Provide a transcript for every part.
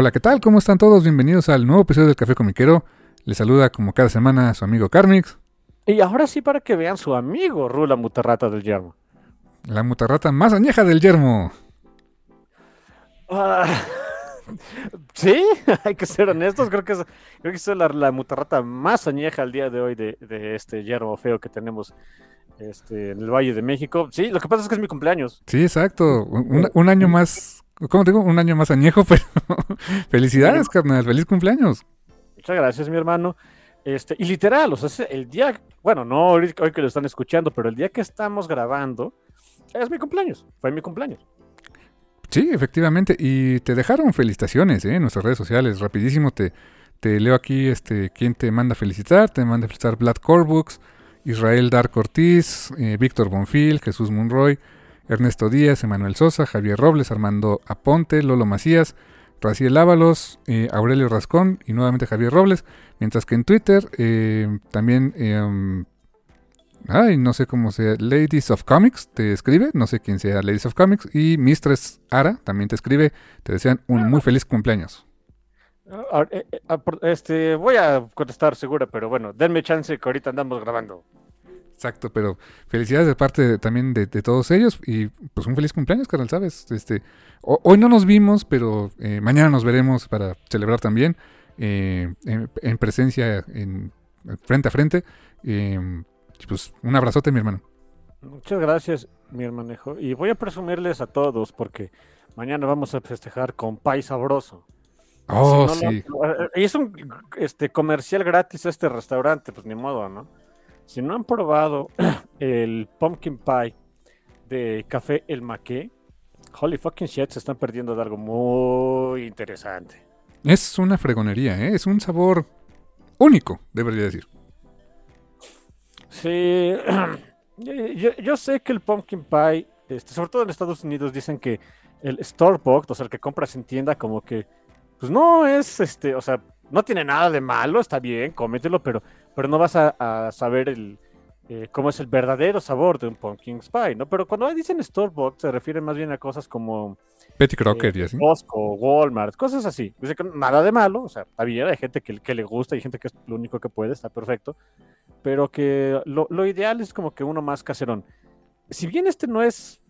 Hola, ¿qué tal? ¿Cómo están todos? Bienvenidos al nuevo episodio del Café Comiquero. Les saluda como cada semana su amigo Carmix. Y ahora sí para que vean su amigo Rula Mutarrata del Yermo. La mutarrata más añeja del yermo. Ah, sí, hay que ser honestos. Creo que es, creo que es la, la mutarrata más añeja al día de hoy de, de este yermo feo que tenemos este, en el Valle de México. Sí, lo que pasa es que es mi cumpleaños. Sí, exacto. Un, un año más, ¿cómo te digo? Un año más añejo, pero felicidades, carnal. Feliz cumpleaños. Muchas gracias, mi hermano. Este, y literal, o sea, el día, bueno, no hoy, hoy que lo están escuchando, pero el día que estamos grabando es mi cumpleaños. Fue mi cumpleaños. Sí, efectivamente. Y te dejaron felicitaciones ¿eh? en nuestras redes sociales. Rapidísimo te, te leo aquí este quién te manda felicitar. Te manda felicitar Vlad Corbux, Israel Dark Ortiz, eh, Víctor Bonfil, Jesús Monroy, Ernesto Díaz, Emanuel Sosa, Javier Robles, Armando Aponte, Lolo Macías, Raciel Ábalos, eh, Aurelio Rascón y nuevamente Javier Robles. Mientras que en Twitter eh, también... eh, Ay, no sé cómo sea. Ladies of Comics te escribe. No sé quién sea Ladies of Comics. Y Mistress Ara también te escribe. Te desean un muy feliz cumpleaños. Ah, eh, eh, ah, Este, voy a contestar seguro, pero bueno, denme chance que ahorita andamos grabando. Exacto, pero felicidades de parte de- también de, de todos ellos. Y pues un feliz cumpleaños, carnal, ¿sabes? Este, ho- hoy no nos vimos, pero eh, mañana nos veremos para celebrar también. eh, en, en presencia, en, frente a frente. Eh, y, pues un abrazote, mi hermano. Muchas gracias, mi hermanejo. Y voy a presumirles a todos porque mañana vamos a festejar con Pay Sabroso. Oh, Si no sí. lo- eh, y es un este, comercial gratis este restaurante, pues ni modo, ¿no? Si no han probado el pumpkin pie de Café El Maqué, holy fucking shit, se están perdiendo de algo muy interesante. Es una fregonería, ¿eh? Es un sabor único, debería decir. Sí, yo, yo sé que el pumpkin pie, este, sobre todo en Estados Unidos, dicen que el store bought, o sea, el que compras en tienda, como que, pues no es, este, o sea, no tiene nada de malo, está bien, cómetelo, pero, pero no vas a, a saber el, eh, cómo es el verdadero sabor de un pumpkin pie, ¿no? Pero cuando dicen bought, se refieren más bien a cosas como Betty Crocker y eh, así. Costco, Walmart, cosas así. Dice que nada de malo, o sea, está bien, hay gente que, que le gusta, hay gente que es lo único que puede, está perfecto, pero que lo, lo ideal es como que uno más caserón. Si bien este no es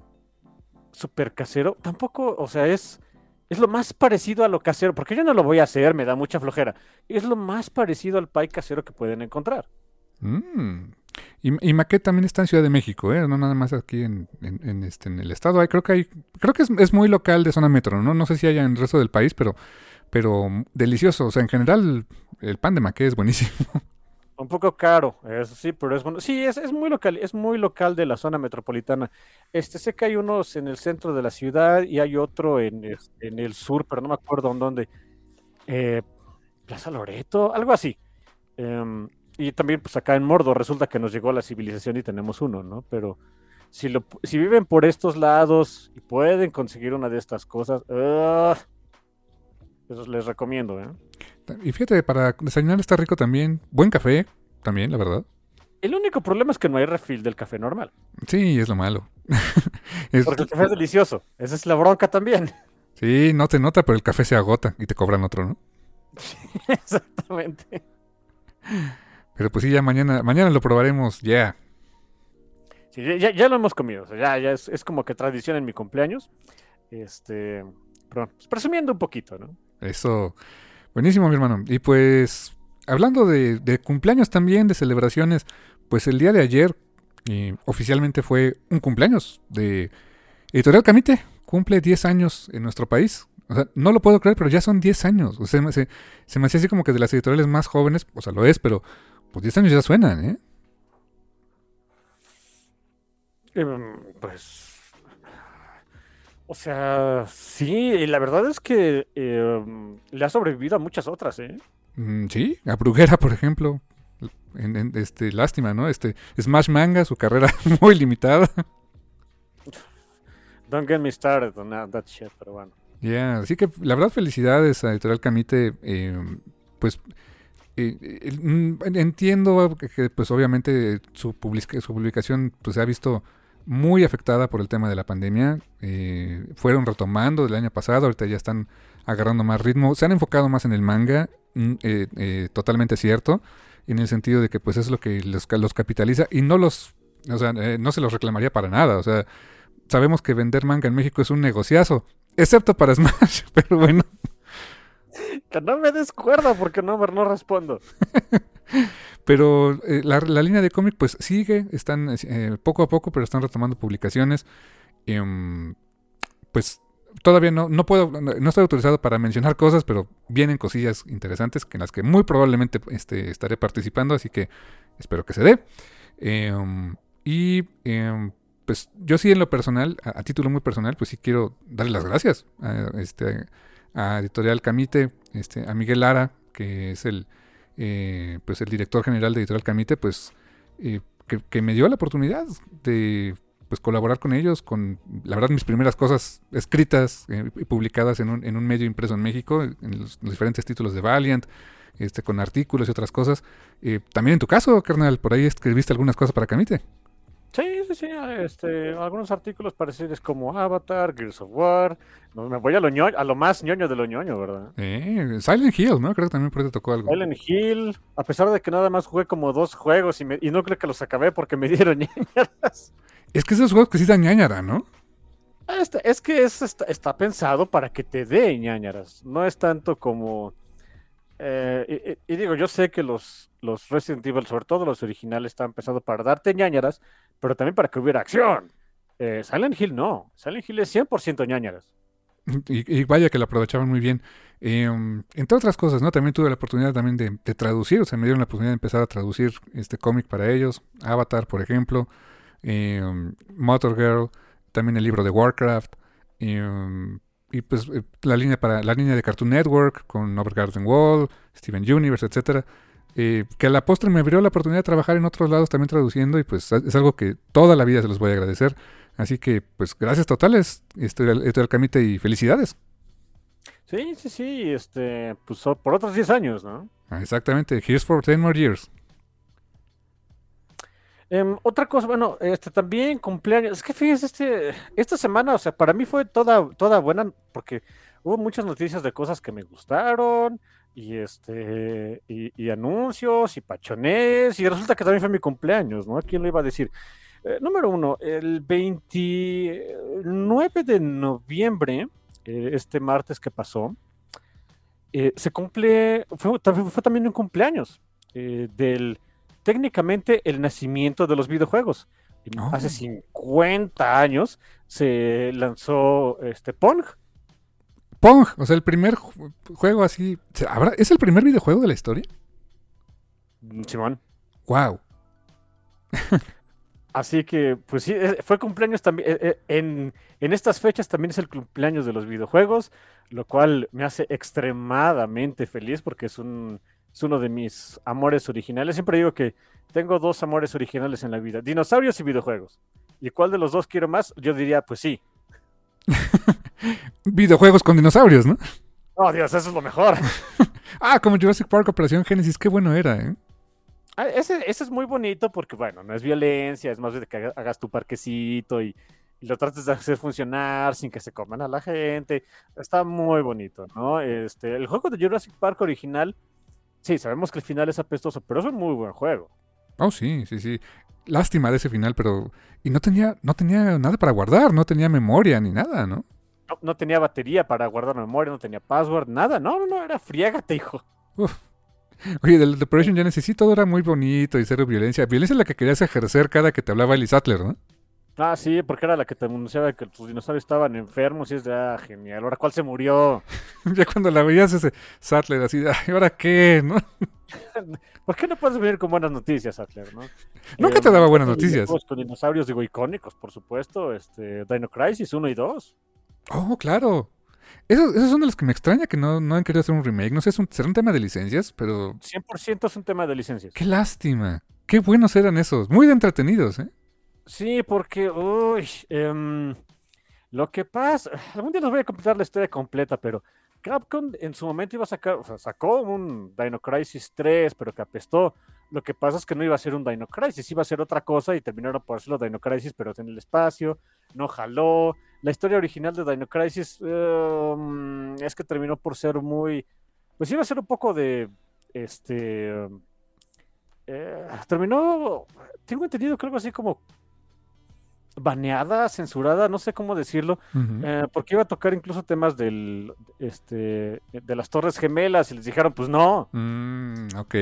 súper casero, tampoco, o sea, es, es lo más parecido a lo casero, porque yo no lo voy a hacer, me da mucha flojera. Es lo más parecido al pie casero que pueden encontrar. Mm. Y, y Maquet también está en Ciudad de México, ¿eh? No nada más aquí en, en- en este, en el estado. Hay, creo que hay, creo que es, es muy local de zona metro, ¿no? No sé si haya en el resto del país, pero, pero delicioso. O sea, en general, el pan de Maquet es buenísimo. Un poco caro, eso sí, pero es bueno. Sí, es, es muy local, es muy local de la zona metropolitana. Este, sé que hay unos en el centro de la ciudad y hay otro en, en el sur, pero no me acuerdo en dónde. Eh, Plaza Loreto, algo así. Em, y también, pues acá en Mordo, resulta que nos llegó la civilización y tenemos uno, ¿no? Pero si, lo, si viven por estos lados y pueden conseguir una de estas cosas, eso les recomiendo, ¿eh? Y fíjate, para desayunar está rico también. Buen café, también, la verdad. El único problema es que no hay refill del café normal. Sí, es lo malo. Es- Porque el café es delicioso. Esa es la bronca también. sí, no te nota, pero el café se agota y te cobran otro, ¿no? Exactamente. Pero pues sí, ya mañana, mañana lo probaremos, ya. Sí, ya, ya- lo hemos comido. o sea, ya ya es, es como que tradición en mi cumpleaños. Este, pero, pues, presumiendo un poquito, ¿no? Eso, buenísimo, mi hermano. Y pues, hablando de, de cumpleaños también, de celebraciones, pues el día de ayer eh, oficialmente fue un cumpleaños de Editorial Camite. Cumple 10 años en nuestro país. O sea, no lo puedo creer, pero ya son 10 años. O sea, se, me hace así como que de las editoriales más jóvenes, o sea, lo es, pero pues 10 años ya suenan, ¿eh? Em, pues. O sea, sí, y la verdad es que em, le ha sobrevivido a muchas otras, ¿eh? Mm, sí, a Bruguera, por ejemplo. En, en- este, lástima, ¿no? Este, Smash Manga, su carrera muy limitada. Don't get me started on that, shit, pero bueno. Ya, así que la verdad felicidades a Editorial Camite, eh, pues eh, mm, entiendo que, que, pues obviamente su, publica- su publicación pues se ha visto muy afectada por el tema de la pandemia, eh, fueron retomando del año pasado, ahorita ya están agarrando más ritmo, se han enfocado más en el manga, mm, eh, eh, totalmente cierto, en el sentido de que pues es lo que los, los capitaliza y no los, o sea, no se los reclamaría para nada, o sea, sabemos que vender manga en México es un negociazo, excepto para Smash, pero bueno, Que no me des cuerda porque no, no respondo. pero eh, la, la línea de cómic pues sigue, están eh, poco a poco, pero están retomando publicaciones, Em, pues todavía no, no puedo, no, estoy autorizado para mencionar cosas, pero vienen cosillas interesantes en las que muy probablemente este, estaré participando, así que espero que se dé. Em, y em, pues yo sí en lo personal, a, a título muy personal, pues sí quiero darle las gracias a, este, a Editorial Camite, este, a Miguel Lara, que es el, eh, pues el director general de Editorial Camite, pues eh, que, me dio la oportunidad de pues colaborar con ellos, con la verdad mis primeras cosas escritas eh, y publicadas en un, en un medio impreso en México, en los, los diferentes títulos de Valiant, este, con artículos y otras cosas. Eh, también en tu caso, carnal, por ahí escribiste algunas cosas para Camite. Sí, sí, sí, este, algunos artículos parecidos como Avatar, Gears of War. No, me voy a lo, ñoño- a lo más ñoño de lo ñoño, ¿verdad? Eh, Silent Hill, ¿no? Creo que también por ahí te tocó algo. Silent Hill, a pesar de que nada más jugué como dos juegos y, me- y no creo que los acabé porque me dieron ñañaras. Es que esos juegos que sí dan ñañara, ¿no? Este, es que es, está, está pensado para que te dé ñañaras. No es tanto como. eh, y digo, yo sé que los, los Resident Evil, sobre todo los originales, están pensados para darte ñañaras, pero también para que hubiera acción. Eh, Silent Hill no. Silent Hill es 100% ñañaras. Y, y vaya que lo aprovechaban muy bien. Eh, entre otras cosas, ¿no? También tuve la oportunidad también de, de traducir, o sea, me dieron la oportunidad de empezar a traducir este cómic para ellos. Avatar, por ejemplo. eh, Motor Girl, también el libro de Warcraft. eh, y pues eh, la línea para la línea de Cartoon Network con Overgarden Wall, Steven Universe, etcétera. Eh, que a la postre me abrió la oportunidad de trabajar en otros lados también traduciendo y pues es algo que toda la vida se los voy a agradecer. Así que pues gracias totales, Editorial Editorial Camite y felicidades. Sí, sí, sí. Este, pues por otros 10 años, ¿no? Ah, Exactamente, here's for 10 more years. Em, otra cosa, bueno, este también cumpleaños. Es que fíjense, este, esta semana, o sea, para mí fue toda, toda buena porque hubo muchas noticias de cosas que me gustaron y este, y, y anuncios y pachones y resulta que también fue mi cumpleaños, ¿no? ¿Quién lo iba a decir? Eh, número uno, el 29 de noviembre, eh, este martes que pasó, eh, se cumple, fue, también- fue también un cumpleaños del técnicamente el nacimiento de los videojuegos. Hace 50 años se lanzó este Pong. Pong, o sea, el primer ju- juego así. ¿habrá- ¿Es el primer videojuego de la historia? mm, Simón. ¡Wow! Así que, pues sí, fue cumpleaños también. eh, eh, En, en estas fechas también es el cumpleaños de los videojuegos, lo cual me hace extremadamente feliz porque es un, es uno de mis amores originales. Siempre digo que tengo dos amores originales en la vida, dinosaurios y videojuegos. ¿Y cuál de los dos quiero más? Yo diría, pues sí. Videojuegos con dinosaurios, ¿no? Oh, Dios, eso es lo mejor. Ah, como Jurassic Park Operación Genesis, qué bueno era, ¿eh? Ah, Ese, ese es muy bonito porque, bueno, no es violencia, es más de que haga- hagas tu parquecito y, y lo trates de hacer funcionar sin que se coman a la gente. Está muy bonito, ¿no? Este, el juego de Jurassic Park original, sí, sabemos que el final es apestoso, pero es un muy buen juego. Oh, sí, sí, sí. Lástima de ese final, pero. Y no tenía, no tenía nada para guardar, no tenía memoria ni nada, ¿no? No, tenía batería para guardar memoria, no tenía password, nada. No, no, no, era friégate, hijo. Uf. Oye, del Operation Genesis todo era muy bonito y cero violencia. Violencia es la que querías ejercer cada que te hablaba Ellie Sattler, ¿no? Ah, sí, porque era la que te anunciaba que tus dinosaurios estaban enfermos y es de, ah, genial, ¿ahora cuál se murió? ya cuando la veías ese Sattler así, ¿y ahora qué? ¿no? ¿Por qué no puedes venir con buenas noticias, Sattler, no? Nunca te daba buenas noticias. Con dinosaurios, digo, icónicos, por supuesto, este, Dino Crisis 1 y 2. Oh, claro. Esos, son de los que me extraña que no, no han querido hacer un remake. No sé, es un, será un tema de licencias, pero... 100% es un tema de licencias. Qué lástima. Qué buenos eran esos. Muy entretenidos, ¿eh? Sí, porque, uy, em, lo que pasa, algún día les voy a completar la historia completa, pero Capcom en su momento iba a sacar, o sea, sacó un Dino Crisis 3, pero que apestó. Lo que pasa es que no iba a ser un Dino Crisis, iba a ser otra cosa y terminaron por hacerlo Dino Crisis, pero en el espacio, no jaló. La historia original de Dino Crisis em, es que terminó por ser muy, pues iba a ser un poco de, este, eh, terminó, tengo entendido que algo así como baneada, censurada, no sé cómo decirlo, eh, porque iba a tocar incluso temas del, este, de las Torres Gemelas y les dijeron, pues no. Mm, ok.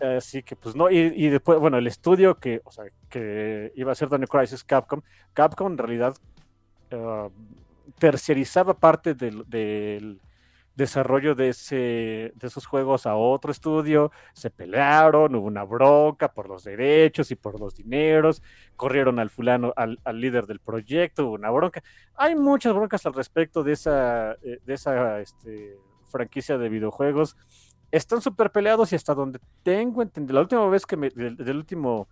Así que pues no, y, después, bueno, el estudio que, o sea, que iba a ser Dino Crisis Capcom, Capcom en realidad uh, terciarizaba parte del, del desarrollo de, ese, de esos juegos a otro estudio, se pelearon, hubo una bronca por los derechos y por los dineros, corrieron al fulano, al, líder del proyecto, hubo una bronca. Hay muchas broncas al respecto de esa, eh, de esa este, franquicia de videojuegos. Están súper peleados y hasta donde tengo entendido, la última vez que me, del, último,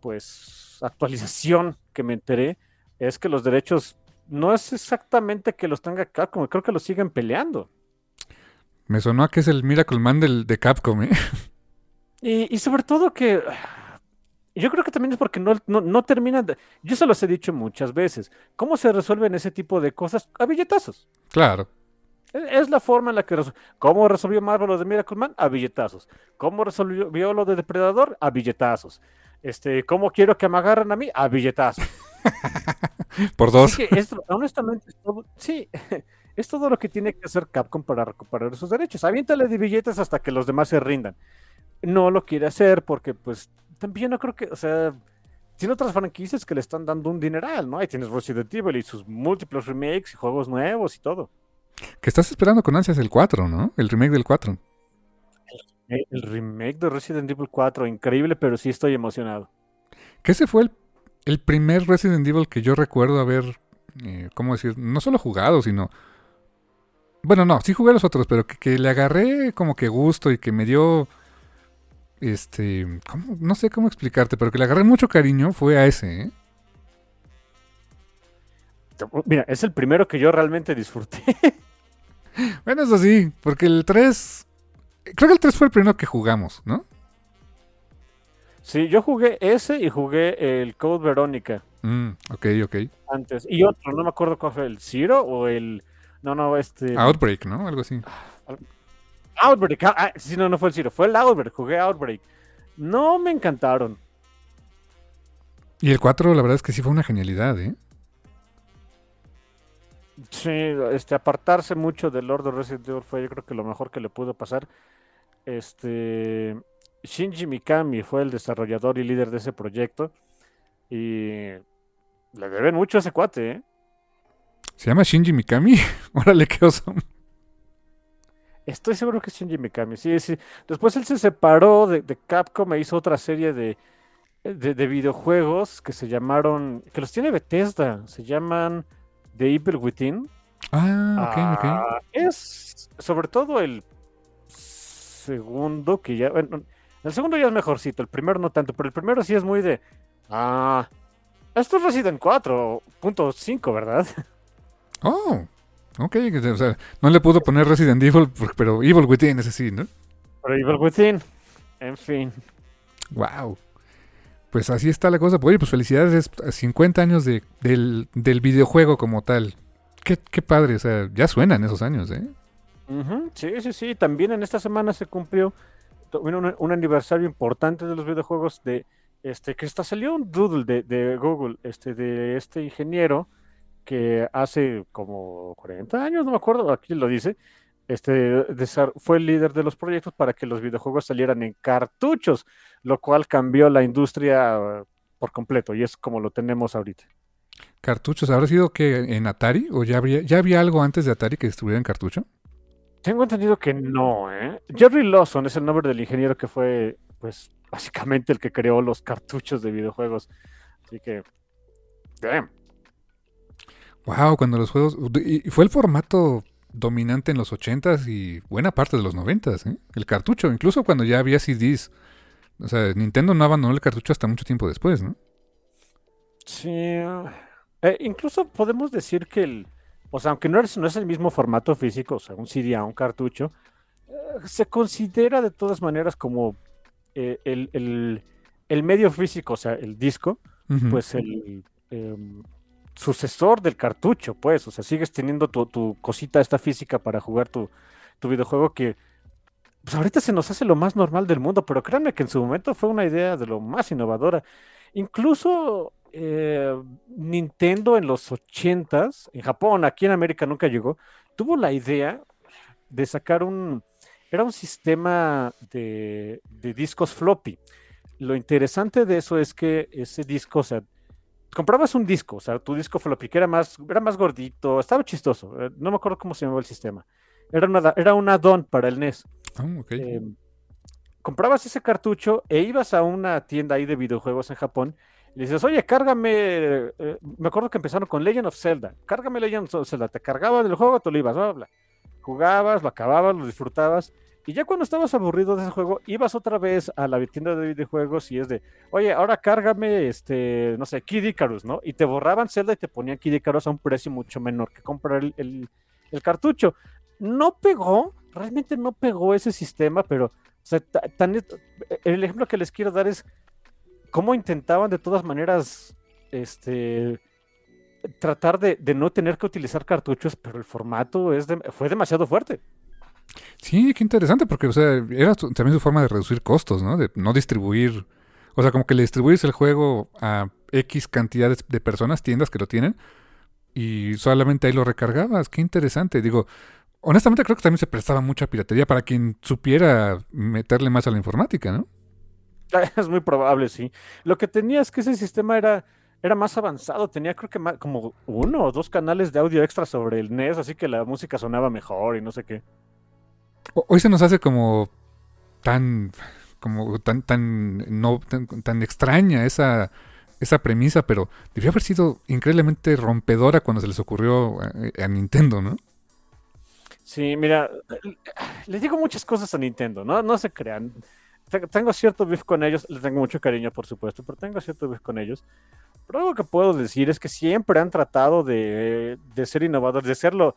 pues, actualización que me enteré, es que los derechos no es exactamente que los tenga Capcom, creo que los siguen peleando. Me sonó a que es el Miracle Man del, de Capcom, ¿eh? Y, sobre todo que. Yo creo que también es porque no, no, terminan. yo se los he dicho muchas veces. ¿Cómo se resuelven ese tipo de cosas? A billetazos. Claro. Es, la forma en la que. ¿Cómo resolvió Marvel lo de Miracle Man? A billetazos. ¿Cómo resolvió lo de Depredador? A billetazos. Este, ¿Cómo quiero que me agarren a mí? A billetazos. Por dos. honestamente, sí, es todo lo que tiene que hacer Capcom para recuperar sus derechos. Aviéntale de billetes hasta que los demás se rindan. No lo quiere hacer porque, pues, también no creo que, o sea, tiene otras franquicias que le están dando un dineral, ¿no? Ahí tienes Resident Evil y sus múltiples remakes y juegos nuevos y todo. Que estás esperando con ansias el 4, ¿no? El remake del 4. El, remake de Resident Evil 4, increíble, pero sí estoy emocionado. Que ese fue el, primer Resident Evil que yo recuerdo haber, eh, ¿cómo decir? No solo jugado, sino bueno, no, sí jugué los otros, pero que, le agarré como que gusto y que me dio. Este. no sé cómo explicarte, pero que le agarré mucho cariño fue a ese, ¿eh? Mira, es el primero que yo realmente disfruté. bueno, eso sí, porque el 3. Creo que el 3 fue el primero que jugamos, ¿no? Sí, yo jugué ese y jugué el Code Verónica. Mm, ok, ok. Antes. Y otro, no me acuerdo cuál fue, el Zero o el. No, no, este. Outbreak, ¿no? Algo así. Outbreak, ah, ah, sí, no, no fue el Zero, fue el Outbreak, jugué Outbreak. No me encantaron. Y el 4, la verdad es que sí fue una genialidad, ¿eh? Sí, este, apartarse mucho del Lord of Resident Evil fue yo creo que lo mejor que le pudo pasar. Este, Shinji Mikami fue el desarrollador y líder de ese proyecto y le deben mucho a ese cuate, ¿eh? ¿Se llama Shinji Mikami? Órale, qué oso. Estoy seguro que es Shinji Mikami, sí, sí. Después él se separó de, Capcom e hizo otra serie de, de, videojuegos que se llamaron, que los tiene Bethesda, se llaman The Evil Within. Ah, ok, ok. Ah, es sobre todo el segundo que ya, bueno, el segundo ya es mejorcito, el primero no tanto, pero el primero sí es muy de, ah, esto es Resident 4.5, ¿verdad? Oh, ok. O sea, no le pudo poner Resident Evil, pero Evil Within es así, ¿no? Pero Evil Within, en fin. Wow. Pues así está la cosa. Oye, pues felicidades, 50 años de, del, videojuego como tal. Qué, padre, o sea, ya suenan esos años, ¿eh? Sí, sí, sí. También en esta semana se cumplió un, un, aniversario importante de los videojuegos de este que hasta salió un doodle de, de Google, este, de este ingeniero que hace como 40 años, no me acuerdo, aquí lo dice, este, fue el líder de los proyectos para que los videojuegos salieran en cartuchos, lo cual cambió la industria por completo y es como lo tenemos ahorita. ¿Cartuchos? ¿Habrá sido que en Atari? ¿O ya, habría, ya había algo antes de Atari que estuviera en cartucho? Tengo entendido que no, ¿eh? Jerry Lawson es el nombre del ingeniero que fue, pues, básicamente el que creó los cartuchos de videojuegos. Así que, damn. Wow, cuando los juegos... Y fue el formato dominante en los 80s y buena parte de los 90s, ¿eh? El cartucho, incluso cuando ya había CDs. O sea, Nintendo no abandonó el cartucho hasta mucho tiempo después, ¿no? Sí. Eh, incluso podemos decir que el... O sea, aunque no es, no es el mismo formato físico, o sea, un CD a un cartucho, eh, se considera de todas maneras como eh, el, el, medio físico, o sea, el disco, pues el em, sucesor del cartucho, pues, o sea, sigues teniendo tu, cosita esta física para jugar tu, videojuego que pues ahorita se nos hace lo más normal del mundo, pero créanme que en su momento fue una idea de lo más innovadora. Incluso eh, Nintendo en los 80s, en Japón, aquí en América nunca llegó, tuvo la idea de sacar un, era un sistema de, de discos floppy. Lo interesante de eso es que ese disco, o sea, comprabas un disco, o sea, tu disco floppy, que era más, era más gordito, estaba chistoso, eh, no me acuerdo cómo se llamaba el sistema. Era, una, era un add-on para el NES. Ah, eh, comprabas ese cartucho e ibas a una tienda ahí de videojuegos en Japón y le dices, oye, cárgame, eh, me acuerdo que empezaron con Legend of Zelda, cárgame Legend of Zelda, te cargaba del juego, tú lo ibas, bla, bla. Jugabas, lo acababas, lo disfrutabas y ya cuando estabas aburrido de ese juego, ibas otra vez a la tienda de videojuegos y es de, oye, ahora cárgame, este, no sé, Kid Icarus, ¿no? Y te borraban Zelda y te ponían Kid Icarus a un precio mucho menor que comprar el, cartucho. No pegó, realmente no pegó ese sistema, pero, o sea, el ejemplo que les quiero dar es cómo intentaban de todas maneras, este, tratar de, no tener que utilizar cartuchos, pero el formato fue demasiado fuerte. Sí, qué interesante, porque, o sea, era también su forma de reducir costos, ¿no? De no distribuir. O sea, como que le distribuyes el juego a X cantidades de personas, tiendas que lo tienen, y solamente ahí lo recargabas. Qué interesante. Digo, honestamente creo que también se prestaba mucha piratería para quien supiera meterle más a la informática, ¿no? Es muy probable, sí. Lo que tenía es que ese sistema era, era más avanzado. Tenía creo que como uno o dos canales de audio extra sobre el NES, así que la música sonaba mejor y no sé qué hoy se nos hace como tan como tan tan no tan, extraña esa esa premisa, pero debió haber sido increíblemente rompedora cuando se les ocurrió a, Nintendo, ¿no? Sí, mira, les digo muchas cosas a Nintendo, ¿no? No se crean. Tengo cierto beef con ellos, les tengo mucho cariño, por supuesto, pero tengo cierto beef con ellos. Pero algo que puedo decir es que siempre han tratado de, de ser innovadores, de serlo,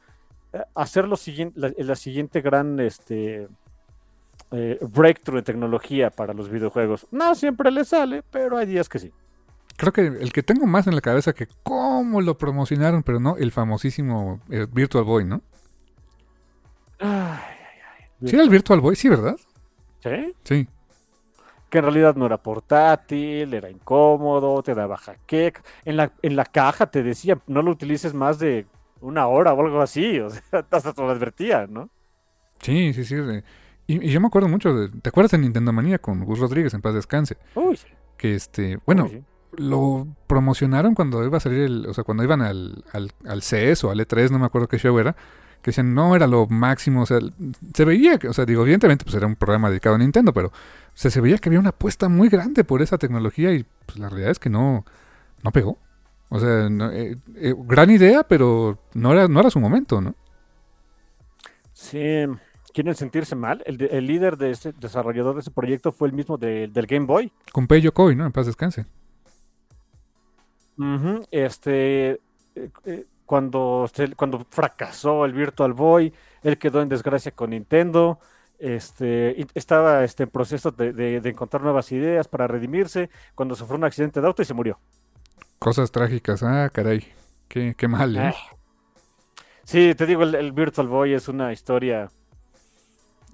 hacer lo siguiente, la, siguiente gran este, eh, breakthrough en tecnología para los videojuegos. No siempre le sale, pero hay días que sí. Creo que el que tengo más en la cabeza que cómo lo promocionaron, pero no, el famosísimo eh, Virtual Boy, ¿no? ¿Sí era el Virtual Boy? Sí, ¿verdad? Sí. Sí. Que en realidad no era portátil, era incómodo, te daba jaque. En la, en la caja te decía, no lo utilices más de una hora o algo así, o sea, hasta te lo advertía, ¿no? Sí, sí, sí. Y, yo me acuerdo mucho, de, ¿te acuerdas de Nintendo Manía con Gus Rodríguez en paz descanse? Uy. Que este, bueno, lo promocionaron cuando iba a salir el, o sea, cuando iban al, al, al CS o al E3, no me acuerdo qué show era, que decían, no, era lo máximo, o sea, se veía, que, o sea, digo, evidentemente, pues era un programa dedicado a Nintendo, pero se veía que había una apuesta muy grande por esa tecnología y pues la realidad es que no, no pegó. O sea, eh, eh, gran idea, pero no era, no era su momento, ¿no? Sí, quieren sentirse mal. El, el líder de ese desarrollador de ese proyecto fue el mismo del Game Boy. Con Peyo Koi, ¿no? En paz descanse. Este, eh, cuando, cuando fracasó el Virtual Boy, él quedó en desgracia con Nintendo. Este, estaba este, en proceso de, de encontrar nuevas ideas para redimirse cuando sufrió un accidente de auto y se murió. Cosas trágicas, ah, caray. Qué, qué mal, ¿eh? Ah. Sí, te digo, el, Virtual Boy es una historia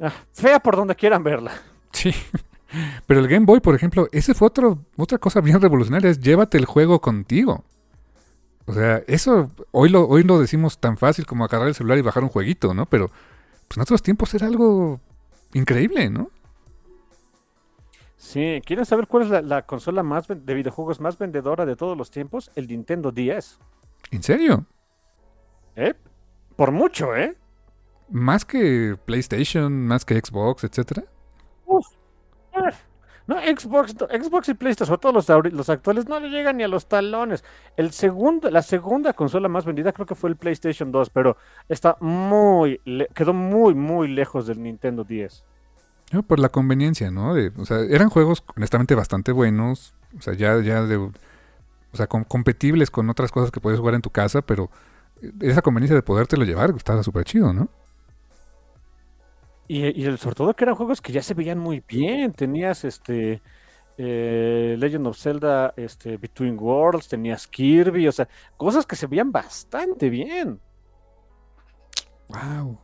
ah, fea por donde quieran verla. Sí. Pero el Game Boy, por ejemplo, ese fue otro, otra cosa bien revolucionaria, es llévate el juego contigo. O sea, eso hoy lo, hoy lo decimos tan fácil como agarrar el celular y bajar un jueguito, ¿no? Pero pues, en otros tiempos era algo increíble, ¿no? Sí, ¿quieren saber cuál es la, consola más de videojuegos más vendedora de todos los tiempos? El Nintendo 10. ¿En serio? ¿Eh? Por mucho, ¿eh? Más que PlayStation, más que Xbox, etcétera. Uf. No, Xbox, Xbox y PlayStation, todos los, los, actuales, no le llegan ni a los talones. El segundo, la segunda consola más vendida creo que fue el PlayStation 2, pero está muy, quedó muy, muy lejos del Nintendo 10. Por la conveniencia, ¿no? o sea, eran juegos honestamente bastante buenos, o sea, ya, ya de, o sea, competibles con otras cosas que puedes jugar en tu casa, pero esa conveniencia de podértelo llevar estaba súper chido, ¿no? Y, el, sobre todo que eran juegos que ya se veían muy bien. Tenías este eh, Legend of Zelda este, Between Worlds, tenías Kirby, o sea, cosas que se veían bastante bien. Wow.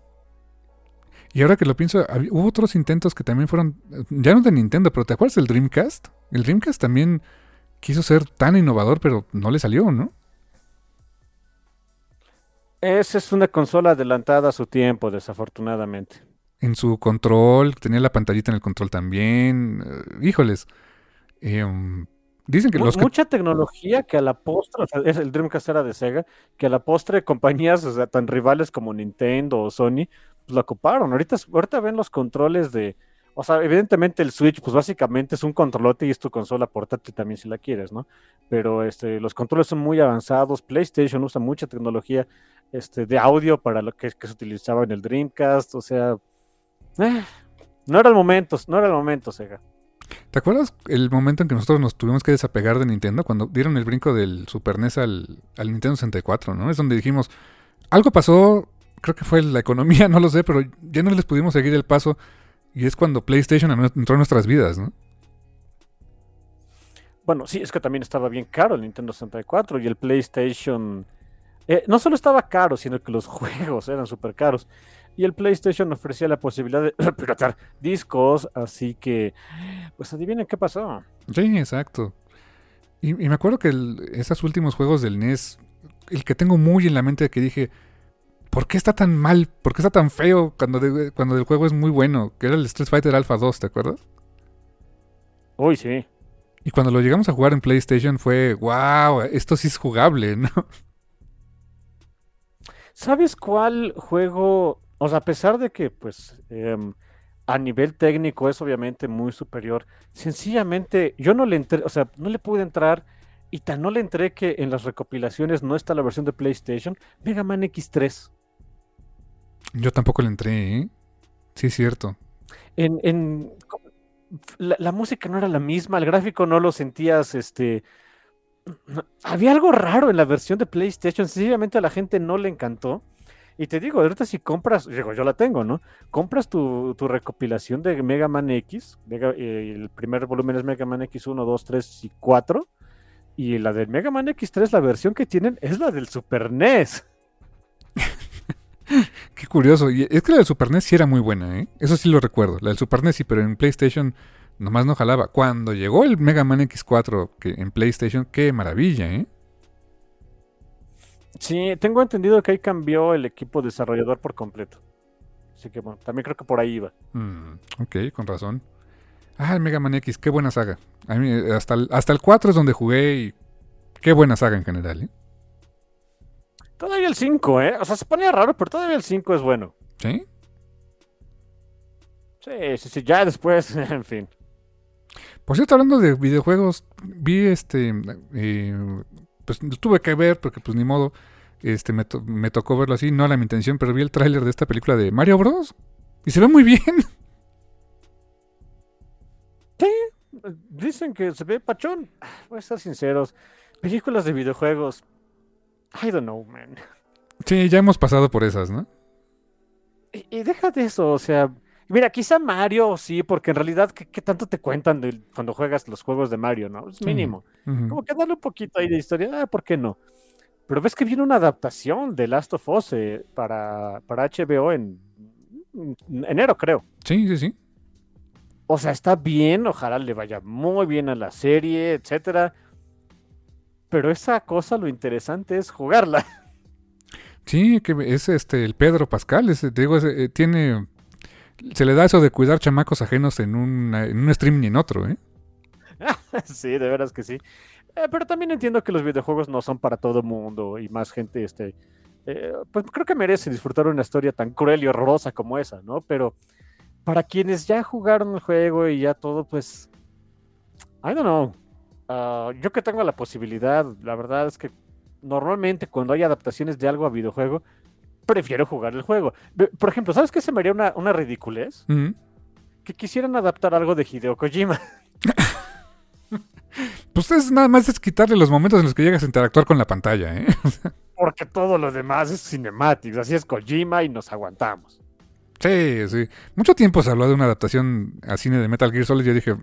Y ahora que lo pienso, hubo otros intentos que también fueron, ya no de Nintendo, pero ¿te acuerdas del Dreamcast? El Dreamcast también quiso ser tan innovador, pero no le salió, ¿no? Esa es una consola adelantada a su tiempo, desafortunadamente en su control, tenía la pantallita en el control también. Eh, híjoles. Em, dicen que los Mucha tecnología que a la postre, o sea, es el Dreamcast era de Sega, que a la postre compañías, o sea, tan rivales como Nintendo o Sony, pues la ocuparon. Ahorita, ahorita ven los controles de, o sea, evidentemente el Switch, pues básicamente es un controlote y es tu consola portátil también si la quieres, ¿no? Pero este, los controles son muy avanzados. PlayStation usa mucha tecnología este, de audio para lo que, se utilizaba en el Dreamcast. O sea, eh, no era el momento, no era el momento, Sega. ¿Te acuerdas el momento en que nosotros nos tuvimos que desapegar de Nintendo? Cuando dieron el brinco del Super NES al, Nintendo 64, ¿no? Es donde dijimos, algo pasó, creo que fue la economía, no lo sé, pero ya no les pudimos seguir el paso. Y es cuando PlayStation entró en nuestras vidas, ¿no? Bueno, sí, es que también estaba bien caro el Nintendo 64 y el PlayStation... Eh, no solo estaba caro, sino que los juegos eran súper caros y el PlayStation ofrecía la posibilidad de piratar discos, así que, pues adivinen qué pasó. Sí, exacto. Y, me acuerdo que esos últimos juegos del NES, el que tengo muy en la mente que dije, ¿por qué está tan mal? ¿Por qué está tan feo cuando, cuando el juego es muy bueno? Que era el Street Fighter Alpha 2, ¿te acuerdas? Uy, sí. Y cuando lo llegamos a jugar en PlayStation fue, wow, esto sí es jugable, ¿no? ¿Sabes cuál juego o sea, a pesar de que, pues, em, a nivel técnico es obviamente muy superior, sencillamente yo no le entré, o sea, no le pude entrar y tan no le entré que en las recopilaciones no está la versión de PlayStation, Mega Man X3. Yo tampoco le entré, ¿eh? Sí, es cierto. En, en la, música no era la misma, el gráfico no lo sentías, este... Había algo raro en la versión de PlayStation, sencillamente a la gente no le encantó. Y te digo, ahorita si compras, digo, yo la tengo, ¿no? Compras tu, recopilación de Mega Man X, eh, el primer volumen es Mega Man X 1, 2, 3 y 4, y la del Mega Man X3, la versión que tienen es la del Super NES. Qué curioso. Y es que la del Super NES sí era muy buena, ¿eh? Eso sí lo recuerdo. La del Super NES sí, pero en PlayStation nomás no jalaba. Cuando llegó el Mega Man X4 que en PlayStation, qué maravilla, ¿eh? Sí, tengo entendido que ahí cambió el equipo desarrollador por completo. Así que bueno, también creo que por ahí iba. Mm, ok, con razón. Ah, el Mega Man X, qué buena saga. A mí, hasta, el, hasta el 4 es donde jugué y qué buena saga en general, ¿eh? Todavía el 5, ¿eh? O sea, se ponía raro, pero todavía el 5 es bueno. ¿Sí? Sí, sí, sí, ya después, en fin. Por cierto, hablando de videojuegos, vi este eh, pues tuve que ver porque pues ni modo, este me, me tocó verlo así, no era mi intención, pero vi el tráiler de esta película de Mario Bros. Y se ve muy bien. Sí, dicen que se ve pachón. Voy a ser sinceros. Películas de videojuegos. I don't know, man. Sí, ya hemos pasado por esas, ¿no? Y, y déjate eso, o sea, Mira, quizá Mario sí, porque en realidad, ¿qué, tanto te cuentan cuando juegas los juegos de Mario, no? Es mínimo. Como que darle un poquito ahí de historia, ah, ¿por qué no? Pero ves que viene una adaptación de Last of Us eh, para, para HBO en, enero, creo. Sí, sí, sí. O sea, está bien, ojalá le vaya muy bien a la serie, etcétera. Pero esa cosa lo interesante es jugarla. Sí, que es este el Pedro Pascal, te digo, eh, tiene se le da eso de cuidar chamacos ajenos en, un en un stream ni en otro, ¿eh? sí, de veras que sí. Eh, pero también entiendo que los videojuegos no son para todo mundo y más gente, este, eh, pues creo que merece disfrutar una historia tan cruel y horrorosa como esa, ¿no? Pero para quienes ya jugaron el juego y ya todo, pues, I don't know. Ah, yo que tengo la posibilidad, la verdad es que normalmente cuando hay adaptaciones de algo a videojuego, prefiero jugar el juego. Por ejemplo, ¿sabes qué se me haría una, una ridiculez? Que quisieran adaptar algo de Hideo Kojima. pues es nada más es quitarle los momentos en los que llegas a interactuar con la pantalla, ¿eh? Porque todo lo demás es cinemático, así es Kojima y nos aguantamos. Sí, sí. Mucho tiempo se habló de una adaptación a cine de Metal Gear Solid y yo dije,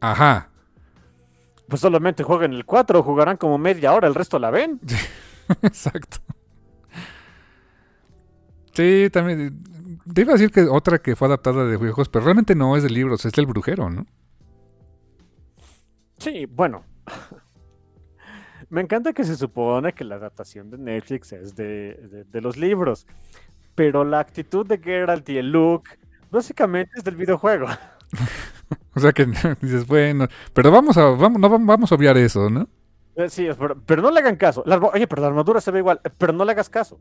ajá. Pues solamente jueguen el 4, jugarán como media hora, el resto la ven. Exacto. Sí, también. Te iba a decir que otra que fue adaptada de juegos, pero realmente no es de libros, es del brujero, ¿no? Sí, bueno. Me encanta que se supone que la adaptación de Netflix es de, los libros, pero la actitud de Geralt y el look básicamente es del videojuego. o sea que dices, bueno, pero vamos a, vamos, no, vamos a obviar eso, ¿no? Eh, sí, pero, no le hagan caso. oye, pero la armadura se ve igual, eh, pero no le hagas caso.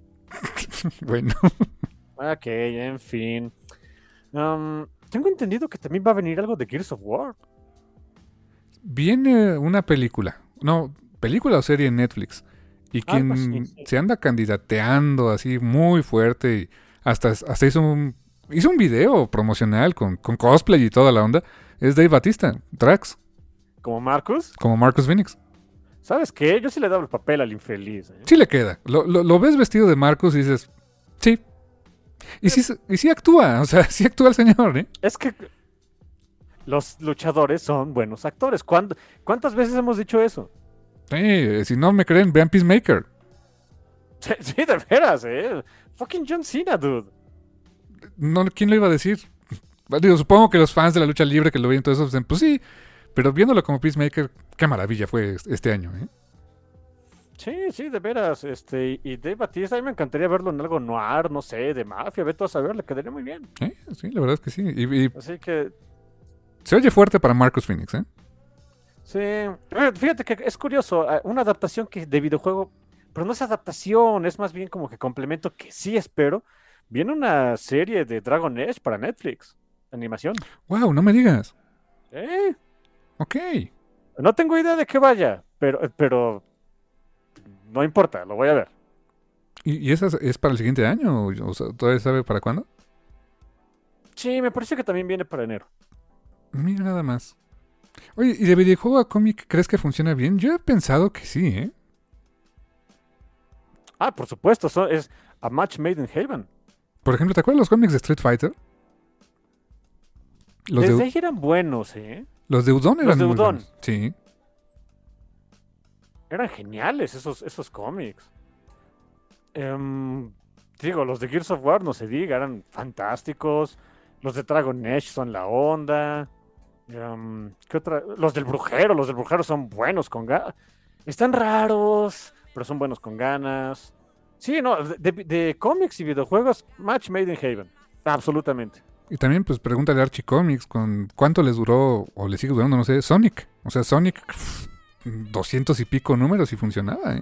bueno. Ok, en fin. Um, tengo entendido que también va a venir algo de Gears of War. Viene una película. No, película o serie en Netflix. Y quien se anda candidateando así muy fuerte. Y hasta, hasta hizo un. Hizo un video promocional con, con cosplay y toda la onda. Es Dave Batista, Drax. ¿Como Marcus? Como Marcus Phoenix. ¿Sabes qué? Yo sí le dado el papel al infeliz. ¿eh? Sí le queda. Lo, ves vestido de Marcus y dices, sí. Y sí, y sí actúa, o sea, sí actúa el señor, ¿eh? Es que los luchadores son buenos actores. ¿Cuántas veces hemos dicho eso? Sí, si no me creen, vean Peacemaker. Sí, de veras, ¿eh? Fucking John Cena, dude. No, ¿Quién lo iba a decir? Digo, supongo que los fans de la lucha libre que lo ven todo eso dicen, pues sí, pero viéndolo como Peacemaker, qué maravilla fue este año, ¿eh? Sí, sí, de veras. Este, y Dave Batista, a mí me encantaría verlo en algo noir, no sé, de mafia, ve a saber, le quedaría muy bien. Sí, sí, la verdad es que sí. Y, Así que. Se oye fuerte para Marcus Phoenix, ¿eh? Sí. Fíjate que es curioso, eh, una adaptación que de videojuego, pero no es adaptación, es más bien como que complemento que sí espero. Viene una serie de Dragon Age para Netflix, animación. Wow, no me digas. ¿Eh? Ok. No tengo idea de qué vaya, pero, pero no importa, lo voy a ver. ¿Y, esa es para el siguiente año? O sea, ¿Todavía sabe para cuándo? Sí, me parece que también viene para enero. Mira nada más. Oye, ¿y de videojuego a cómic crees que funciona bien? Yo he pensado que sí, ¿eh? Ah, por supuesto, es a match made in heaven. Por ejemplo, ¿te acuerdas los cómics de Street Fighter? Los Desde de... ahí eran buenos, ¿eh? Los de Udon eran Los de Udon. Sí. Eran geniales esos, esos cómics. Em, digo, los de Gears of War, no se diga, eran fantásticos. Los de Dragon Age son la onda. Em, ¿qué otra? Los del Brujero, los del Brujero son buenos con ganas. Están raros, pero son buenos con ganas. Sí, no, de, de cómics y videojuegos, Match Made in Haven. Absolutamente. Y también, pues, pregúntale a Archie Comics con cuánto les duró, o les sigue durando, no sé, Sonic. O sea, Sonic, doscientos y pico números y funcionaba, ¿eh?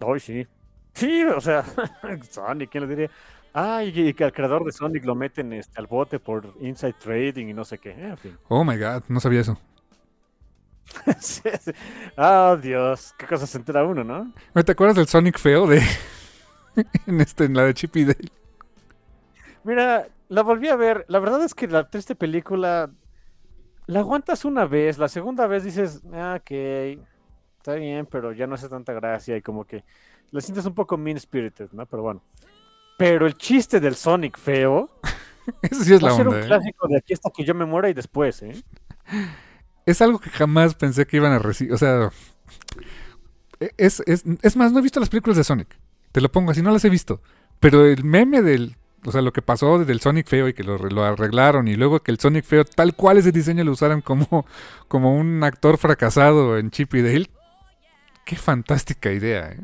Ay, sí. Sí, o sea, Sonic, ¿quién lo diría? Ah, y, que al creador de Sonic lo meten este, al bote por inside trading y no sé qué. En fin. Oh my god, no sabía eso. Oh, Dios, qué cosas se entera uno, ¿no? ¿Te acuerdas del Sonic feo de en este en la de Chip y Dale? Mira, la volví a ver. La verdad es que la triste película la aguantas una vez, la segunda vez dices, ah, ok, está bien, pero ya no hace tanta gracia y como que la sientes un poco mean spirited, ¿no? Pero bueno. Pero el chiste del Sonic feo. Eso sí es va la a ser un ¿eh? clásico de aquí hasta que yo me muera y después, ¿eh? Es algo que jamás pensé que iban a recibir. O sea. Es, es, es más, no he visto las películas de Sonic. Te lo pongo así, no las he visto. Pero el meme del O sea, lo que pasó desde el Sonic feo y que lo, lo arreglaron y luego que el Sonic feo tal cual ese diseño lo usaran como, como un actor fracasado en Chip y Dale. Qué fantástica idea, ¿eh?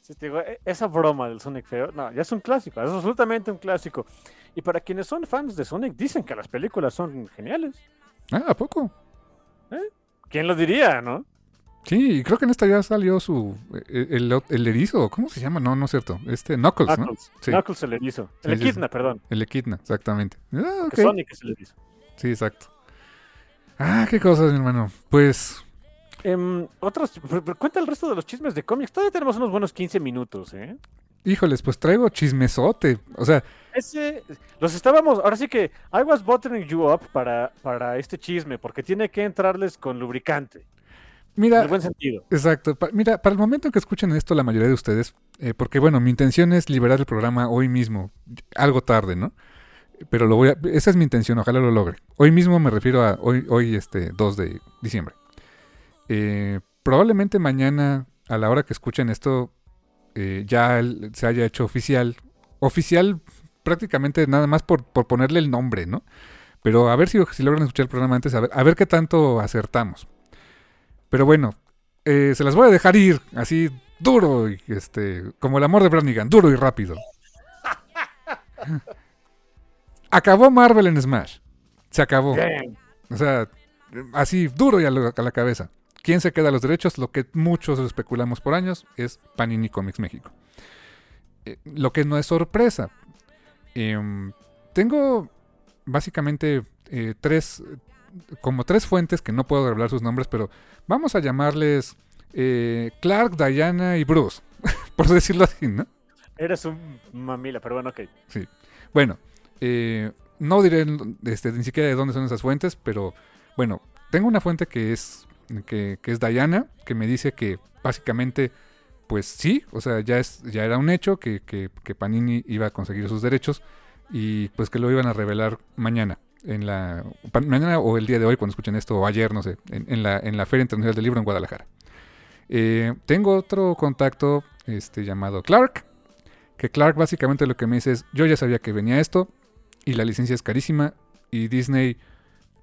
Sí, te digo, e- esa broma del Sonic feo, no, ya es un clásico, es absolutamente un clásico. Y para quienes son fans de Sonic, dicen que las películas son geniales. Ah, ¿a poco? ¿Quién lo diría, no? Sí, creo que en esta ya salió su. eh, El, el, el erizo, ¿cómo se llama? No, no es cierto. Este, Knuckles, ¿no? Knuckles, Sí. Knuckles el erizo. Sí, El sí, Echidna, perdón. El Equidna, exactamente. Ah, Que ok. Sonic es el erizo. Sí, exacto. Ah, qué cosas, mi hermano. Pues, Em, otros, cuenta el resto de los chismes de cómics. Todavía tenemos unos buenos 15 minutos, ¿eh? híjoles, pues traigo chismesote. O sea, Ese, los estábamos, ahora sí que I was buttering you up para, para este chisme, porque tiene que entrarles con lubricante, en mira, el buen sentido. exacto. pa- mira, para el momento en que escuchen esto, la mayoría de ustedes, eh, porque bueno, mi intención es liberar el programa hoy mismo, algo tarde, ¿no? Pero lo voy a, esa es mi intención, ojalá lo logre. Hoy mismo me refiero a hoy, hoy este 2 de diciembre. Eh, probablemente mañana, a la hora que escuchen esto, eh, ya el- se haya hecho oficial. Oficial prácticamente nada más por, por ponerle el nombre, ¿no? Pero a ver si, si logran escuchar el programa antes, a ver, a ver qué tanto acertamos. Pero bueno, eh, se las voy a dejar ir así duro, y, este, como el amor de Brannigan, duro y rápido. Acabó Marvel en Smash. Se acabó. Bien. O sea, así duro y a, lo- a la cabeza. ¿Quién se queda los derechos? Lo que muchos especulamos por años es Panini Comics México. Eh, lo que no es sorpresa. Em, tengo básicamente eh, tres, como tres fuentes que no puedo revelar sus nombres, pero vamos a llamarles eh, Clark, Diana y Bruce, por decirlo así, ¿no? Eres un mamila, pero bueno, ok. Bueno, eh, no diré este, ni siquiera de dónde son esas fuentes, pero bueno, tengo una fuente que es, que, que es Diana, que me dice que básicamente, pues sí, o sea, ya, es, ya era un hecho que, que- que Panini iba a conseguir sus derechos y pues que lo iban a revelar mañana. En la, mañana o el día de hoy, cuando escuchen esto, o ayer, no sé, en, la, en la Feria Internacional del Libro en Guadalajara. Eh, tengo otro contacto este, llamado Clark, que Clark básicamente lo que me dice es, yo ya sabía que venía esto y la licencia es carísima y Disney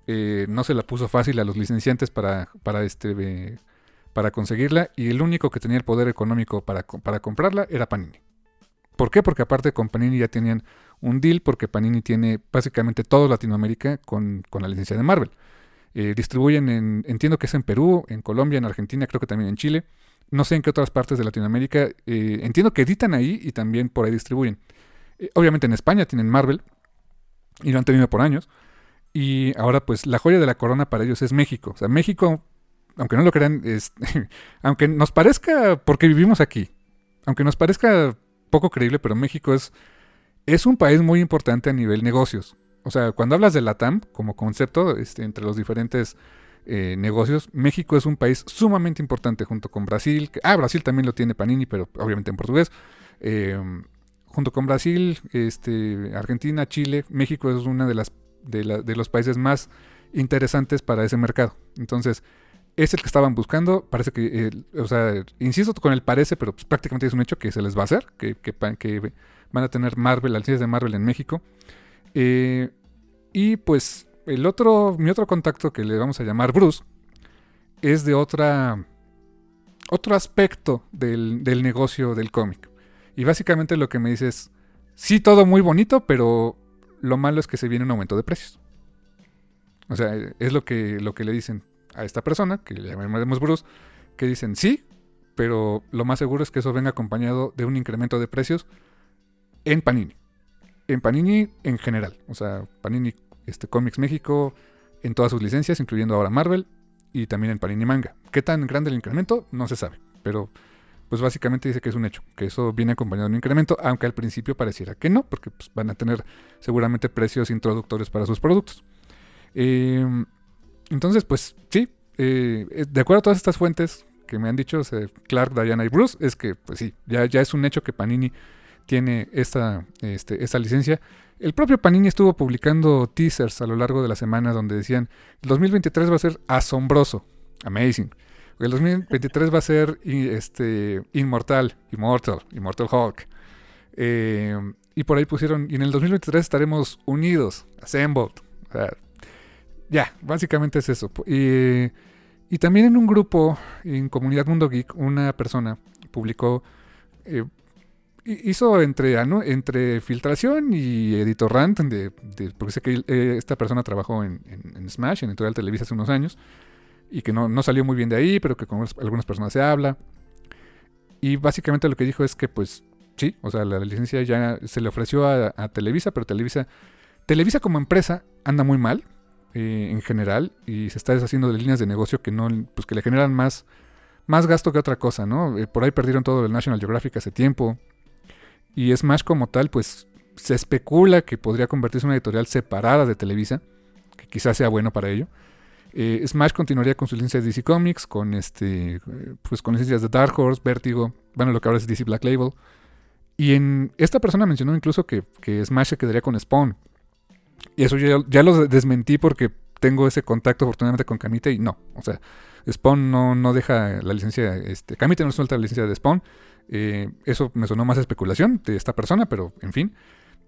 eh, no se la puso fácil a los licenciantes para, para, este, para conseguirla y el único que tenía el poder económico para, para comprarla era Panini. ¿Por qué? Porque aparte con Panini ya tenían un deal porque Panini tiene básicamente todo Latinoamérica con, con la licencia de Marvel. Eh, distribuyen en, entiendo que es en Perú, en Colombia, en Argentina, creo que también en Chile. No sé en qué otras partes de Latinoamérica. eh, entiendo que editan ahí y también por ahí distribuyen. Eh, obviamente en España tienen Marvel y lo han tenido por años. Y ahora pues la joya de la corona para ellos es México. O sea, México, aunque no lo crean, es, aunque nos parezca, porque vivimos aquí, aunque nos parezca poco creíble, pero México es, es un país muy importante a nivel negocios. O sea, cuando hablas de LATAM como concepto, este, entre los diferentes eh, negocios, México es un país sumamente importante junto con Brasil. Ah, Brasil también lo tiene Panini, pero obviamente en portugués. Eh, junto con Brasil, este, Argentina, Chile, México es una de las de, de los países más interesantes para ese mercado. Entonces, es el que estaban buscando. Parece que, eh, o sea, insisto con el parece, pero pues, prácticamente es un hecho que se les va a hacer, que, van a tener Marvel, licencias de Marvel en México. Eh, y pues el otro, mi otro contacto que le vamos a llamar Bruce, es de otra, otro aspecto del, del negocio del cómic. Y básicamente lo que me dice es, sí, todo muy bonito, pero lo malo es que se viene un aumento de precios. O sea, es lo que, lo que le dicen a esta persona, que le llamaremos Bruce, que dicen sí, pero lo más seguro es que eso venga acompañado de un incremento de precios en Panini. En Panini en general. O sea, Panini este, Comics México en todas sus licencias, incluyendo ahora Marvel y también en Panini Manga. ¿Qué tan grande el incremento? No se sabe. Pero pues básicamente dice que es un hecho, que eso viene acompañado de un incremento, aunque al principio pareciera que no, porque pues, van a tener seguramente precios introductorios para sus productos. Eh, entonces, pues sí, eh, eh, de acuerdo a todas estas fuentes que me han dicho sea, Clark, Diana y Bruce, es que pues sí, ya, ya es un hecho que Panini tiene esta, este, esta licencia. El propio Panini estuvo publicando teasers a lo largo de la semana donde decían, el 2023 va a ser asombroso, amazing. El 2023 va a ser este, inmortal, immortal, immortal Hulk. Eh, y por ahí pusieron, y en el 2023 estaremos unidos, assembled. O sea, ya, básicamente es eso. Y, y, también en un grupo, en Comunidad Mundo Geek, una persona publicó, eh, hizo entre, entre filtración y editorrant, de, porque sé que eh, esta persona trabajó en, en, Smash, en Editorial Televisa hace unos años, y que no, no salió muy bien de ahí, pero que con algunas personas se habla. Y básicamente lo que dijo es que pues sí, o sea, la licencia ya se le ofreció a, Televisa, pero Televisa, Televisa como empresa anda muy mal eh, en general y se está deshaciendo de líneas de negocio que no, pues que le generan más, más gasto que otra cosa, ¿no? Eh, por ahí perdieron todo el National Geographic hace tiempo y Smash como tal, pues se especula que podría convertirse en una editorial separada de Televisa, que quizás sea bueno para ello. Eh, Smash continuaría con su licencia de DC Comics, con este, pues con licencias de Dark Horse, Vertigo, bueno, lo que ahora es DC Black Label. Y en esta persona mencionó incluso que, Smash se quedaría con Spawn. Y eso ya, ya, lo desmentí porque tengo ese contacto afortunadamente con Kamite y no. O sea, Spawn no, no deja la licencia, este, Kamite no suelta la licencia de Spawn. Eh, eso me sonó más especulación de esta persona, pero en fin.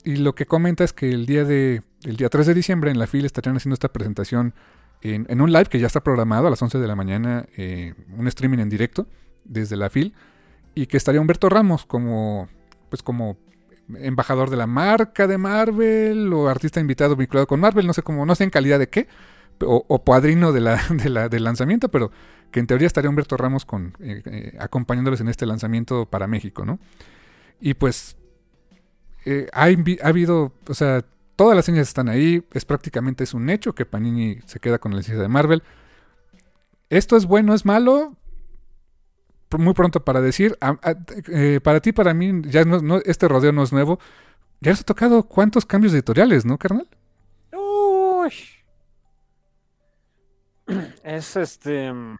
Y lo que comenta es que el día, de, el día 3 de diciembre en la fila estarían haciendo esta presentación en, un live que ya está programado a las 11 de la mañana, eh, un streaming en directo desde la FIL, y que estaría Humberto Ramos como pues como embajador de la marca de Marvel o artista invitado vinculado con Marvel, no sé cómo, no sé en calidad de qué, o, padrino de del lanzamiento, pero que en teoría estaría Humberto Ramos con, eh, eh, acompañándoles en este lanzamiento para México, ¿no? Y pues eh, ha, habido, o sea, todas las señas están ahí, es prácticamente es un hecho que Panini se queda con la licencia de Marvel. ¿Esto es bueno, es malo? Muy pronto para decir. Eh, para ti, para mí, ya no, este rodeo no es nuevo. Ya has tocado cuántos cambios editoriales, ¿no, carnal? Uy. Es este. ¿No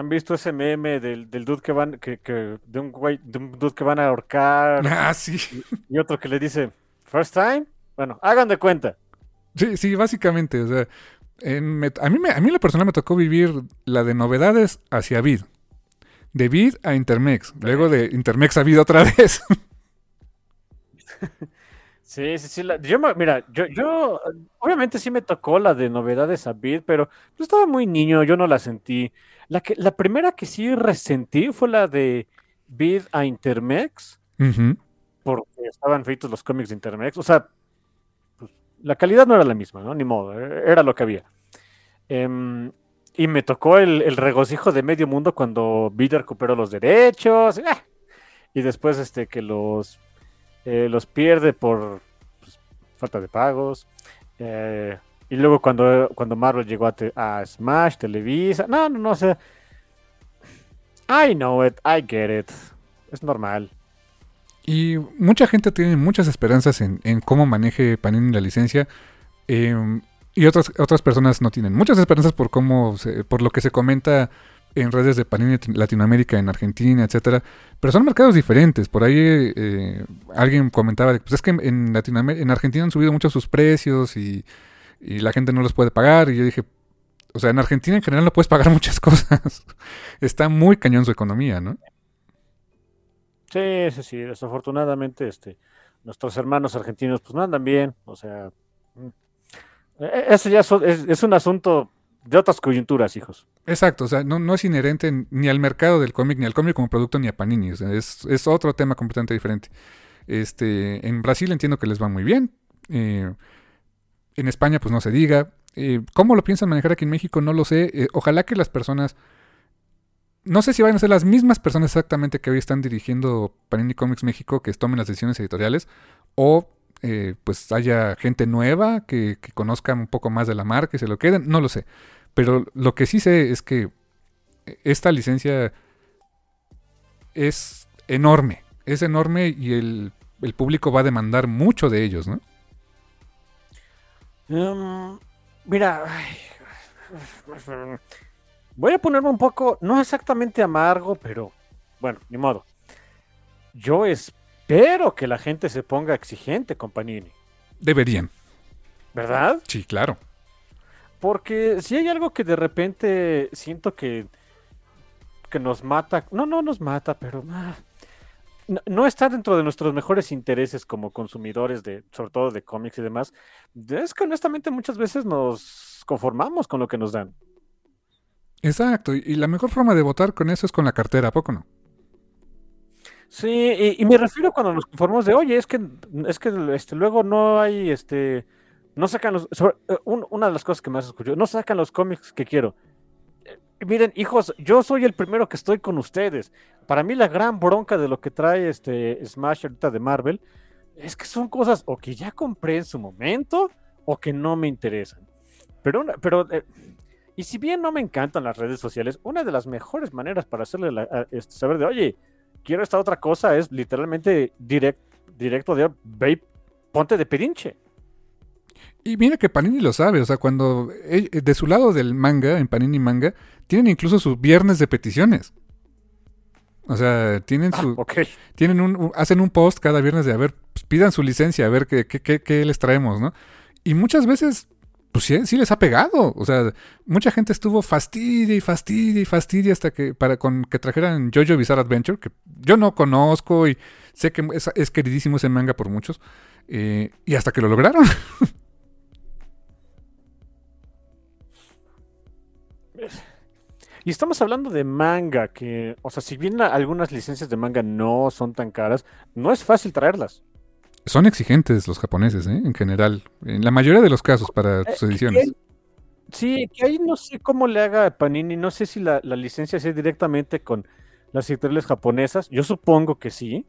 han visto ese meme del, del dude que van. Que, de, un de un dude que van a ahorcar? Ah, sí. Y, y otro que le dice, ¿First time? Bueno, hagan de cuenta. Sí, sí, básicamente. O sea, a, mí a mí la persona me tocó vivir la de novedades hacia Vid. De Vid a Intermex. Luego de Intermex a Vid otra vez. Sí, sí, sí. yo, mira, yo, yo, obviamente sí me tocó la de novedades a Vid, pero yo estaba muy niño, yo no la sentí. La, que, la primera que sí resentí fue la de Vid a Intermex, porque estaban feitos los cómics de Intermex. O sea, la calidad no era la misma, ¿no? Ni modo, e-, era lo que había. Em, y me tocó el, regocijo de medio mundo cuando Vida recuperó los derechos. ¡ah! y después este que los, eh, los pierde por pues, falta de pagos. Eh, y luego cuando, cuando Marvel llegó a, Smash, Televisa. No, no, no, o sea. I know it, I get it. Es normal. Y mucha gente tiene muchas esperanzas en, cómo maneje Panini la licencia. Em, y otras, otras personas no tienen muchas esperanzas por cómo por lo que se comenta en redes de Panini Latinoamérica, en Argentina, etcétera. Pero son mercados diferentes. Por ahí eh, alguien comentaba pues es que en Latinoamérica, en Argentina han subido mucho sus precios y la gente no los puede pagar. Y yo dije, o sea, en Argentina en general no puedes pagar muchas cosas. Está muy cañón su economía, ¿no? Sí, sí, sí, desafortunadamente este, nuestros hermanos argentinos pues no andan bien, o sea, mm, e, eso ya es, un asunto de otras coyunturas, hijos. Exacto, o sea, no, es inherente ni al mercado del cómic, ni al cómic como producto, ni a Panini, o sea, es, es, otro tema completamente diferente. Este, en Brasil entiendo que les va muy bien, eh, en España pues no se diga, eh, ¿cómo lo piensan manejar aquí en México? No lo sé, eh, ojalá que las personas no sé si van a ser las mismas personas exactamente que hoy están dirigiendo Panini Comics México que tomen las decisiones editoriales o eh, pues haya gente nueva que, conozca un poco más de la marca y se lo queden, no lo sé. Pero lo que sí sé es que esta licencia es enorme, es enorme y el, público va a demandar mucho de ellos, ¿no? Em, mira, Voy a ponerme un poco, no exactamente amargo, pero bueno, ni modo. Yo espero que la gente se ponga exigente con Panini. Deberían. ¿Verdad? Sí, claro. Porque si hay algo que de repente siento que, que nos mata, no, no nos mata, pero ah, no, está dentro de nuestros mejores intereses como consumidores de, sobre todo de cómics y demás, es que honestamente muchas veces nos conformamos con lo que nos dan. Exacto, y la mejor forma de votar con eso es con la cartera, ¿a poco no? Sí, y, me refiero cuando nos conformamos de, oye, es que, es que este, luego no hay, este, no sacan los, eh, una de las cosas que más escucho, no sacan los cómics que quiero. Eh, miren, hijos, yo soy el primero que estoy con ustedes. Para mí la gran bronca de lo que trae este Smash ahorita de Marvel es que son cosas o que ya compré en su momento o que no me interesan. Pero, pero eh, y si bien no me encantan las redes sociales, una de las mejores maneras para hacerle este, saber de, oye, quiero esta otra cosa es literalmente directo de, ve, ponte de perinche. Y mira que Panini lo sabe, o sea, cuando eh, de su lado del manga, en Panini Manga, tienen incluso sus viernes de peticiones. O sea, tienen ah, su. Tienen un, hacen un post cada viernes de a ver, pues, pidan su licencia, a ver qué, qué, qué, les traemos, ¿no? Y muchas veces, pues sí, sí, les ha pegado. O sea, mucha gente estuvo fastidia y fastidia y fastidia hasta que para con que trajeran Jojo Bizarre Adventure, que yo no conozco y sé que es, queridísimo ese manga por muchos. Eh, y hasta que lo lograron. Y estamos hablando de manga, que, o sea, si bien algunas licencias de manga no son tan caras, no es fácil traerlas. Son exigentes los japoneses, ¿eh? en general, en la mayoría de los casos para eh, sus ediciones. sí, que ahí no sé cómo le haga Panini, no sé si la, licencia sea directamente con las editoriales japonesas, yo supongo que sí.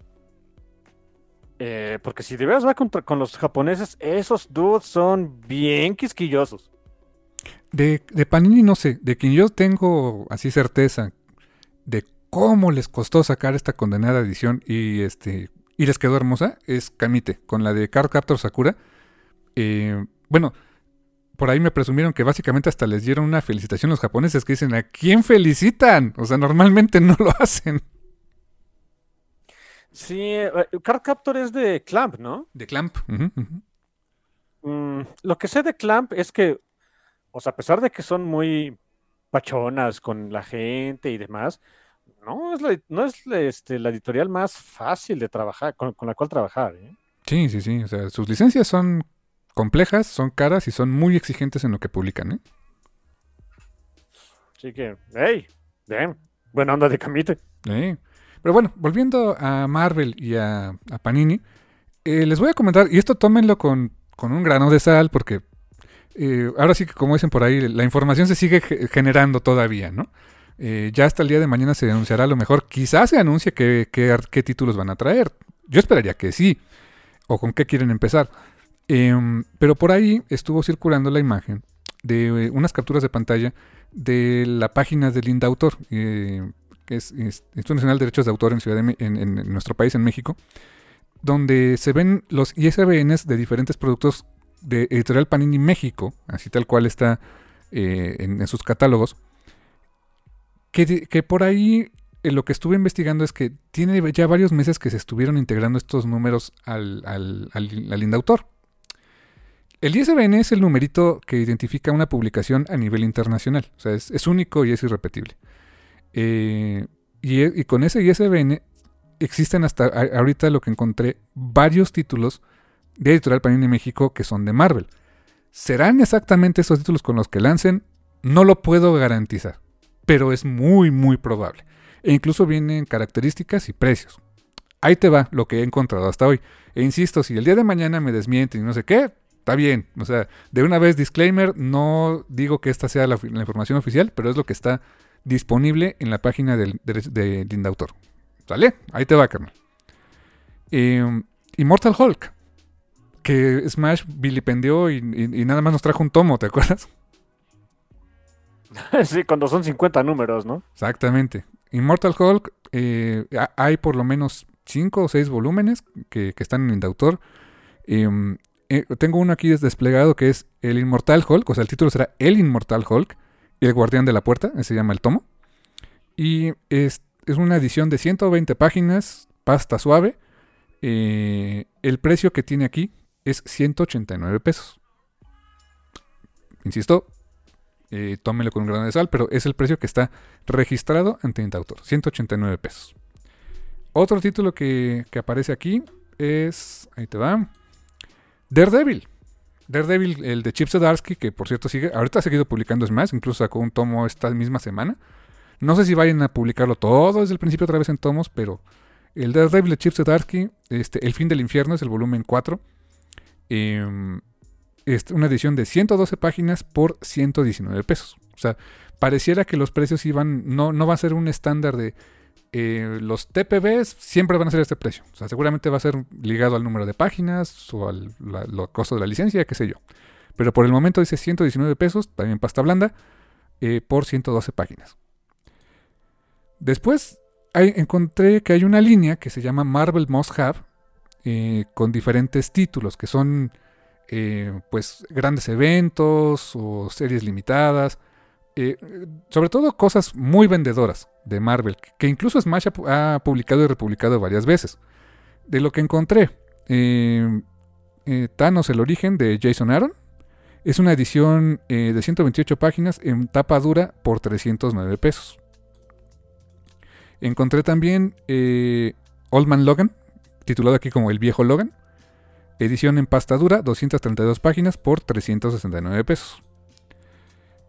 Eh, porque si de veras va contra, con los japoneses, esos dudes son bien quisquillosos. De, Panini no sé, de quien yo tengo así certeza de cómo les costó sacar esta condenada edición y este y les quedó hermosa es Kamite, con la de Card Captor Sakura. Eh, bueno, por ahí me presumieron que básicamente hasta les dieron una felicitación los japoneses que dicen, ¿a quién felicitan? O sea, normalmente no lo hacen. Sí, eh, Card Captor es de Clamp, ¿no? De Clamp. Mm, lo que sé de Clamp es que o sea, a pesar de que son muy pachonas con la gente y demás, no es la, no es la, este, la editorial más fácil de trabajar, con, la cual trabajar. ¿eh? Sí, sí, sí. O sea, sus licencias son complejas, son caras y son muy exigentes en lo que publican. ¿eh? Así que, hey, bien, buena onda de camite. Pero bueno, volviendo a Marvel y a, Panini, eh, les voy a comentar, y esto tómenlo con, con un grano de sal, porque eh, ahora sí que como dicen por ahí, la información se sigue generando todavía, ¿no? Eh, ya hasta el día de mañana se anunciará a lo mejor, quizás se anuncie qué, títulos van a traer. Yo esperaría que sí, o con qué quieren empezar. Em, pero por ahí estuvo circulando la imagen de eh, unas capturas de pantalla de la página del Indautor, que es, Instituto Nacional de Derechos de Autor en, Ciudad en, nuestro país, en México, donde se ven los ISBNs de diferentes productos de Editorial Panini México, así tal cual está eh, en, sus catálogos, que, por ahí eh, lo que estuve investigando es que tiene ya varios meses que se estuvieron integrando estos números al, al, al, Indautor. El ISBN es el numerito que identifica una publicación a nivel internacional, o sea, es, único y es irrepetible. Eh, y, y, con ese ISBN existen hasta ahorita lo que encontré varios títulos de Editorial Panini México que son de Marvel. ¿Serán exactamente esos títulos con los que lancen? No lo puedo garantizar, pero es muy muy probable. E incluso vienen características y precios. Ahí te va lo que he encontrado hasta hoy. E insisto, si el día de mañana me desmienten y no sé qué, está bien. O sea, de una vez disclaimer, no digo que esta sea la, información oficial, pero es lo que está disponible en la página del, de, Lindautor. ¿Sale? Ahí te va, carnal. Eh, Immortal Hulk que Smash vilipendió y, nada más nos trajo un tomo, ¿te acuerdas? Sí, cuando son 50 números, ¿no? Exactamente. Immortal Hulk, eh, hay por lo menos 5 o 6 volúmenes que, están en Indautor. Em, eh, tengo uno aquí desplegado que es El Inmortal Hulk, o sea, el título será El Inmortal Hulk y El Guardián de la Puerta, ese se llama el tomo. Y es, es una edición de 120 páginas, pasta suave. Eh, el precio que tiene aquí es 189 pesos. Insisto, eh, tómelo con un grano de sal, pero es el precio que está registrado ante Intautor, 189 pesos. otro título que, que aparece aquí es, ahí te va, Daredevil. Daredevil, el de Chip Zdarsky, que por cierto sigue, ahorita ha seguido publicando Smash, incluso sacó un tomo esta misma semana. No sé si vayan a publicarlo todo desde el principio otra vez en tomos, pero el Daredevil de Chip Zdarsky, este, El fin del infierno es el volumen 4. Eh, es una edición de 112 páginas por 119 pesos. O sea, pareciera que los precios iban, no, no va a ser un estándar de eh, los TPBs siempre van a ser este precio. O sea, seguramente va a ser ligado al número de páginas o al costo de la licencia, qué sé yo. Pero por el momento dice 119 pesos, también pasta blanda, eh, por 112 páginas. Después encontré que hay una línea que se llama Marvel Must Have, eh, con diferentes títulos, que son pues grandes eventos o series limitadas. sobre todo cosas muy vendedoras de Marvel, que incluso Smash ha, publicado y republicado varias veces. De lo que encontré, eh, eh, Thanos, el origen de Jason Aaron, es una edición eh, de 128 páginas en tapa dura por 309 pesos. Encontré también Old Man Logan, titulado aquí como El Viejo Logan, edición en pasta dura, 232 páginas por 369 pesos.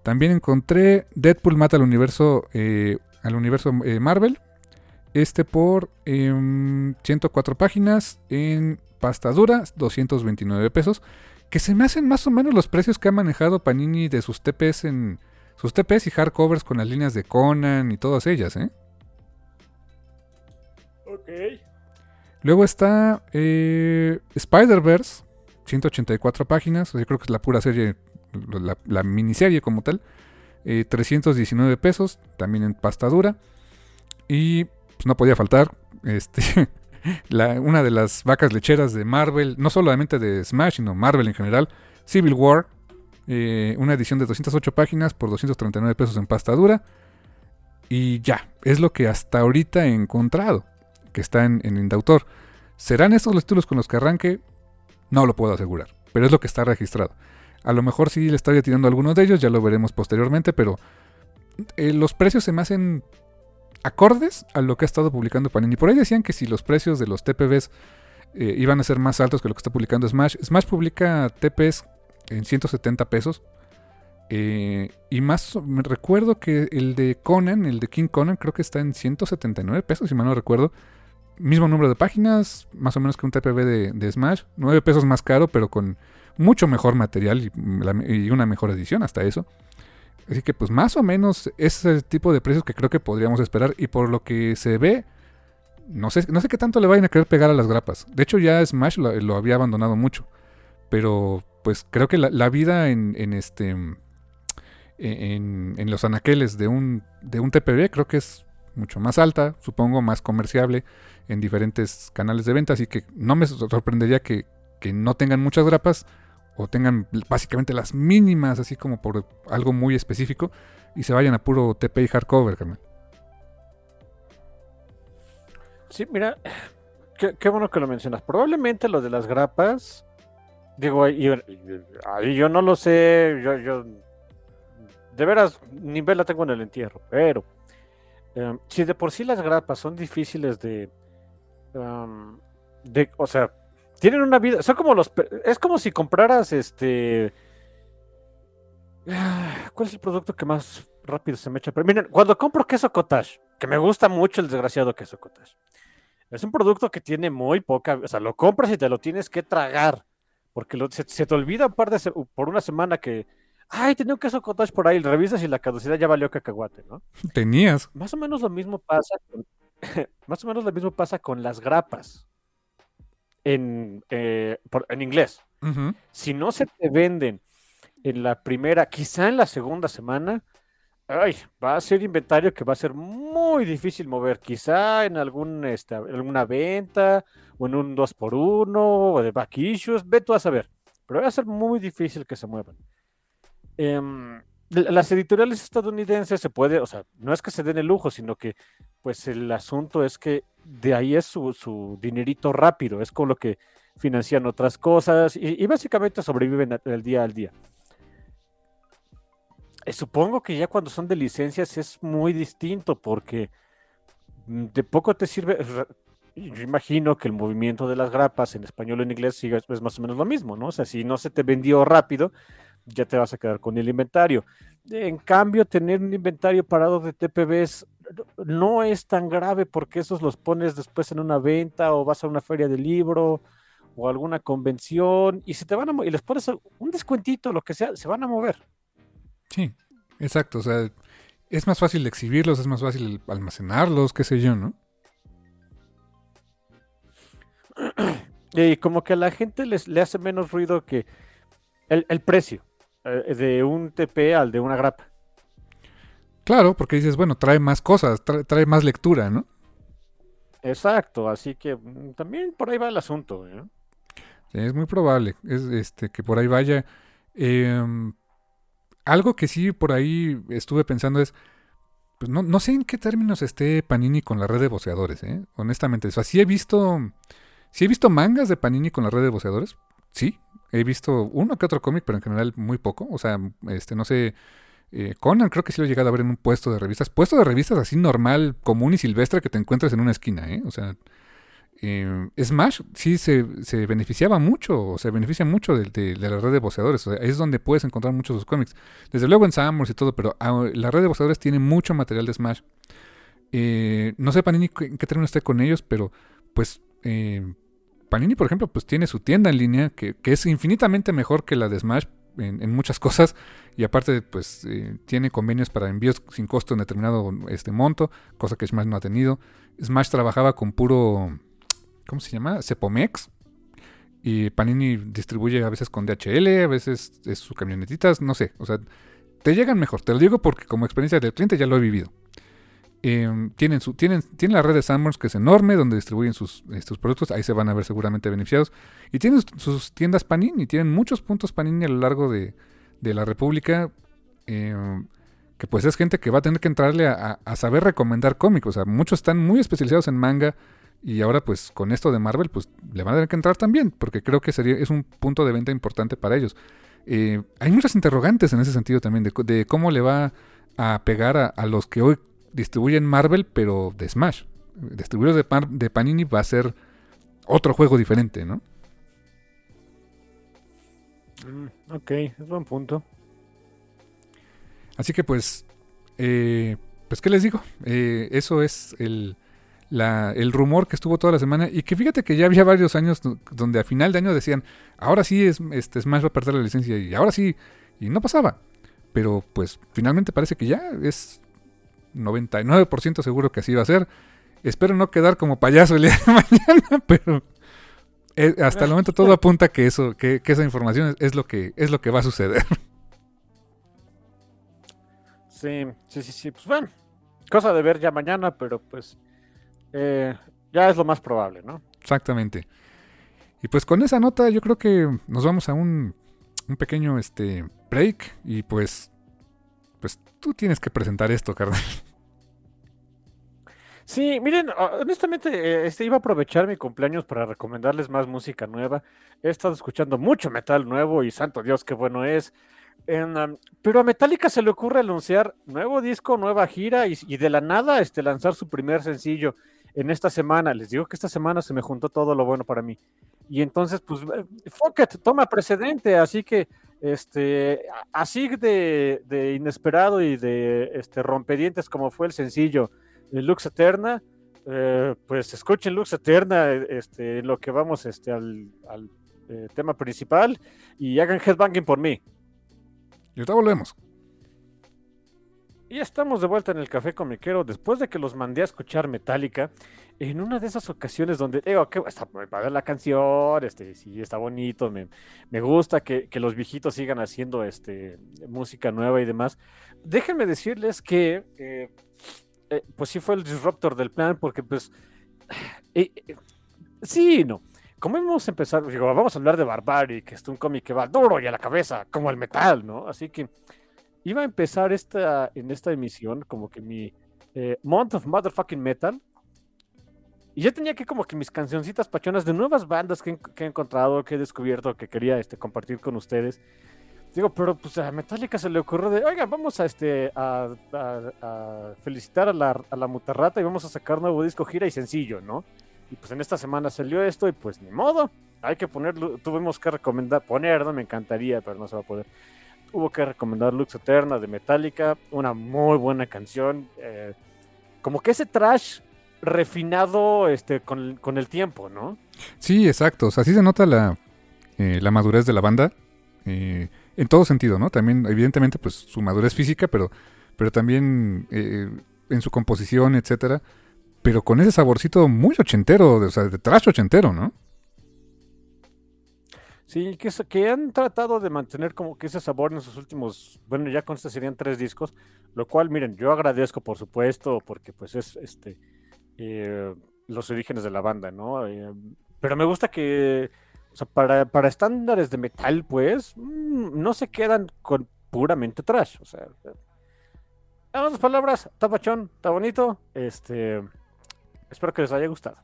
También encontré Deadpool mata al universo al universo eh, Marvel. Este por 104 em, páginas en pasta dura, 229 pesos. Que se me hacen más o menos los precios que ha manejado Panini de sus TPs en. Sus TPs y hardcovers con las líneas de Conan y todas ellas, ¿eh? Ok. Luego está eh, Spider-Verse, 184 páginas. Yo creo que es la pura serie, la miniserie como tal. 319 eh, pesos, también en pasta dura. Y pues, no podía faltar este, una de las vacas lecheras de Marvel, no solamente de Smash, sino Marvel en general, Civil War. Eh, una edición de 208 páginas por 239 pesos en pasta dura. Y ya, es lo que hasta ahorita he encontrado, que está en, Indautor. ¿Serán estos los títulos con los que arranque? No lo puedo asegurar, pero es lo que está registrado. A lo mejor sí le estaría tirando algunos de ellos, ya lo veremos posteriormente, pero eh, los precios se me hacen acordes a lo que ha estado publicando Panini. Por ahí decían que si los precios de los TPBs eh, iban a ser más altos que lo que está publicando Smash. Smash publica TPs en 170 pesos. Eh, y más, me recuerdo que el de Conan, el de King Conan, creo que está en 179 pesos, si mal no recuerdo. Mismo número de páginas, más o menos que un TPB de, Smash. 9 pesos más caro, pero con mucho mejor material y, una mejor edición hasta eso. Así que pues más o menos es el tipo de precios que creo que podríamos esperar y por lo que se ve, no sé, no sé qué tanto le vayan a querer pegar a las grapas. De hecho ya Smash lo, había abandonado mucho, pero pues creo que la, vida en, este... En, en, los anaqueles de un, de un TPB creo que es mucho más alta, supongo más comerciable en diferentes canales de venta, así que no me sorprendería que, que no tengan muchas grapas o tengan básicamente las mínimas, así como por algo muy específico, y se vayan a puro TP y hardcover, carnal. Sí, mira, qué, bueno que lo mencionas. Probablemente lo de las grapas, digo, yo no lo sé, yo, yo de veras, ni la tengo en el entierro, pero em, si de por sí las grapas son difíciles de, de o sea, tienen una vida, son como los, es como si compraras este, ¿cuál es el producto que más rápido se me echa? Pero miren, cuando compro queso cottage, que me gusta mucho el desgraciado queso cottage, es un producto que tiene muy poca, o sea, lo compras y te lo tienes que tragar, porque se, te olvida un par de, por una semana que, ay, tenía un queso cottage por ahí, revisas y la caducidad ya valió cacahuate, ¿no? Tenías. Más o menos lo mismo pasa más o menos lo mismo pasa con las grapas en, eh, en inglés. Si no se te venden en la primera, quizá en la segunda semana, ay, va a ser inventario que va a ser muy difícil mover. Quizá en algún, este, alguna venta o en un 2 por 1 o de back issues, ve tú a saber. Pero va a ser muy difícil que se muevan. Em, las editoriales estadounidenses se puede, o sea, no es que se den el lujo, sino que pues el asunto es que de ahí es su, dinerito rápido, es con lo que financian otras cosas y, básicamente sobreviven el día al día. Eh, supongo que ya cuando son de licencias es muy distinto porque mm, de poco te sirve, yo imagino que el movimiento de las grapas en español o en inglés es más o menos lo mismo, ¿no? O sea, si no se te vendió rápido, ya te vas a quedar con el inventario. En cambio, tener un inventario parado de TPBs no es tan grave porque esos los pones después en una venta o vas a una feria de libro o alguna convención y se te van a y les pones un descuentito, lo que sea, se van a mover. Sí, exacto. O sea, es más fácil exhibirlos, es más fácil almacenarlos, qué sé yo, ¿no? Y como que a la gente les, le hace menos ruido que el, precio eh, de un TP al de una grapa. Claro, porque dices, bueno, trae más cosas, trae, más lectura, ¿no? Exacto, así que mm, también por ahí va el asunto. ¿eh? Es muy probable es, este, que por ahí vaya. Em, algo que sí por ahí estuve pensando es, pues no, no sé en qué términos esté Panini con la red de boceadores, ¿eh? honestamente. O sea, sí he visto Sí he visto mangas de Panini con la red de boceadores. Sí, he visto uno que otro cómic, pero en general muy poco. O sea, este, no sé. Eh, Conan creo que sí lo he llegado a ver en un puesto de revistas. Puesto de revistas así normal, común y silvestre que te encuentres en una esquina, ¿eh? O sea, eh, Smash sí se, beneficiaba mucho, o se beneficia mucho de, la red de boceadores. O sea, es donde puedes encontrar muchos de sus cómics. Desde luego en Summers y todo, pero ah, la red de boceadores tiene mucho material de Smash. Eh, no sé Panini en qué término esté con ellos, pero pues Panini, por ejemplo, pues tiene su tienda en línea que, es infinitamente mejor que la de Smash en, muchas cosas y aparte pues eh, tiene convenios para envíos sin costo en determinado este monto, cosa que Smash no ha tenido. Smash trabajaba con puro, ¿cómo se llama? Cepomex. Y Panini distribuye a veces con DHL, a veces es sus camionetitas, no sé. O sea, te llegan mejor. Te lo digo porque como experiencia del cliente ya lo he vivido. Em, tienen, tienen, tienen la red de Sanborns que es enorme, donde distribuyen sus estos productos, ahí se van a ver seguramente beneficiados. Y tienen sus tiendas Panini, tienen muchos puntos Panini a lo largo de, la República, em, que pues es gente que va a tener que entrarle a, saber recomendar cómics. O sea, muchos están muy especializados en manga y ahora pues con esto de Marvel pues le van a tener que entrar también, porque creo que sería, es un punto de venta importante para ellos. Eh, hay muchas interrogantes en ese sentido también de, cómo le va a pegar a los que hoy distribuyen Marvel, pero de Smash. Distribuidores de, de Panini va a ser otro juego diferente, ¿no? Mm, ok, es buen punto. Así que pues, eh, pues ¿qué les digo? Eh, eso es el, el rumor que estuvo toda la semana y que fíjate que ya había varios años donde a final de año decían, ahora sí es, este, Smash va a perder la licencia y ahora sí, y no pasaba. Pero pues finalmente parece que ya es 99% seguro que así va a ser. Espero no quedar como payaso el día de mañana, pero eh, hasta el momento todo apunta que eso, que, esa información es, lo que es lo que va a suceder. Sí, sí, sí, sí. Pues bueno, cosa de ver ya mañana, pero pues eh, ya es lo más probable, ¿no? Exactamente. Y pues con esa nota yo creo que nos vamos a un, un pequeño este break y pues pues tú tienes que presentar esto, carnal. Sí, miren, ah, honestamente, eh, este iba a aprovechar mi cumpleaños para recomendarles más música nueva. He estado escuchando mucho metal nuevo y santo Dios, qué bueno es. pero a Metallica se le ocurre anunciar nuevo disco, nueva gira y, de la nada este, lanzar su primer sencillo en esta semana. Les digo que esta semana se me juntó todo lo bueno para mí. Y entonces, pues, eh, fuck it, toma precedente. Así que, este, así de, inesperado y de este, rompedientes como fue el sencillo Lux Eterna, eh, pues escuchen Lux Eterna este, en lo que vamos este, al, eh, tema principal y hagan headbanging por mí. Y ahorita volvemos. Y estamos de vuelta en el café comiquero después de que los mandé a escuchar Metallica en una de esas ocasiones donde digo que está para la canción, este sí está bonito, me, gusta que, los viejitos sigan haciendo este música nueva y demás. Déjenme decirles que eh, eh, pues sí fue el disruptor del plan, porque pues, eh, eh, sí, no. Como hemos empezado, digo, vamos a hablar de Barbari, que es un cómic que va duro y a la cabeza, como el metal, ¿no? Así que iba a empezar esta, en esta emisión como que mi Month of Motherfucking Metal. Y ya tenía que como que mis cancioncitas pachonas de nuevas bandas que, he encontrado, que he descubierto, que quería este, compartir con ustedes. Digo, pero pues a Metallica se le ocurrió de, oiga, vamos a este a, felicitar a la, a la mutarrata y vamos a sacar nuevo disco gira y sencillo, ¿no? Y pues en esta semana salió esto y pues ni modo. Hay que ponerlo, tuvimos que recomendar, poner, no me encantaría, pero no se va a poder. Hubo que recomendar Lux Eterna de Metallica, una muy buena canción. Eh, como que ese trash refinado este, con, con, el tiempo, ¿no? Sí, exacto. O sea, sí se nota la, eh, la madurez de la banda. Eh, en todo sentido, ¿no? También, evidentemente, pues su madurez física, pero, pero también eh, en su composición, etcétera. Pero con ese saborcito muy ochentero, o sea, de trash ochentero, ¿no? Sí, que, que han tratado de mantener como que ese sabor en sus últimos, bueno, ya con este serían tres discos, lo cual, miren, yo agradezco, por supuesto, porque pues es este eh, los orígenes de la banda, ¿no? Eh, pero me gusta que, o sea, para, para estándares de metal, pues, mm, no se quedan con puramente trash, o sea, en otras palabras, está pachón, está bonito, este, espero que les haya gustado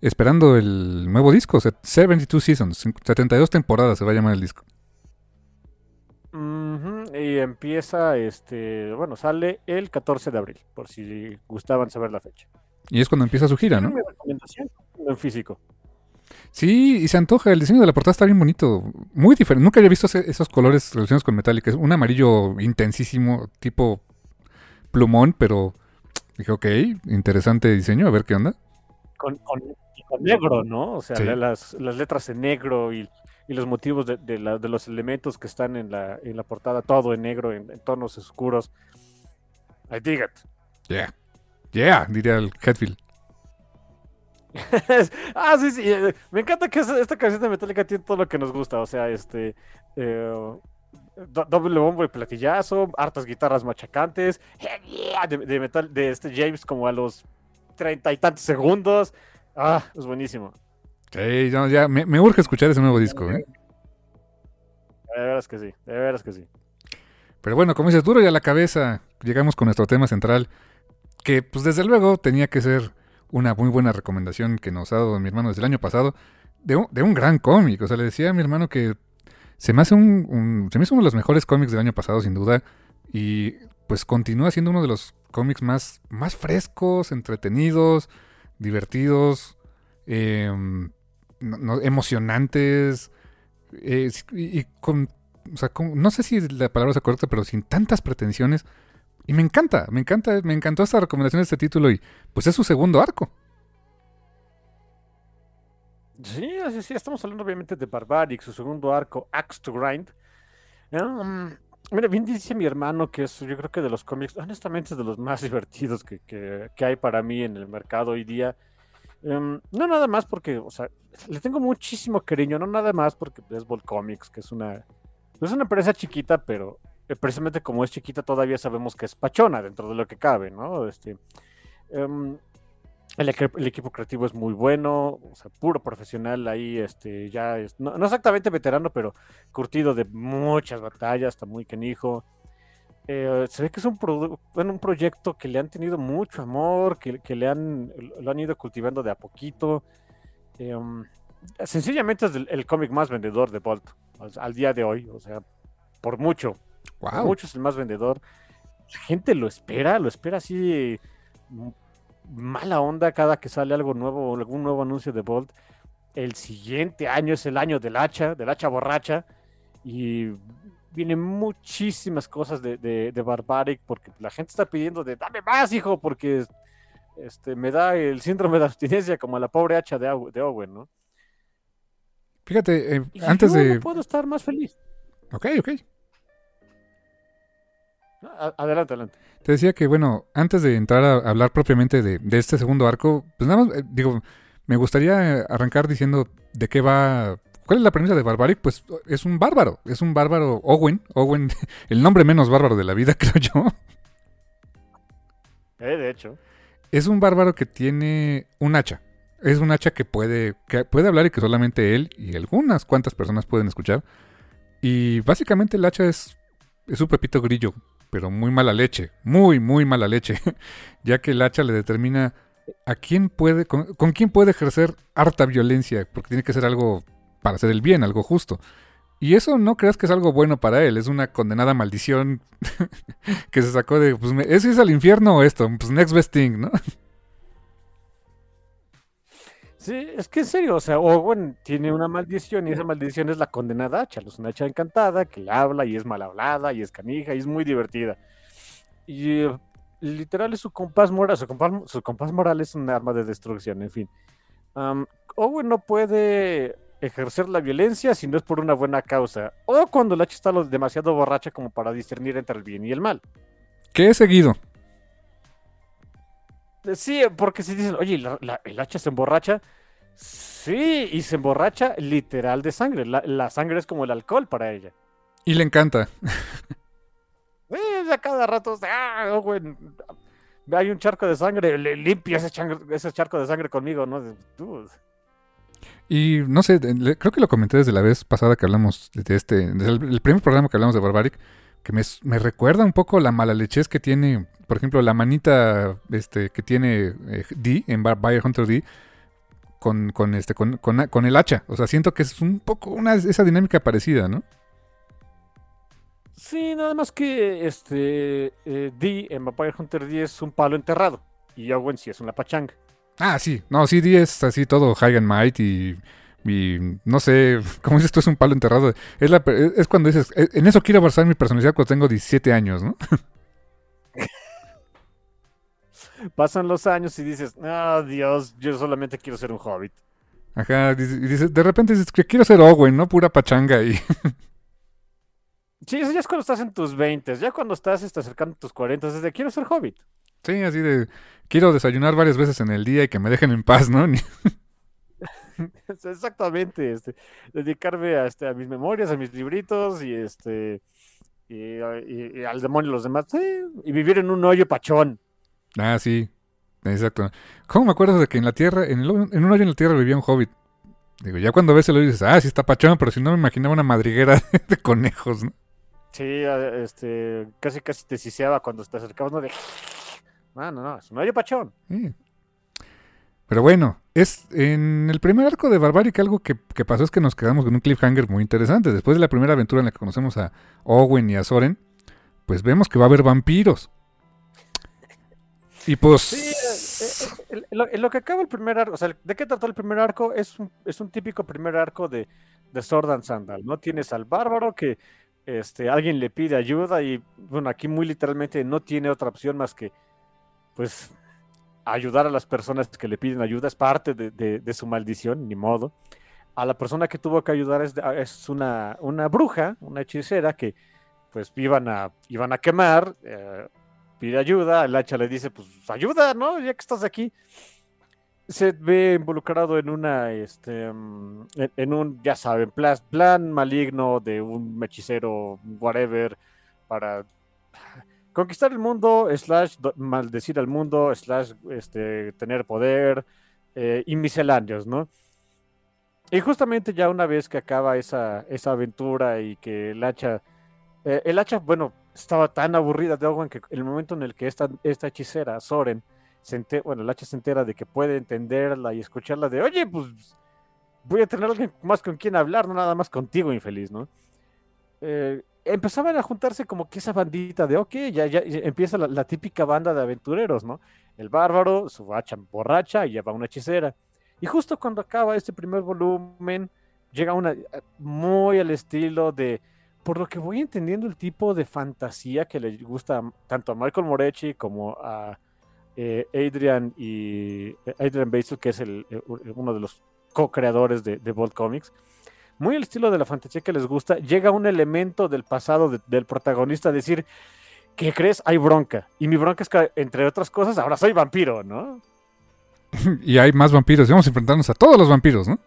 esperando el nuevo disco, 72 Seasons, 72 temporadas se va a llamar el disco. Y empieza, este, bueno, sale el 14 de abril, por si gustaban saber la fecha. Y es cuando empieza su gira, ¿no? en físico. Sí, y se antoja, el diseño de la portada está bien bonito, muy diferente. Nunca había visto esos colores relacionados con Metallica, es un amarillo intensísimo, tipo plumón, pero dije, ok, interesante diseño, a ver qué onda. Con, negro, ¿no? O sea, las, letras en negro y, los motivos de, los elementos que están en la, en la portada, todo en negro, en, tonos oscuros. I dig it. Yeah. Yeah, diría el Headfield. ah, sí, sí. Eh, me encanta que esta canción de Metallica tiene todo lo que nos gusta. O sea, este. Eh, doble bombo y platillazo, hartas guitarras machacantes, de, de, metal, de este James como a los treinta y tantos segundos. Ah, es buenísimo. Sí, ya me, urge escuchar ese nuevo disco, ¿eh? De veras que sí, de veras que sí. Pero bueno, como dices, duro y a la cabeza, llegamos con nuestro tema central, que pues desde luego tenía que ser una muy buena recomendación que nos ha dado mi hermano desde el año pasado, de un, de un gran cómic. O sea, le decía a mi hermano que se me hace un, se me hizo uno de los mejores cómics del año pasado, sin duda, y pues continúa siendo uno de los cómics más, más frescos, entretenidos, divertidos, em, emocionantes, y, con, o sea, no sé si la palabra es correcta, pero sin tantas pretensiones. Y me encanta, me encanta, me encantó esta recomendación de este título y pues es su segundo arco. Sí, así sí, estamos hablando obviamente de Barbaric, su segundo arco, Axe to Grind. Um, mira, bien dice mi hermano que es, yo creo que de los cómics, honestamente es de los más divertidos que, que, hay para mí en el mercado hoy día. Em, no nada más porque, o sea, le tengo muchísimo cariño, no nada más porque es Ball Comics, que es una, es una empresa chiquita, pero eh, precisamente como es chiquita todavía sabemos que es pachona dentro de lo que cabe, ¿no? Este, em, el, equipo creativo es muy bueno, o sea, puro profesional ahí, este, ya es, no, exactamente veterano, pero curtido de muchas batallas, está muy canijo. Eh, se ve que es un, un proyecto que le han tenido mucho amor, que, le han, lo han ido cultivando de a poquito. Em, sencillamente es el, cómic más vendedor de Bolt al, día de hoy, o sea, por mucho. Mucho es el más vendedor. La gente lo espera, lo espera así mala onda cada que sale algo nuevo, algún nuevo anuncio de Bolt. El siguiente año es el año del hacha, del hacha borracha. Y vienen muchísimas cosas de, de, Barbaric porque la gente está pidiendo de dame más, hijo, porque este, me da el síndrome de abstinencia como la pobre hacha de, de Owen, ¿no? Fíjate, eh, antes de... No puedo estar más feliz. Ok, ok. Adelante, adelante. Te decía que, bueno, antes de entrar a hablar propiamente de, este segundo arco, pues nada más, eh, digo, me gustaría arrancar diciendo de qué va. ¿Cuál es la premisa de Barbaric? Pues es un bárbaro, es un bárbaro Owen, Owen, el nombre menos bárbaro de la vida, creo yo. Eh, de hecho. Es un bárbaro que tiene un hacha. Es un hacha que puede, que puede hablar y que solamente él y algunas cuantas personas pueden escuchar. Y básicamente el hacha es, es un pepito grillo pero muy mala leche, muy, muy mala leche, ya que el hacha le determina a quién puede, con, quién puede ejercer harta violencia, porque tiene que ser algo para hacer el bien, algo justo. Y eso no creas que es algo bueno para él, es una condenada maldición que se sacó de, pues, es al infierno o esto? Pues next best thing, ¿no? Sí, es que en serio, o sea, Owen tiene una maldición y esa maldición es la condenada hacha. Es una hacha encantada que habla y es mal hablada y es canija y es muy divertida. Y eh, literal es su compás moral, su compás, moral es un arma de destrucción, en fin. Owen no puede ejercer la violencia si no es por una buena causa o cuando la hacha está demasiado borracha como para discernir entre el bien y el mal. ¿Qué he seguido? Sí, porque si dicen, oye, el hacha se emborracha. Sí, y se emborracha literal de sangre. La, sangre es como el alcohol para ella. Y le encanta. Sí, a cada rato, ah, hay un charco de sangre, le limpia ese, ese charco de sangre conmigo, ¿no? Y no sé, creo que lo comenté desde la vez pasada que hablamos de este, desde el, primer programa que hablamos de Barbaric, que me, me, recuerda un poco la mala lechez que tiene por ejemplo, la manita este, que tiene eh, D en Bayer Hunter D con, con, este, con, con, el hacha. O sea, siento que es un poco una, esa dinámica parecida, ¿no? Sí, nada más que este eh, D en Vampire Hunter D es un palo enterrado y Owen sí es una pachanga. Ah, sí, no, sí, D es así todo high and might y, y no sé, como dices tú, es un palo enterrado. Es, la, es cuando dices, eh, en eso quiero basar mi personalidad cuando tengo 17 años, ¿no? pasan los años y dices, ah, Dios, yo solamente quiero ser un hobbit. Ajá, y dices, de repente dices que quiero ser Owen, ¿no? Pura pachanga y... sí, eso ya es cuando estás en tus 20, ya cuando estás, estás acercando a tus 40, es de quiero ser hobbit. Sí, así de, quiero desayunar varias veces en el día y que me dejen en paz, ¿no? Exactamente, este, dedicarme a, este, a mis memorias, a mis libritos y este y, al demonio y los demás, y vivir en un hoyo pachón. Ah, sí. Exacto. ¿Cómo me acuerdo de que en la tierra, en, en un hoyo en la tierra vivía un hobbit? Digo, ya cuando ves el hoyo dices, ah, sí está pachón, pero si no me imaginaba una madriguera de conejos, ¿no? Sí, este, casi casi te siseaba cuando te acercabas, ¿no? De... No, no, no, es un hoyo pachón. Pero bueno, es en el primer arco de Barbaric algo que, que, pasó es que nos quedamos con un cliffhanger muy interesante. Después de la primera aventura en la que conocemos a Owen y a Soren, pues vemos que va a haber vampiros. Y pues. Sí, eh, eh, lo, que acaba el primer arco, o sea, ¿de qué trató el primer arco? Es un, es un típico primer arco de, de Sword and Sandal, ¿no? Tienes al bárbaro que este, alguien le pide ayuda y, bueno, aquí muy literalmente no tiene otra opción más que, pues, ayudar a las personas que le piden ayuda, es parte de, su maldición, ni modo. A la persona que tuvo que ayudar es, es una, una bruja, una hechicera que, pues, iban a, iban a quemar. Eh, pide ayuda, el hacha le dice, pues ayuda, ¿no? Ya que estás aquí. Se ve involucrado en una, este, mm, en, un, ya saben, plan, maligno de un hechicero, whatever, para conquistar el mundo, slash maldecir al mundo, slash este, tener poder eh, y misceláneos, ¿no? Y justamente ya una vez que acaba esa, esa aventura y que el hacha, eh, el hacha, bueno, estaba tan aburrida de Owen que el momento en el que esta, esta hechicera, Soren, se bueno, el hacha se entera de que puede entenderla y escucharla de, oye, pues voy a tener alguien más con quien hablar, no nada más contigo, infeliz, ¿no? Eh, empezaban a juntarse como que esa bandita de, ok, ya, ya, empieza la, típica banda de aventureros, ¿no? El bárbaro, su hacha borracha y ya va una hechicera. Y justo cuando acaba este primer volumen, llega una muy al estilo de por lo que voy entendiendo el tipo de fantasía que le gusta tanto a Michael Moretti como a eh, Adrian y eh, Adrian Basil, que es eh, uno de los co-creadores de, de Comics. Muy el estilo de la fantasía que les gusta, llega un elemento del pasado del protagonista a decir, ¿qué crees? Hay bronca. Y mi bronca es que, entre otras cosas, ahora soy vampiro, ¿no? y hay más vampiros, y vamos a enfrentarnos a todos los vampiros, ¿no?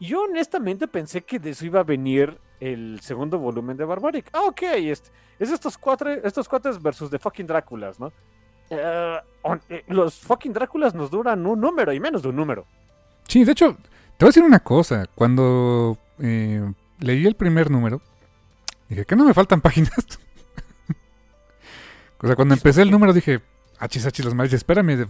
Yo honestamente pensé que de eso iba a venir el segundo volumen de Barbaric. Ah, ok, es, es estos, cuatro, estos cuates versus The fucking Dráculas, ¿no? Eh, eh, los fucking Dráculas nos duran un número y menos de un número. Sí, de hecho, te voy a decir una cosa. Cuando eh, leí el primer número, dije, ¿qué no me faltan páginas? o sea, cuando empecé el número dije, achis, achis, los mares, espérame,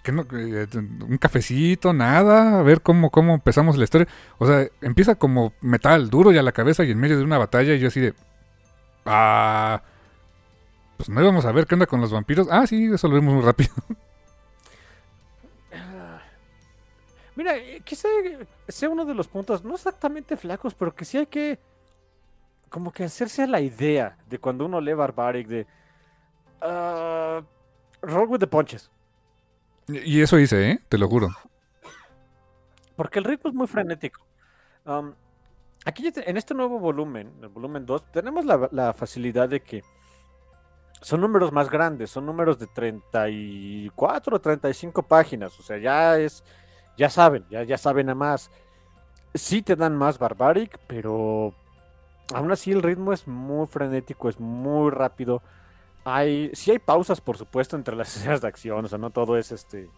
que no, un cafecito, nada, a ver cómo, cómo empezamos la historia. O sea, empieza como metal duro ya la cabeza y en medio de una batalla y yo así de... Ah, pues no íbamos a ver qué onda con los vampiros. Ah, sí, eso lo vimos muy rápido. Mira, eh, quizá sea uno de los puntos, no exactamente flacos, pero que sí hay que como que hacerse a la idea de cuando uno lee Barbaric de uh, roll with the punches. Y eso hice, ¿eh? Te lo juro. Porque el ritmo es muy frenético. Aquí en este nuevo volumen, el volumen 2, tenemos la, la, facilidad de que son números más grandes, son números de 34 o 35 páginas. O sea, ya es, ya saben, ya, ya saben a más. Sí te dan más Barbaric, pero aún así el ritmo es muy frenético, es muy rápido. Hay, sí hay pausas, por supuesto, entre las escenas de acción, o sea, no todo es este...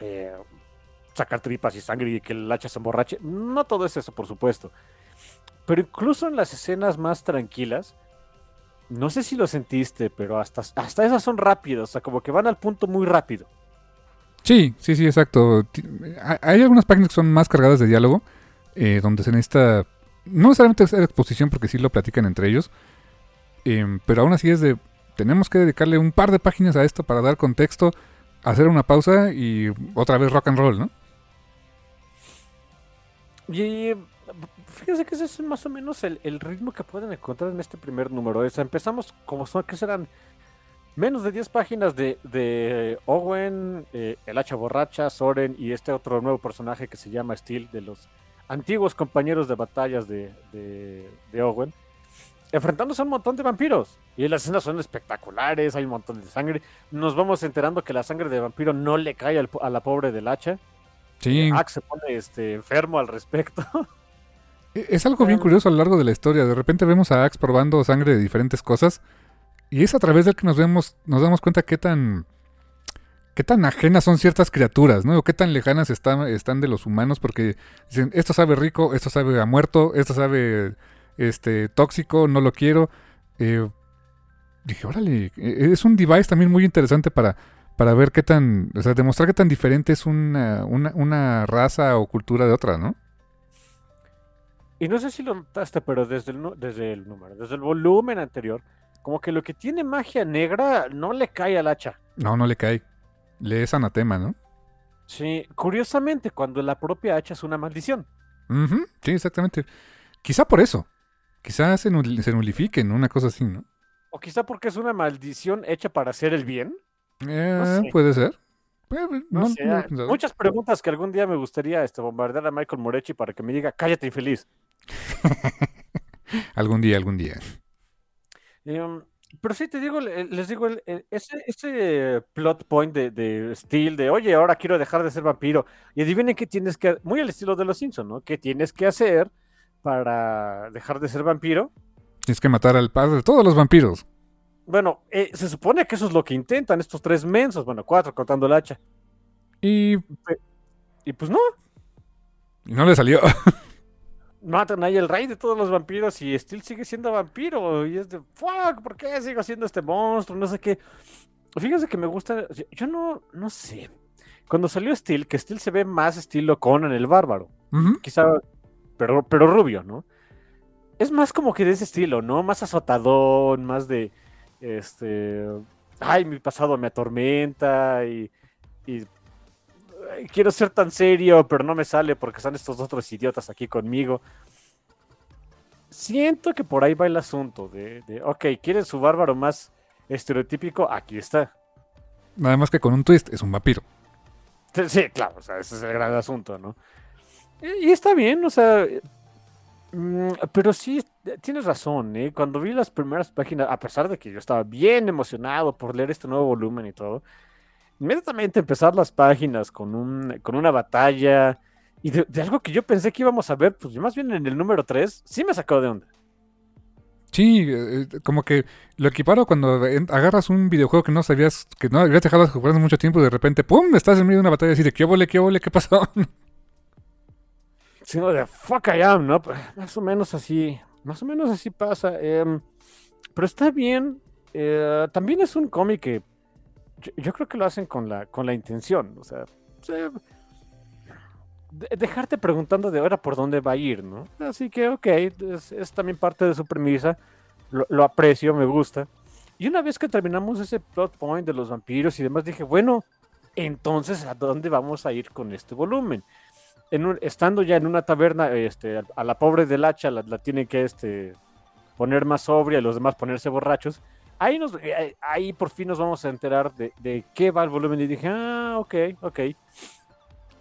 Eh, sacar tripas y sangre y que el hacha se emborrache. No todo es eso, por supuesto. Pero incluso en las escenas más tranquilas, no sé si lo sentiste, pero hasta, hasta esas son rápidas, o sea, como que van al punto muy rápido. Sí, sí, sí, exacto. Hay algunas páginas que son más cargadas de diálogo, eh, donde se necesita no necesariamente hacer exposición porque sí lo platican entre ellos. Em, pero aún así es de. Tenemos que dedicarle un par de páginas a esto para dar contexto, hacer una pausa y otra vez rock and roll, ¿no? Y fíjense que ese es más o menos el, ritmo que pueden encontrar en este primer número. O empezamos como son, que serán menos de 10 páginas de, Owen, eh, el hacha borracha, Soren y este otro nuevo personaje que se llama Steel de los antiguos compañeros de batallas de, de, Owen, enfrentándose a un montón de vampiros. Y las escenas son espectaculares, hay un montón de sangre. Nos vamos enterando que la sangre de vampiro no le cae a la pobre del hacha. Sí. Axe se pone este, enfermo al respecto. E, es algo bien curioso a lo largo de la historia. De repente vemos a Axe probando sangre de diferentes cosas. Y es a través del que nos vemos, nos damos cuenta qué tan qué tan ajenas son ciertas criaturas, ¿no? O qué tan lejanas están, están de los humanos, porque dicen, esto sabe rico, esto sabe a muerto, esto sabe este, tóxico, no lo quiero. Eh, dije, órale, e, es un device también muy interesante para, para ver qué tan, o sea, demostrar qué tan diferente es una, una, una raza o cultura de otra, ¿no? Y no sé si lo notaste, pero desde el, desde el número, desde el volumen anterior, como que lo que tiene magia negra no le cae al hacha. No, no le cae. Le es anatema, ¿no? Sí, curiosamente, cuando la propia hacha es una maldición. Sí, exactamente. Quizá por eso. Quizá se, nulifiquen, una cosa así, ¿no? O quizá porque es una maldición hecha para hacer el bien. Eh, puede ser. Eh, muchas preguntas que algún día me gustaría este, bombardear a Michael Morechi para que me diga, cállate infeliz. algún día, algún día. Em, pero sí, te digo, les digo, ese, ese plot point de, de Steel, de oye, ahora quiero dejar de ser vampiro. Y adivinen qué tienes que, muy al estilo de los Simpsons, ¿no? ¿Qué tienes que hacer para dejar de ser vampiro? Tienes que matar al padre de todos los vampiros. Bueno, eh, se supone que eso es lo que intentan estos tres mensos, bueno, cuatro contando el hacha. Y. Y pues no. Y no le salió. matan ahí el rey de todos los vampiros y Steel sigue siendo vampiro. Y es de, fuck, ¿por qué sigo siendo este monstruo? No sé qué. Fíjense que me gusta. Yo no, no sé. Cuando salió Steel, que Steel se ve más estilo Conan el bárbaro. Quizá, pero, pero rubio, ¿no? Es más como que de ese estilo, ¿no? Más azotadón, más de. Este. Ay, mi pasado me atormenta y. y quiero ser tan serio, pero no me sale porque están estos otros idiotas aquí conmigo. Siento que por ahí va el asunto de, ok, ¿quieren su bárbaro más estereotípico? Aquí está. Nada más que con un twist, es un vampiro. Sí, claro, o sea, ese es el gran asunto, ¿no? Y, está bien, o sea, mm, pero sí, tienes razón, ¿eh? Cuando vi las primeras páginas, a pesar de que yo estaba bien emocionado por leer este nuevo volumen y todo, inmediatamente empezar las páginas con, un, con una batalla y de, algo que yo pensé que íbamos a ver, pues más bien en el número 3, sí me sacó de onda. Sí, eh, eh, como que lo equiparo cuando agarras un videojuego que no sabías, que no habías dejado de jugar mucho tiempo y de repente, ¡pum! Estás en medio de una batalla y de ¿qué vole, qué vole, qué pasó? Sino de fuck I am, ¿no? Pues, más o menos así, más o menos así pasa. Em, pero está bien. Eh, también es un cómic que yo, creo que lo hacen con la, con la intención, o sea, dejarte preguntando de ahora por dónde va a ir, ¿no? Así que, ok, es, también parte de su premisa, lo, aprecio, me gusta. Y una vez que terminamos ese plot point de los vampiros y demás, dije, bueno, Entonces, ¿a dónde vamos a ir con este volumen? En estando ya en una taberna, este, a, la pobre del hacha la, la tienen que este, poner más sobria y los demás ponerse borrachos. Ahí, nos, eh, ahí por fin nos vamos a enterar de, de qué va el volumen. Y dije, ah, ok, ok.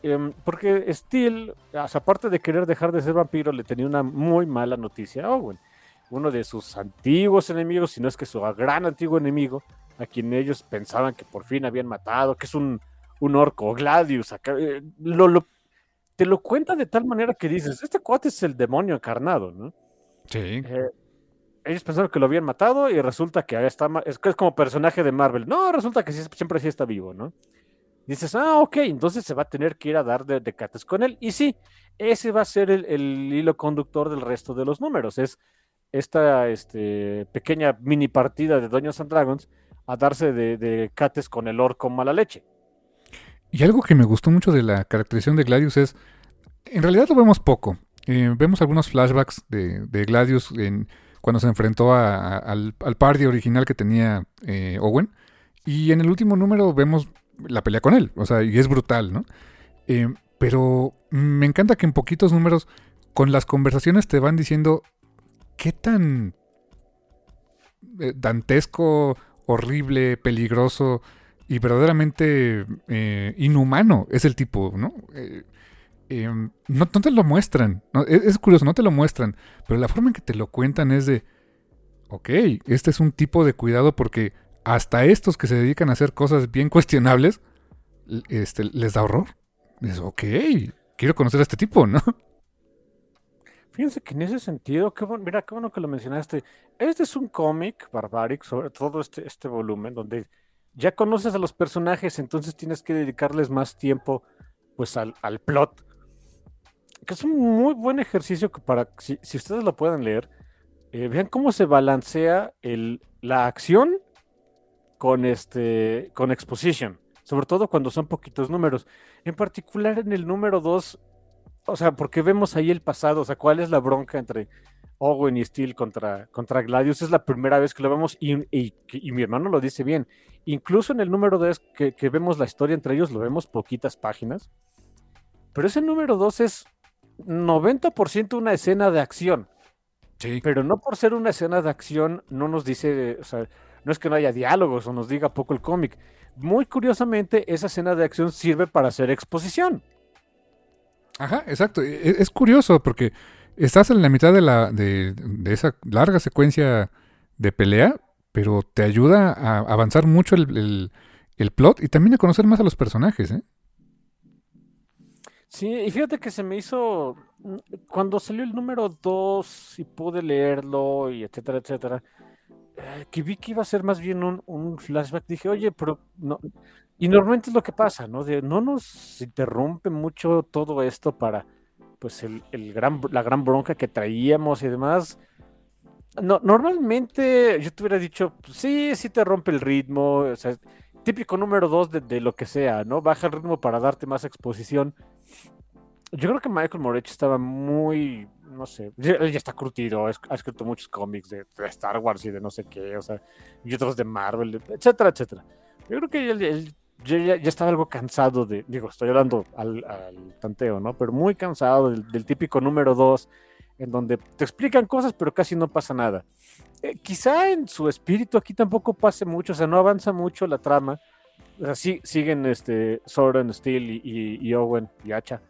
Em, porque Steel, aparte de querer dejar de ser vampiro, le tenía una muy mala noticia a Owen. Uno de sus antiguos enemigos, si no es que su gran antiguo enemigo, a quien ellos pensaban que por fin habían matado, que es un, un orco, Gladius. Eh, lo, te lo cuenta de tal manera que dices, este cuate es el demonio encarnado, ¿no? Sí. Eh, ellos pensaron que lo habían matado y resulta que está, es, es como personaje de Marvel. No, resulta que siempre sí está vivo, ¿no? dices, ah, ok, entonces se va a tener que ir a dar de, de cates con él. Y sí, ese va a ser el, hilo conductor del resto de los números. Es esta este, pequeña mini partida de Dungeons and Dragons a darse de, cates con el orco mala leche. Y algo que me gustó mucho de la caracterización de Gladius es, en realidad lo vemos poco. Eh, vemos algunos flashbacks de, Gladius en, cuando se enfrentó al, party original que tenía eh, Owen. Y en el último número vemos la pelea con él. O sea, y es brutal, ¿no? Eh, pero me encanta que en poquitos números, con las conversaciones te van diciendo qué tan dantesco, horrible, peligroso y verdaderamente eh, inhumano es el tipo, ¿no? no, te lo muestran. Es, es, curioso, no te lo muestran. Pero la forma en que te lo cuentan es de, ok, este es un tipo de cuidado porque hasta estos que se dedican a hacer cosas bien cuestionables, este, les da horror. Es ok, quiero conocer a este tipo, ¿no? Fíjense que en ese sentido, qué bueno, mira, qué bueno que lo mencionaste. Este es un cómic barbaric, sobre todo este, este volumen, donde ya conoces a los personajes, entonces tienes que dedicarles más tiempo pues al, plot. Que es un muy buen ejercicio que para, si, ustedes lo pueden leer, eh, vean cómo se balancea el, la acción con este con exposition, sobre todo cuando son poquitos números. En particular en el número 2, o sea, porque vemos ahí el pasado, o sea, cuál es la bronca entre Owen y Steel contra, contra Gladius, es la primera vez que lo vemos y, mi hermano lo dice bien. Incluso en el número 2 que, que vemos la historia entre ellos, lo vemos poquitas páginas, pero ese número 2 es 90% una escena de acción. Sí. Pero no por ser una escena de acción, no nos dice, o sea, no es que no haya diálogos o nos diga poco el cómic. Muy curiosamente, esa escena de acción sirve para hacer exposición. Ajá, exacto. E, e, es, curioso porque estás en la mitad de, la, de, esa larga secuencia de pelea, pero te ayuda a avanzar mucho el, plot y también a conocer más a los personajes. ¿eh? Sí, y fíjate que se me hizo, cuando salió el número 2 y pude leerlo y etcétera, etcétera, eh, que vi que iba a ser más bien un, flashback, dije, oye, pero no. Y normalmente es lo que pasa, ¿no? De, no nos interrumpe mucho todo esto para, pues, el, gran, la gran bronca que traíamos y demás. No, normalmente yo te hubiera dicho, pues, sí, sí te rompe el ritmo, o sea, típico número dos de, de, lo que sea, ¿no? Baja el ritmo para darte más exposición. Yo creo que Michael Moretti estaba muy, no sé, él ya está curtido, ha escrito muchos cómics de, Star Wars y de no sé qué, o sea, y otros de Marvel, etcétera, etcétera. Yo creo que él, ya, estaba algo cansado de, digo, estoy hablando al, tanteo, ¿no? Pero muy cansado del, típico número 2, en donde te explican cosas, pero casi no pasa nada. Eh, quizá en su espíritu aquí tampoco pase mucho, o sea, no avanza mucho la trama. O sea, siguen este, Soren, Steel y, y Owen y Hacha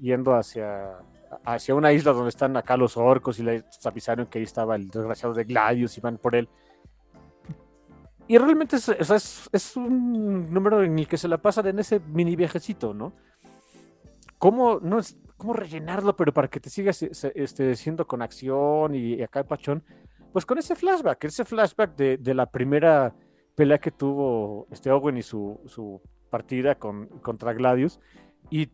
yendo hacia hacia una isla donde están acá los orcos y les avisaron que ahí estaba el desgraciado de Gladius y van por él. Y realmente es, es, un número en el que se la pasan en ese mini viajecito, ¿no? ¿Cómo, no es, cómo rellenarlo, pero para que te sigas este, siendo con acción y, acá el pachón? Pues con ese flashback, ese flashback de, de, la primera pelea que tuvo este Owen y su, su partida con, contra Gladius. Y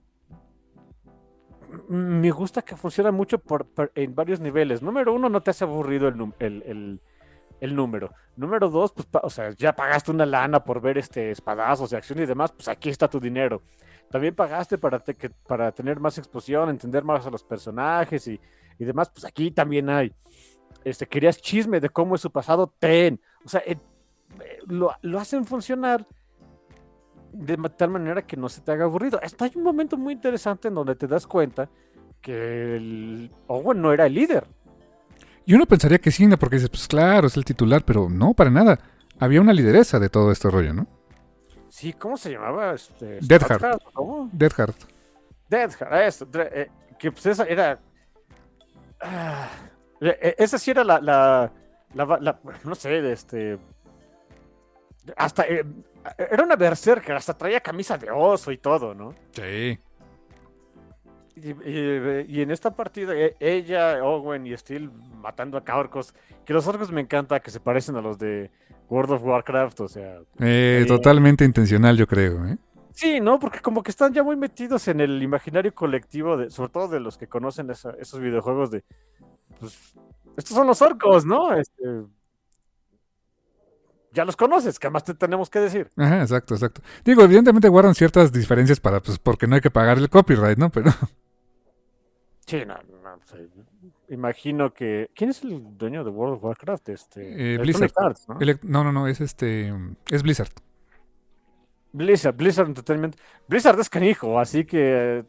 me gusta que funciona mucho por, en varios niveles. Número uno, no te hace aburrido el, el, número. Número dos, pues, o sea, ya pagaste una lana por ver este espadazos de acción y demás, pues aquí está tu dinero. También pagaste para, tener más exposición, entender más a los personajes y, demás, pues aquí también hay. Este, querías chisme de cómo es su pasado, ten. O sea, eh, lo, lo hacen funcionar de tal manera que no se te haga aburrido. Hasta hay un momento muy interesante en donde te das cuenta que el Owen no era el líder. Y uno pensaría que sí, porque dices, pues claro, es el titular, pero no, para nada. Había una lideresa de todo este rollo, ¿no? Sí, ¿cómo se llamaba? Este, Deadheart. ¿Cómo? Deadheart. Deadheart, eso. eh, que pues esa era. ah, eh, esa sí era la, la, la- la- No sé, este. Hasta. eh, era una berserker, hasta traía camisa de oso y todo, ¿no? Sí. Y, y- y en esta partida, e- ella, Owen y Steel matando acá orcos. Que los orcos me encanta que se parecen a los de World of Warcraft, o sea. Eh. Totalmente intencional, yo creo, ¿eh? Sí, ¿no? Porque como que están ya muy metidos en el imaginario colectivo, de, sobre todo de los que conocen esa- esos videojuegos de. Pues, estos son los orcos, ¿no? Este, ya los conoces, ¿qué más te tenemos que decir? Ajá, exacto, exacto. Digo, evidentemente guardan ciertas diferencias para, pues, porque no hay que pagar el copyright, ¿no? Pero Sí, no, no, sí. Imagino que. ¿Quién es el dueño de World of Warcraft? Este, Eh, Blizzard. Arts, ¿no? no, no, no, es este, es Blizzard. Blizzard, Blizzard Entertainment. Blizzard es canijo, así que eh,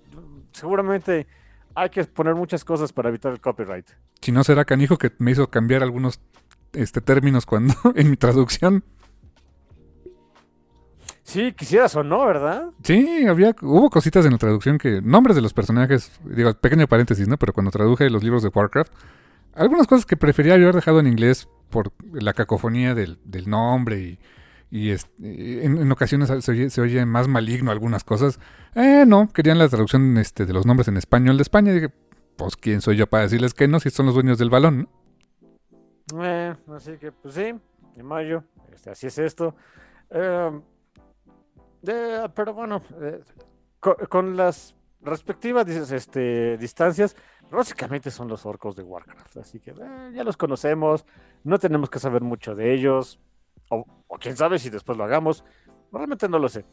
seguramente hay que poner muchas cosas para evitar el copyright. Si no será canijo que me hizo cambiar algunos este, términos cuando en mi traducción. Sí, quisieras o no, ¿verdad? Sí, había, hubo cositas en la traducción que, nombres de los personajes, digo, pequeño paréntesis, ¿no? Pero cuando traduje los libros de Warcraft, algunas cosas que prefería haber dejado en inglés por la cacofonía del, del nombre y, y es- y en, en ocasiones se oye, se oye más maligno algunas cosas. Eh, no, querían la traducción este, de los nombres en español de España. Y dije, pues, ¿quién soy yo para decirles que no si son los dueños del balón? ¿no? Eh, así que, pues sí, de mayo, este, así es esto. Eh, eh, pero bueno, eh, co- con, las respectivas este, distancias, básicamente son los orcos de Warcraft, así que eh, ya los conocemos, no tenemos que saber mucho de ellos, o, o quién sabe si después lo hagamos, realmente no lo sé.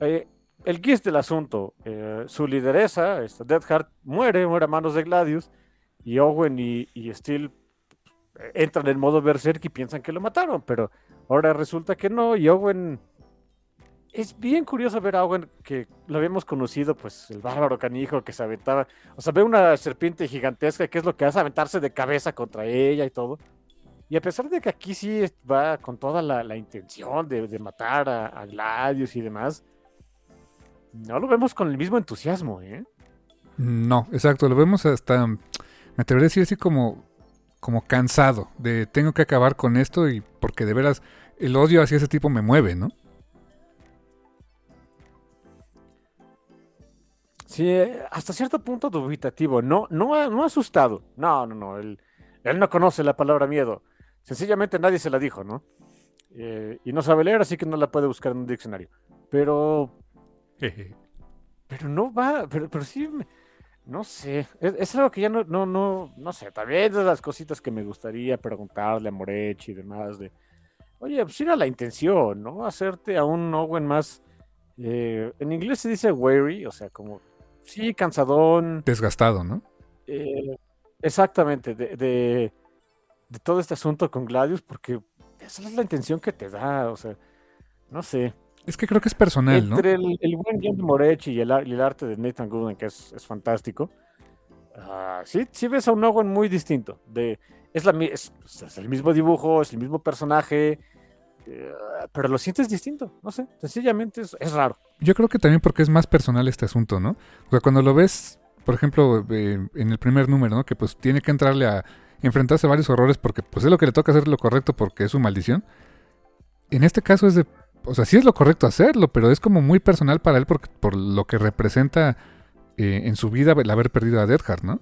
Eh, el gist del asunto, eh, su lideresa, esta Deadheart, muere, muere a manos de Gladius, y Owen y, y Steel eh, entran en modo berserk y piensan que lo mataron, pero ahora resulta que no, y Owen... Es bien curioso ver a Owen que lo habíamos conocido, pues el bárbaro canijo que se aventaba, o sea, ve una serpiente gigantesca, que es lo que hace aventarse de cabeza contra ella y todo. Y a pesar de que aquí sí va con toda la, intención de, matar a, a Gladius y demás, no lo vemos con el mismo entusiasmo, ¿eh? No, exacto, lo vemos hasta, me atrevería a decir así como, como cansado de tengo que acabar con esto y porque de veras el odio hacia ese tipo me mueve, ¿no? Sí, eh, hasta cierto punto dubitativo, no, no, no asustado. No, no, no, él, él no conoce la palabra miedo. Sencillamente nadie se la dijo, ¿no? Eh, y no sabe leer, así que no la puede buscar en un diccionario. Pero, pero no va, pero, pero sí, no sé, es, es algo que ya no, no, no, no sé, también es de las cositas que me gustaría preguntarle a Morechi y demás, de, oye, pues era la intención, ¿no? Hacerte a un Owen más, eh, en inglés se dice wary, o sea, como, sí, cansadón, Desgastado, ¿no? eh, exactamente, de, de, de todo este asunto con Gladius, porque esa es la intención que te da, o sea, no sé. Es que creo que es personal, ¿no? Entre el, el buen de Morechi y el, el arte de Nathan Gooden, que es, es fantástico, ah, sí, sí ves a un Owen muy distinto. De, es, la, es, es el mismo dibujo, es el mismo personaje, pero lo sientes distinto, no sé, sencillamente es, es raro. Yo creo que también porque es más personal este asunto, ¿no? O sea, cuando lo ves, por ejemplo, eh, en el primer número, ¿no? Que pues tiene que entrarle a enfrentarse a varios horrores porque pues es lo que le toca hacer lo correcto porque es su maldición. En este caso es de, o sea, sí es lo correcto hacerlo, pero es como muy personal para él porque, por lo que representa eh, en su vida el haber perdido a Deadheart, ¿no?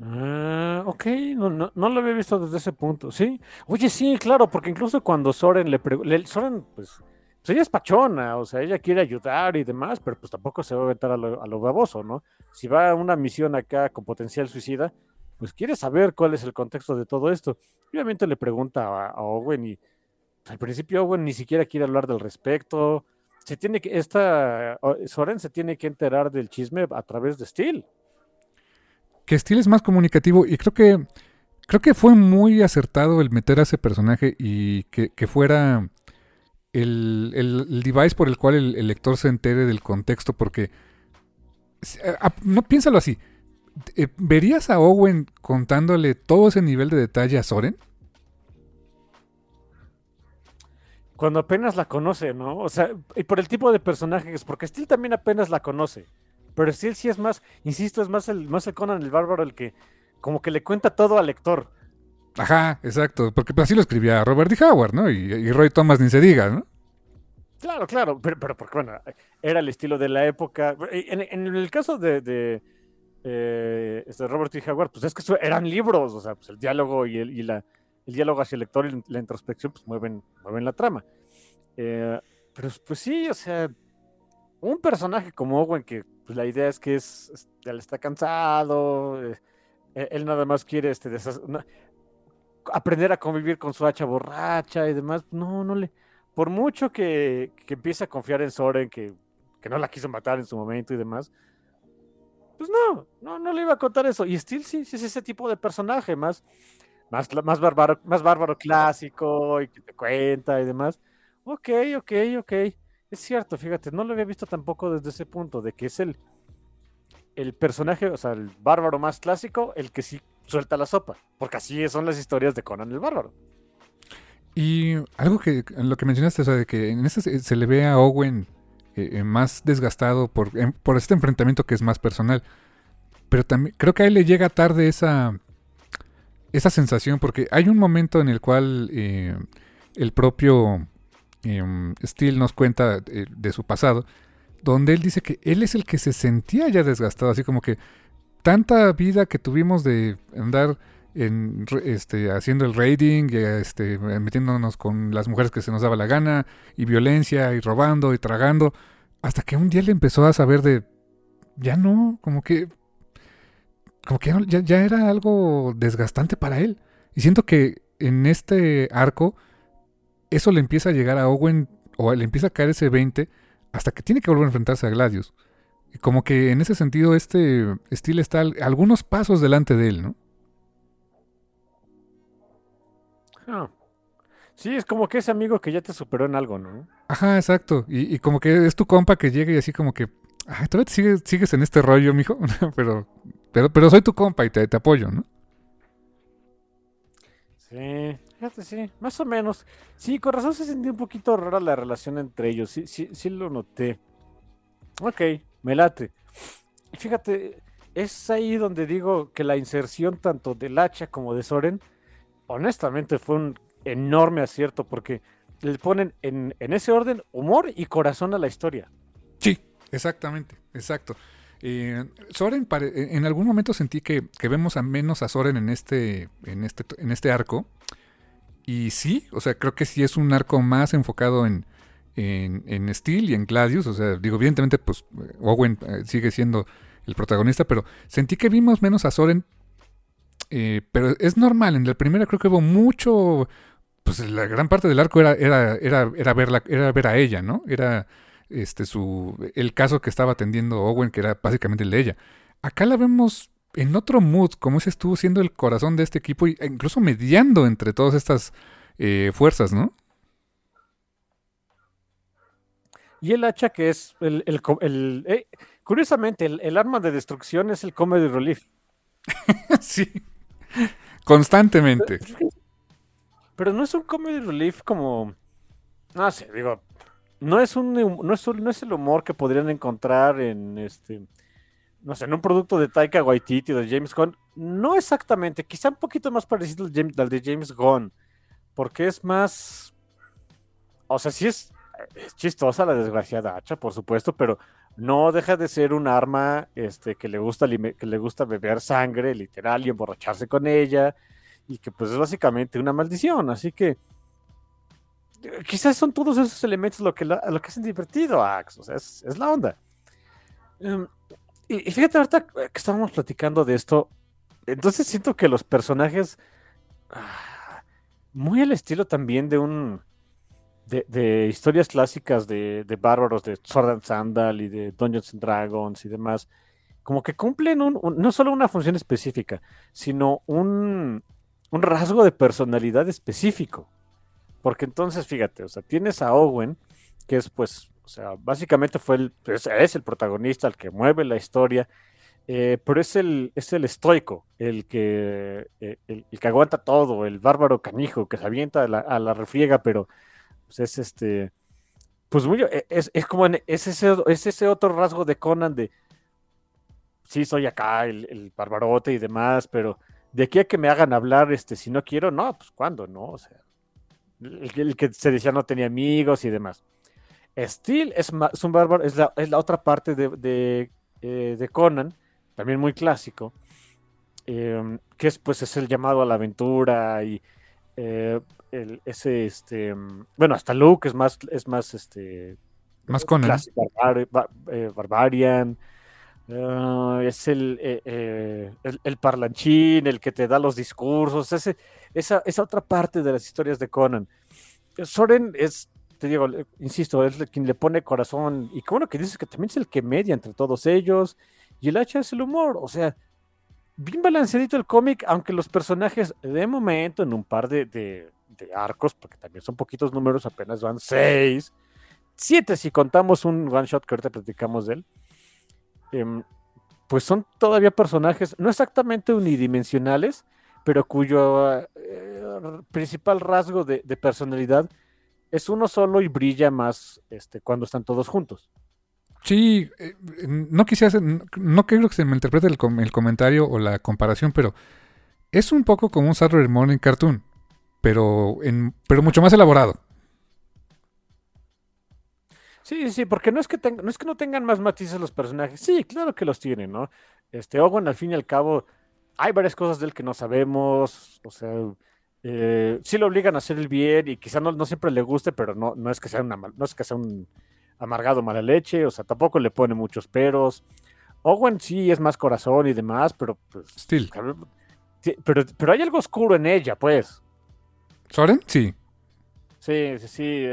Ah, ok, no, no, no lo había visto desde ese punto, ¿sí? Oye, sí, claro, porque incluso cuando Soren le pregunta, Soren, pues, pues ella es pachona, o sea, ella quiere ayudar y demás, pero pues tampoco se va a aventar a lo, a lo baboso, ¿no? Si va a una misión acá con potencial suicida, pues quiere saber cuál es el contexto de todo esto. Obviamente le pregunta a, Owen y pues, al principio Owen ni siquiera quiere hablar del respecto. Se tiene que, esta, Soren se tiene que enterar del chisme a través de Steel. Que Steel es más comunicativo y creo que creo que fue muy acertado el meter a ese personaje y que, que fuera el, el, device por el cual el, lector se entere del contexto, porque no piénsalo así. Eh, ¿Verías a Owen contándole todo ese nivel de detalle a Soren? Cuando apenas la conoce, ¿no? O sea, y por el tipo de personajes, porque Steel también apenas la conoce. Pero Steel sí es más, insisto, es más el, más el Conan el Bárbaro el que como que le cuenta todo al lector. Ajá, exacto, porque así lo escribía Robert D. Howard, ¿no? Y, Roy Thomas ni se diga, ¿no? Claro, claro, pero, pero porque bueno, era el estilo de la época. En, el caso de, de eh, este Robert D. Howard, pues es que eran libros, o sea, pues el diálogo y, el, la, el diálogo hacia el lector y la introspección, pues mueven, mueven la trama. Eh, pero pues sí, o sea, un personaje como Owen, que pues, la idea es que es, ya le está cansado, eh, él nada más quiere este, aprender a convivir con su hacha borracha y demás. No, no le. Por mucho que, que empiece a confiar en Soren, que, que, no la quiso matar en su momento y demás, pues no, no, no le iba a contar eso. Y Steel sí, sí es ese tipo de personaje, más, más, más, bárbaro, más bárbaro clásico y que te cuenta y demás. Ok, ok, ok. Es cierto, fíjate, no lo había visto tampoco desde ese punto, de que es el, el personaje, o sea, el bárbaro más clásico, el que sí suelta la sopa. Porque así son las historias de Conan el Bárbaro. Y algo que lo que mencionaste, o sea, de que en este se, le ve a Owen eh, eh, más desgastado por, por este enfrentamiento que es más personal. Pero también creo que a él le llega tarde esa, esa sensación, porque hay un momento en el cual eh, el propio Steel nos cuenta de su pasado donde él dice que él es el que se sentía ya desgastado, así como que tanta vida que tuvimos de andar este, haciendo el raiding, este, metiéndonos con las mujeres que se nos daba la gana, y violencia, y robando, y tragando, hasta que un día le empezó a saber de, ya no, como que, como que ya era algo desgastante para él. Y siento que en este arco, eso le empieza a llegar a Owen, o le empieza a caer ese 20, hasta que tiene que volver a enfrentarse a Gladius. Y como que en ese sentido este estilo está algunos pasos delante de él, ¿no? Ah. Sí, es como que ese amigo que ya te superó en algo, ¿no? Ajá, exacto. Y, como que es tu compa que llega y así como que, ay, todavía sigues, sigues en este rollo, mijo. pero, pero, pero soy tu compa y te, te apoyo, ¿no? Sí, fíjate, sí, más o menos. Sí, con razón se sentía un poquito rara la relación entre ellos, sí, sí, sí lo noté. Ok, me late. Fíjate, es ahí donde digo que la inserción tanto del hacha como de Soren, honestamente fue un enorme acierto porque le ponen en, en ese orden humor y corazón a la historia. Sí, exactamente, exacto. Eh, Soren, en algún momento sentí que, vemos a menos a Soren en este, en este, en este arco. Y sí, o sea, creo que sí es un arco más enfocado en, en, Steel y en Gladius. O sea, digo, evidentemente, pues Owen eh, sigue siendo el protagonista, pero sentí que vimos menos a Soren. Eh, pero es normal, en el primero creo que hubo mucho. Pues la gran parte del arco era, era, era, era, verla, era ver a ella, ¿no? Era este, su, el caso que estaba atendiendo Owen, que era básicamente el de ella. Acá la vemos en otro mood, como ese estuvo siendo el corazón de este equipo e incluso mediando entre todas estas eh, fuerzas, ¿no? Y el hacha que es el, el, eh, curiosamente, el, arma de destrucción es el comedy relief. sí. Constantemente. Pero, no es un comedy relief como. No sé, digo, no es un no es, no es el humor que podrían encontrar en este no sé, en un producto de Taika Waititi o de James Gunn, no exactamente, quizá un poquito más parecido al, de James Gunn, porque es más, o sea, sí es, chistosa la desgraciada hacha, por supuesto, pero no deja de ser un arma este, que, le gusta, que le gusta beber sangre, literal, y emborracharse con ella, y que pues es básicamente una maldición, así que quizás son todos esos elementos lo que, lo que hacen divertido a Axe, o sea, es, la onda. Em, y, fíjate, ahorita que estábamos platicando de esto, entonces siento que los personajes, ah, muy al estilo también de un, de, historias clásicas de, bárbaros, de Sword and Sandal y de Dungeons and Dragons y demás, como que cumplen no solo una función específica, sino un, un rasgo de personalidad específico. porque entonces, fíjate, o sea, tienes a Owen, que es pues, o sea, básicamente fue el, es, es el protagonista, el que mueve la historia, eh, pero es el, es el estoico, el que, eh, el, que aguanta todo, el bárbaro canijo, que se avienta a la, a la refriega, pero pues, es este, pues muy, e, es, es como, es, ese, es ese otro rasgo de Conan de, sí, soy acá, el, el barbarote y demás, pero de aquí a que me hagan hablar, este, si no quiero, no, pues cuándo, ¿no? O sea, el que se decía no tenía amigos y demás. Steel es, es un bárbaro, es la, es la otra parte de, de, eh, de Conan, también muy clásico, eh, que es pues es el llamado a la aventura y eh, el- ese, este, mm, bueno, hasta Luke es más, es más, este, Más Conan. clásico, barbar- eh, Barbarian, ah, es el, eh, eh, el, el parlanchín, el que te da los discursos, ese, esa, esa otra parte de las historias de Conan. Soren es, te digo, insisto, es quien le pone corazón, y como lo que dices que también es el que media entre todos ellos, y el hacha es el humor, o sea, bien balanceadito el cómic, aunque los personajes de momento en un par de, de- de arcos, porque también son poquitos números, apenas van seis, siete si contamos un one shot que ahorita platicamos de él, em, pues son todavía personajes no exactamente unidimensionales, pero cuyo eh, principal rasgo de, de personalidad es uno solo y brilla más este, cuando están todos juntos. Sí, eh, no quisiera hacer, no, no quiero que se me interprete el, com- el comentario o la comparación, pero es un poco como un Saturday Morning Cartoon, pero, en, pero mucho más elaborado. Sí, sí, porque no es que no es que no tengan más matices los personajes. Sí, claro que los tienen, ¿no? Este Owen, al fin y al cabo, hay varias cosas de él que no sabemos. O sea, eh, sí lo obligan a hacer el bien y quizá no, no siempre le guste, pero no, no es que sea una no es que sea un amargado mala leche, o sea, tampoco le pone muchos peros. Owen sí es más corazón y demás, pero pues, Still. pero, pero hay algo oscuro en ella, pues. ¿Soren? Sí. Sí, sí, sí.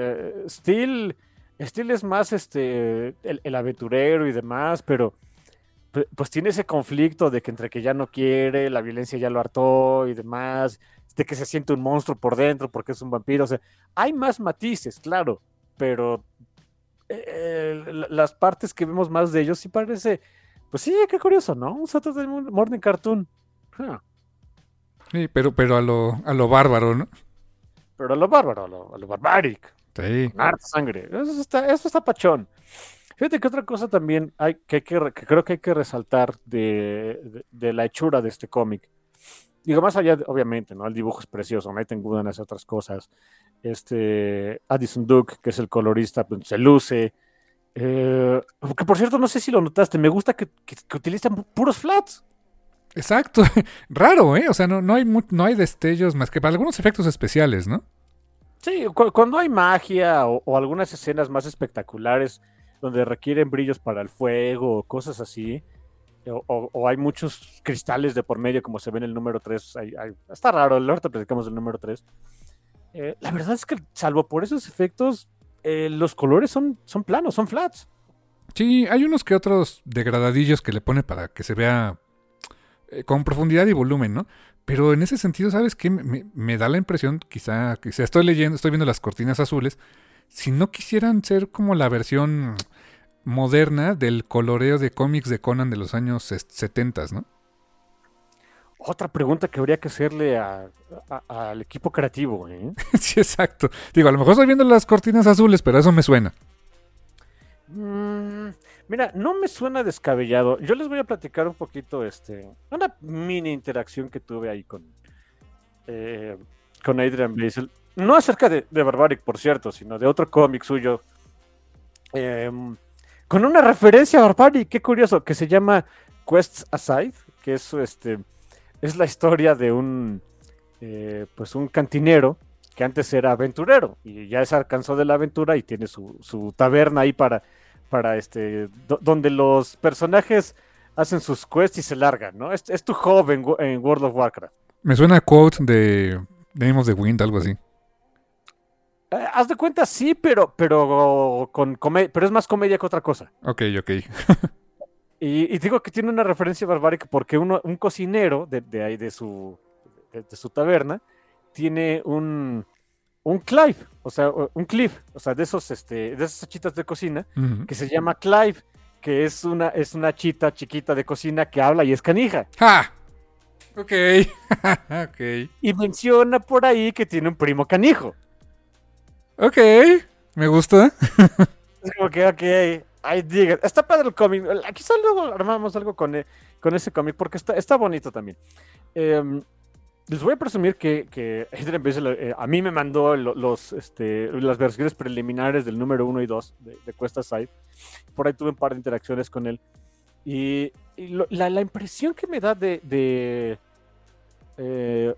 Steel, Steel es más este el, el aventurero y demás, pero pu- pues tiene ese conflicto de que entre que ya no quiere, la violencia ya lo hartó y demás, de que se siente un monstruo por dentro porque es un vampiro. O sea, hay más matices, claro, pero eh, la- las partes que vemos más de ellos sí parece, pues sí, qué curioso, ¿no? Un Saturday Morning Cartoon. Sí, pero, pero a lo, a lo bárbaro, ¿no? Pero a lo bárbaro, a lo, a lo barbaric. Sí. con harta sangre. Eso está, eso está pachón. Fíjate que otra cosa también hay que, hay que, re- que creo que hay que resaltar de, de- de la hechura de este cómic. Digo, más allá, de- obviamente, ¿no? El dibujo es precioso, Nathan Gooden hace otras cosas. Este, Addison Duke, que es el colorista, pues, se luce. Eh, que por cierto, no sé si lo notaste, me gusta que, que, que utilizan pu- puros flats. Exacto. Raro, ¿eh? O sea, no, no, hay no hay destellos más que para algunos efectos especiales, ¿no? Sí, cu- cuando hay magia o, o algunas escenas más espectaculares donde requieren brillos para el fuego o cosas así, o, o- hay muchos cristales de por medio, como se ve en el número 3, está raro, ahorita platicamos del número 3. la verdad es que, salvo por esos efectos, eh, los colores son, son planos, son flats. Sí, hay unos que otros degradadillos que le pone para que se vea eh, con profundidad y volumen, ¿no? Pero en ese sentido, ¿sabes qué? Me da la impresión, quizá, quizá estoy leyendo, estoy viendo las cortinas azules, si no quisieran ser como la versión moderna del coloreo de cómics de Conan de los años 70, ¿no? Otra pregunta que habría que hacerle a- a- al equipo creativo, ¿eh? sí, exacto. Digo, a lo mejor estoy viendo las cortinas azules, pero eso me suena. Mm, mira, no me suena descabellado. Yo les voy a platicar un poquito, este, una mini interacción que tuve ahí con, eh, con Adrian Basil. No acerca de, de Barbaric, por cierto, sino de otro cómic suyo. em, con una referencia a Barbaric, qué curioso, que se llama Quests Aside, que es, este, es la historia de un, eh, pues un cantinero que antes era aventurero y ya se alcanzó de la aventura y tiene su, su taberna ahí para, para este, do- donde los personajes hacen sus quests y se largan, ¿no? Es, tu hub en, Wo- en World of Warcraft. Me suena a quote de Name of the Wind, algo así. Eh, haz de cuenta, sí, pero, pero, con pero es más comedia que otra cosa. Ok, ok. Y, y digo que tiene una referencia barbárica porque uno, un cocinero de, de ahí de su, de, de su taberna tiene un, un Clive, o sea, un Clive, o sea, de esos, este, de esas chitas de cocina, que se llama Clive, que es una, es una chita chiquita de cocina que habla y es canija. ¡Ja! Ok. ok. Y menciona por ahí que tiene un primo canijo. Ok. Me gusta. es como que, ok. Ay, diga, está padre el cómic. Quizá luego armamos algo con, e, con ese cómic porque está, está bonito también. Eh, les voy a presumir que, que eh, a mí me mandó los, este, las versiones preliminares del número 1 y 2 de, de, Cuesta Side. Por ahí tuve un par de interacciones con él. Y, la, la, impresión que me da de, de eh,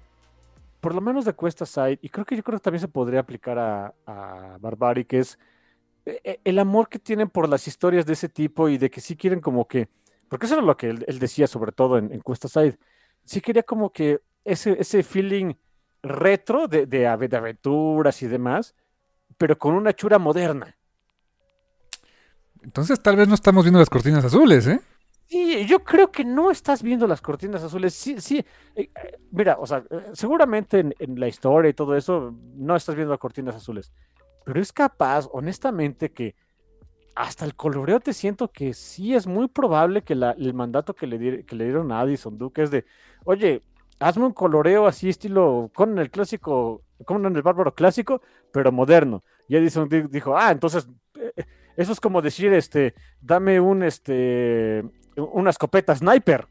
por lo menos de Cuesta Side, y creo que yo creo que también se podría aplicar a, a Barbari, que es eh, el amor que tienen por las historias de ese tipo y de que sí quieren como que, porque eso era lo que él, decía sobre todo en, en Cuesta Side, sí quería como que ese, ese feeling retro de, de, aventuras y demás, pero con una chura moderna. Entonces tal vez no estamos viendo las cortinas azules, ¿eh? Sí, yo creo que no estás viendo las cortinas azules. Sí, sí. Eh, eh, mira, o sea, eh, seguramente en, en, la historia y todo eso no estás viendo las cortinas azules. Pero es capaz, honestamente, que hasta el coloreo te siento que sí es muy probable que la, el mandato que le, que le dieron a Addison Duke es de, oye, hazme un coloreo así estilo con el clásico, con el bárbaro clásico, pero moderno. Y Edison dijo, ah, entonces eso es como decir, este, dame un, este, una escopeta sniper.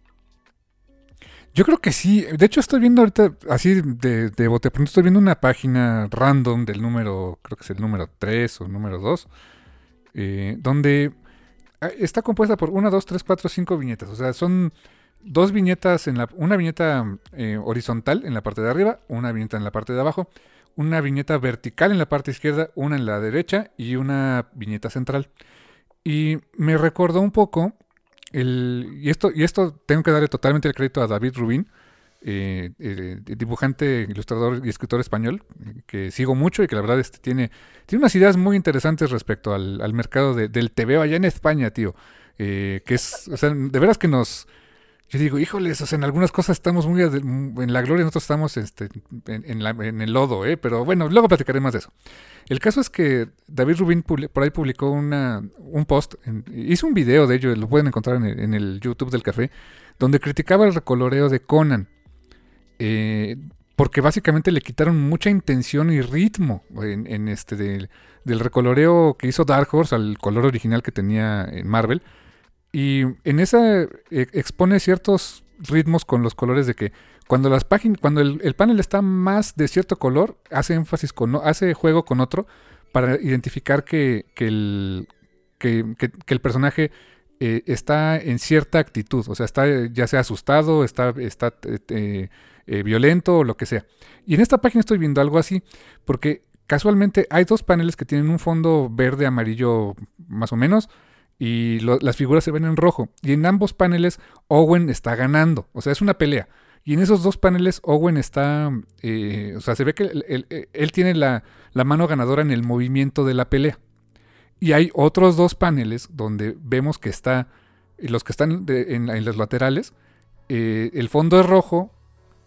Yo creo que sí. De hecho, estoy viendo ahorita, así de, de bote pronto, estoy viendo una página random del número, creo que es el número 3 o número 2, eh, donde ah, está compuesta por 1, 2, 3, 4, 5 viñetas. O sea, son dos viñetas en la una viñeta eh, horizontal en la parte de arriba, una viñeta en la parte de abajo, una viñeta vertical en la parte izquierda, una en la derecha y una viñeta central. Y me recordó un poco y esto y esto tengo que darle totalmente el crédito a David Rubin, eh, eh, dibujante, ilustrador y escritor español, que sigo mucho y que la verdad este, tiene, tiene unas ideas muy interesantes respecto al, mercado del TVO allá en España, tío. que es, de veras que nos, yo digo, híjoles, o en algunas cosas estamos muy en la gloria, nosotros estamos este, en, el lodo, ¿eh? Pero bueno, luego platicaré más de eso. El caso es que David Rubin por ahí publicó una, un post, hizo un video de ello, lo pueden encontrar en el, YouTube del café, donde criticaba el recoloreo de Conan. Eh, porque básicamente le quitaron mucha intención y ritmo en, este del, del recoloreo que hizo Dark Horse al color original que tenía en Marvel y en esa eh, expone ciertos ritmos con los colores de que cuando las páginas, cuando el, panel está más de cierto color, hace énfasis con hace juego con otro para identificar que, que, el, que, el personaje eh, está en cierta actitud, o sea, está ya sea asustado, está, está eh, violento o lo que sea. Y en esta página estoy viendo algo así, porque casualmente hay dos paneles que tienen un fondo verde amarillo más o menos, y las figuras se ven en rojo. Y en ambos paneles Owen está ganando, o sea, es una pelea. Y en esos dos paneles Owen está, eh, o sea, se ve que él, tiene la, mano ganadora en el movimiento de la pelea. Y hay otros dos paneles donde vemos que está, los que están en, los laterales, eh, el fondo es rojo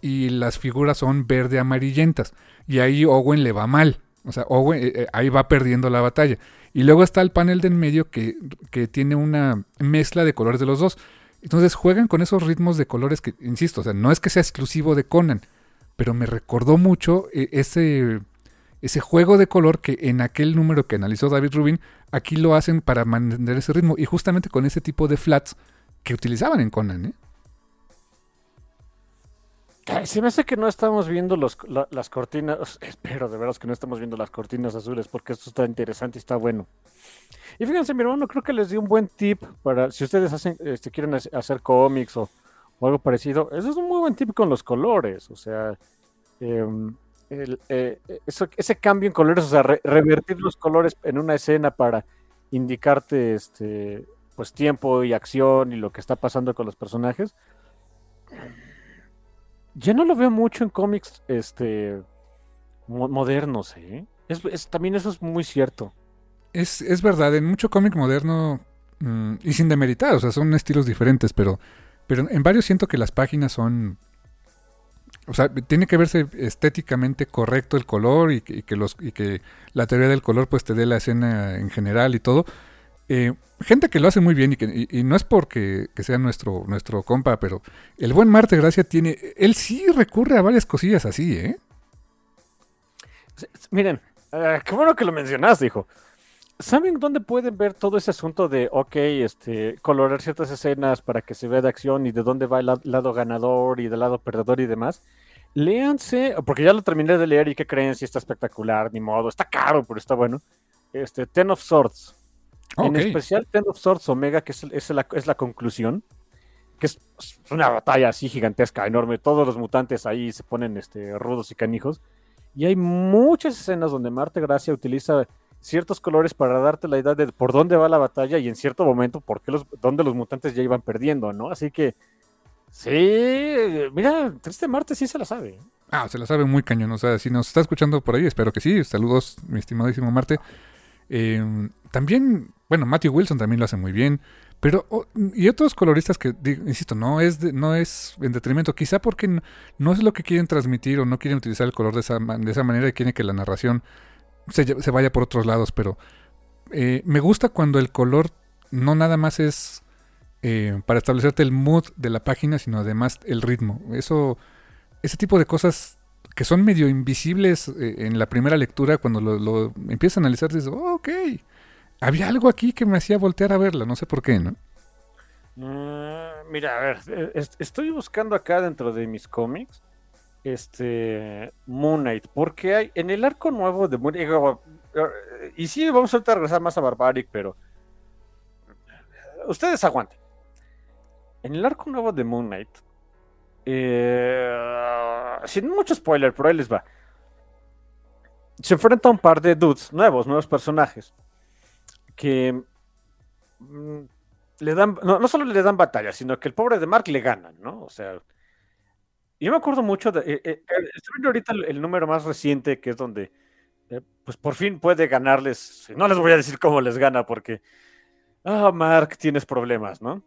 y las figuras son verde amarillentas. Y ahí Owen le va mal. O sea, Owen eh, ahí va perdiendo la batalla. Y luego está el panel de en medio que, tiene una mezcla de colores de los dos. Entonces juegan con esos ritmos de colores que, insisto, o sea, no es que sea exclusivo de Conan, pero me recordó mucho eh, ese, ese juego de color que en aquel número que analizó David Rubin, aquí lo hacen para mantener ese ritmo y justamente con ese tipo de flats que utilizaban en Conan. ¿eh? Se me hace que no estamos viendo los, las cortinas. Espero de veras que no estamos viendo las cortinas azules porque esto está interesante y está bueno. Y fíjense, mi hermano, creo que les di un buen tip para si ustedes hacen, este, quieren hacer cómics o, algo parecido. Eso es un muy buen tip con los colores. O sea, em, eh, ese cambio en colores, o sea, revertir los colores en una escena para indicarte este, pues tiempo y acción y lo que está pasando con los personajes ya no lo veo mucho en cómics este, modernos, ¿eh? Es, también eso es muy cierto. Es, es verdad, en mucho cómic moderno, mm, y sin demeritar, o sea, son estilos diferentes, pero, pero en varios siento que las páginas son... o sea, tiene que verse estéticamente correcto el color y que, los, y que la teoría del color pues te dé la escena en general y todo. Eh, gente que lo hace muy bien y, que, no es porque que sea nuestro, nuestro compa, pero el buen Marte Gracia tiene, él sí recurre a varias cosillas así, ¿eh? Miren, eh, qué bueno que lo mencionaste, hijo. ¿Saben dónde pueden ver todo ese asunto de, ok, este, colorar ciertas escenas para que se vea de acción y de dónde va el lado ganador y del lado perdedor y demás? Léanse, porque ya lo terminé de leer y qué creen, si está espectacular, ni modo, está caro, pero está bueno. Este, Ten of Swords. En especial Ten of Swords Omega, que es, es, la, es la conclusión, que es una batalla así gigantesca, enorme. Todos los mutantes ahí se ponen este, rudos y canijos. Y hay muchas escenas donde Marte Gracia utiliza ciertos colores para darte la idea de por dónde va la batalla y en cierto momento por qué los, dónde los mutantes ya iban perdiendo, ¿no? Así que, sí, mira, Triste Marte sí se la sabe. ¿eh? Ah, se la sabe muy cañón. O sea, si nos está escuchando por ahí, espero que sí. Saludos, mi estimadísimo Marte. Em, también, bueno, Matthew Wilson también lo hace muy bien. Pero, y otros coloristas que, insisto, no es, no es en detrimento, quizá porque no, es lo que quieren transmitir o no quieren utilizar el color de esa, de esa manera y quieren que la narración se, vaya por otros lados, pero eh, me gusta cuando el color no nada más es eh, para establecerte el mood de la página, sino además el ritmo. Eso, ese tipo de cosas que son medio invisibles eh, en la primera lectura, cuando lo, empiezas a analizar, dices, oh, ok, había algo aquí que me hacía voltear a verla, no sé por qué, ¿no? Mm, mira, a ver, estoy buscando acá dentro de mis cómics este Moon Knight, porque hay en el arco nuevo de Moon Knight, y sí, vamos a regresar más a Barbaric, pero ustedes aguanten. En el arco nuevo de Moon Knight, eh, sin mucho spoiler, pero ahí les va. Se enfrenta a un par de dudes nuevos, nuevos personajes, que mm, le dan, no, no solo le dan batalla, sino que el pobre de Mark le ganan, ¿no? O sea, yo me acuerdo mucho de. Eh, eh, estoy viendo ahorita el, número más reciente, que es donde. Eh, pues por fin puede ganarles. No les voy a decir cómo les gana, porque. Ah, Mark, tienes problemas, ¿no?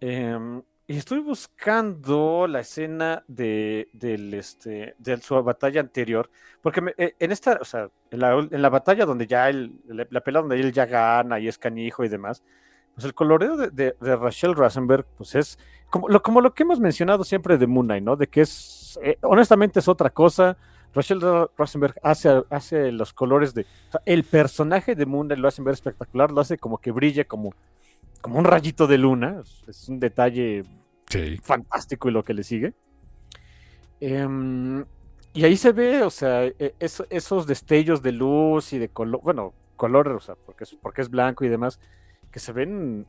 Em, y estoy buscando la escena de, del, este, de su batalla anterior, porque en esta, o sea, en la, batalla donde ya él, la, pelea donde él ya gana y es canijo y demás, pues el coloreo de, de, Rachel Rosenberg, pues es como lo, como lo que hemos mencionado siempre de Moon Knight, ¿no? De que es, eh, honestamente es otra cosa. Rachel Rosenberg hace, hace los colores de... el personaje de Moon Knight lo hace ver espectacular, lo hace como que brille como, como un rayito de luna. Es, un detalle fantástico y lo que le sigue. Em, y ahí se ve, o sea, e, esos destellos de luz y de color, bueno, color, o sea, porque es, porque es blanco y demás que se ven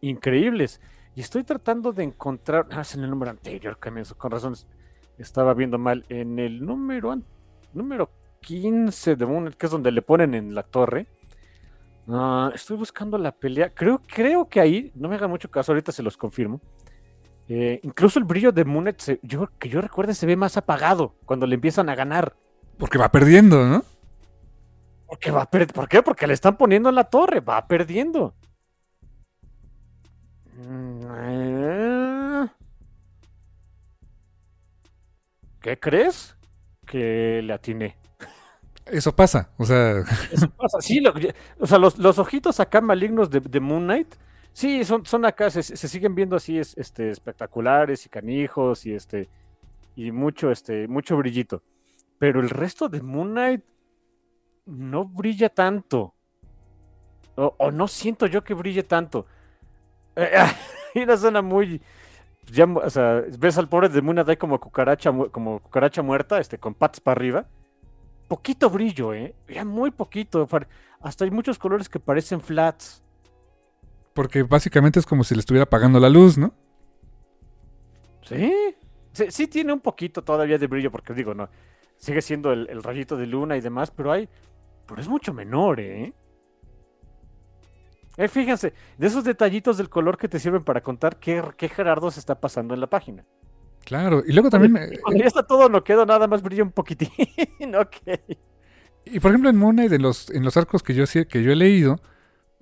increíbles. Y estoy tratando de encontrar. Ah, es en el número anterior, con razón estaba viendo mal. En el número, número 15 de Moon, que es donde le ponen en la torre. Ah, estoy buscando la pelea. Creo, creo que ahí, no me haga mucho caso, ahorita se los confirmo. Eh, incluso el brillo de Moonet, yo, que yo recuerde, se ve más apagado cuando le empiezan a ganar. Porque va perdiendo, ¿no? Porque va ¿Por qué? Porque le están poniendo en la torre, va perdiendo. Mm, ¿Qué crees? Que le atiné. Eso pasa, o sea. Eso pasa, sí, o sea, los, ojitos acá malignos de, Moon Knight, sí, son, son acá, se, siguen viendo así este, espectaculares y canijos y este y mucho, este, mucho brillito. Pero el resto de Moon Knight no brilla tanto. O, no siento yo que brille tanto. y una zona muy. Ya, o sea, ves al pobre de Moon como cucaracha, como cucaracha muerta, este, con patas para arriba. Poquito brillo, ¿eh? Ya muy poquito. Hasta hay muchos colores que parecen flats. Porque básicamente es como si le estuviera apagando la luz, ¿no? Sí. Sí, tiene un poquito todavía de brillo, porque digo, no. Sigue siendo el, el rayito de luna y demás, pero hay pero es mucho menor, ¿eh? ¿eh? fíjense, de esos detallitos del color que te sirven para contar qué, qué Gerardo se está pasando en la página. Claro, y luego también... Cuando, ya está todo no queda nada más brilla un poquitín, ok. Y por ejemplo en Moon Knight, en los, en los arcos que yo, que yo he leído,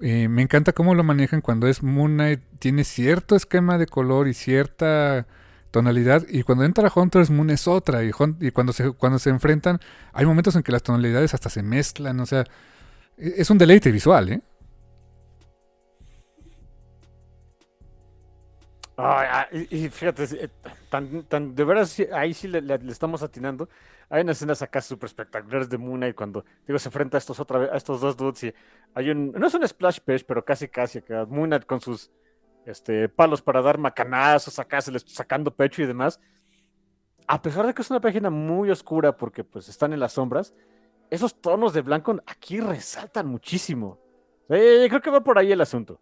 eh, me encanta cómo lo manejan cuando es Moon Knight, tiene cierto esquema de color y cierta tonalidad y cuando entra Hunter's Moon es otra y, y, cuando, se, cuando se enfrentan hay momentos en que las tonalidades hasta se mezclan, o sea, e, es un deleite visual, ¿eh? Y, fíjate, eh, tan, de veras, ahí sí le, estamos atinando. Hay unas escenas acá súper espectaculares de Moon Knight cuando digo, se enfrenta a estos, otra vez, a estos dos dudes y hay un, no es un splash page, pero casi casi acá, Moon con sus este, palos para dar macanazos acá, se les, sacando pecho y demás. A pesar de que es una página muy oscura porque pues están en las sombras, esos tonos de blanco aquí resaltan muchísimo. creo que va por ahí el asunto.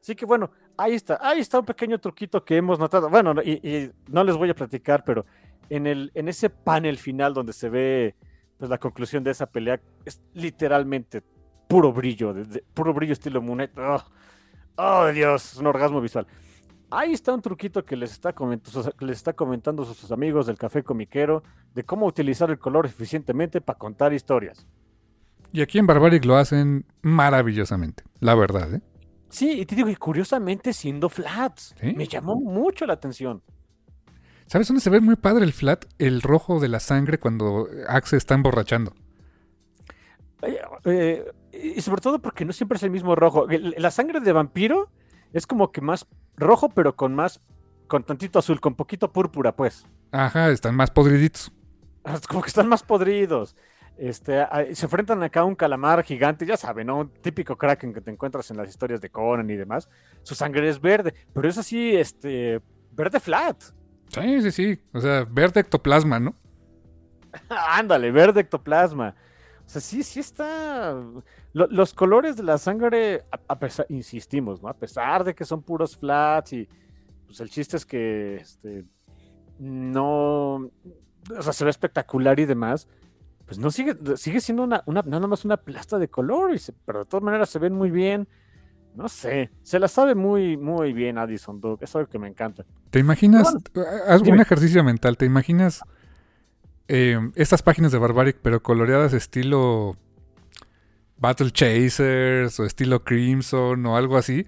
Así que bueno, ahí está, ahí está un pequeño truquito que hemos notado. Bueno, y, no les voy a platicar, pero en, el, en ese panel final donde se ve pues, la conclusión de esa pelea, es literalmente puro brillo, puro brillo estilo Moon oh, oh, Dios, es un orgasmo visual. Ahí está un truquito que les está, comentando, les está comentando sus amigos del café comiquero de cómo utilizar el color eficientemente para contar historias. Y aquí en Barbaric lo hacen maravillosamente, la verdad, ¿eh? Sí, y te digo, y curiosamente siendo flats. Me llamó mucho la atención. ¿Sabes dónde se ve muy padre el flat? El rojo de la sangre cuando Axe está emborrachando. Eh, y sobre todo porque no siempre es el mismo rojo. La sangre de vampiro es como que más rojo, pero con más. con tantito azul, con poquito púrpura, pues. Ajá, están más podriditos. Como que están más podridos. Este, se enfrentan acá a un calamar gigante, ya saben, ¿no? Un típico kraken que te encuentras en las historias de Conan y demás. Su sangre es verde, pero es así, este, verde flat. Sí, sí, sí. O sea, verde ectoplasma, ¿no? Ándale, verde ectoplasma. O sea, sí, sí está. los colores de la sangre, a, pesar, insistimos, ¿no? A pesar de que son puros flats y pues el chiste es que este, no. O sea, se ve espectacular y demás pues no sigue, sigue siendo una, una, nada más una plasta de color, pero de todas maneras se ven muy bien. No sé, se la sabe muy, muy bien Addison Duke, es algo que me encanta. ¿Te imaginas, haz un ejercicio mental, ¿te imaginas em, estas páginas de Barbaric pero coloreadas estilo Battle Chasers o estilo Crimson o algo así?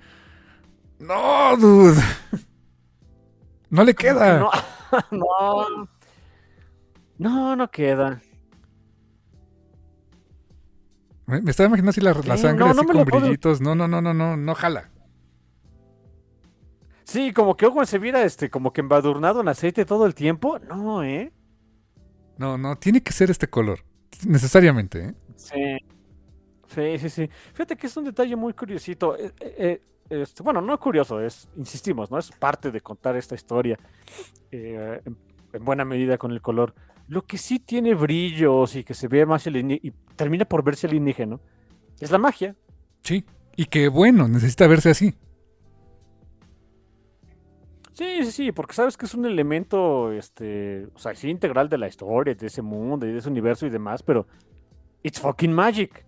No, dude. No le queda. No, no, no, no queda. Me, estaba imaginando así la, sangre así con brillitos. No, no, no, no, no, no jala. Sí, como que Owen se viera este, como que embadurnado en aceite todo el tiempo. No, ¿eh? No, no, tiene que ser este color. Necesariamente, ¿eh? Sí. Sí, sí, sí. Fíjate que es un detalle muy curiosito. Eh, eh, eh, este, bueno, no curioso, es, insistimos, ¿no? Es parte de contar esta historia. en, buena medida con el color. Lo que sí tiene brillos y que se ve más y termina por verse alienígena es la magia. Sí, y que bueno, necesita verse así. Sí, sí, sí, porque sabes que es un elemento, este, o sea, sí, integral de la historia, de ese mundo y de ese universo y demás, pero it's fucking magic.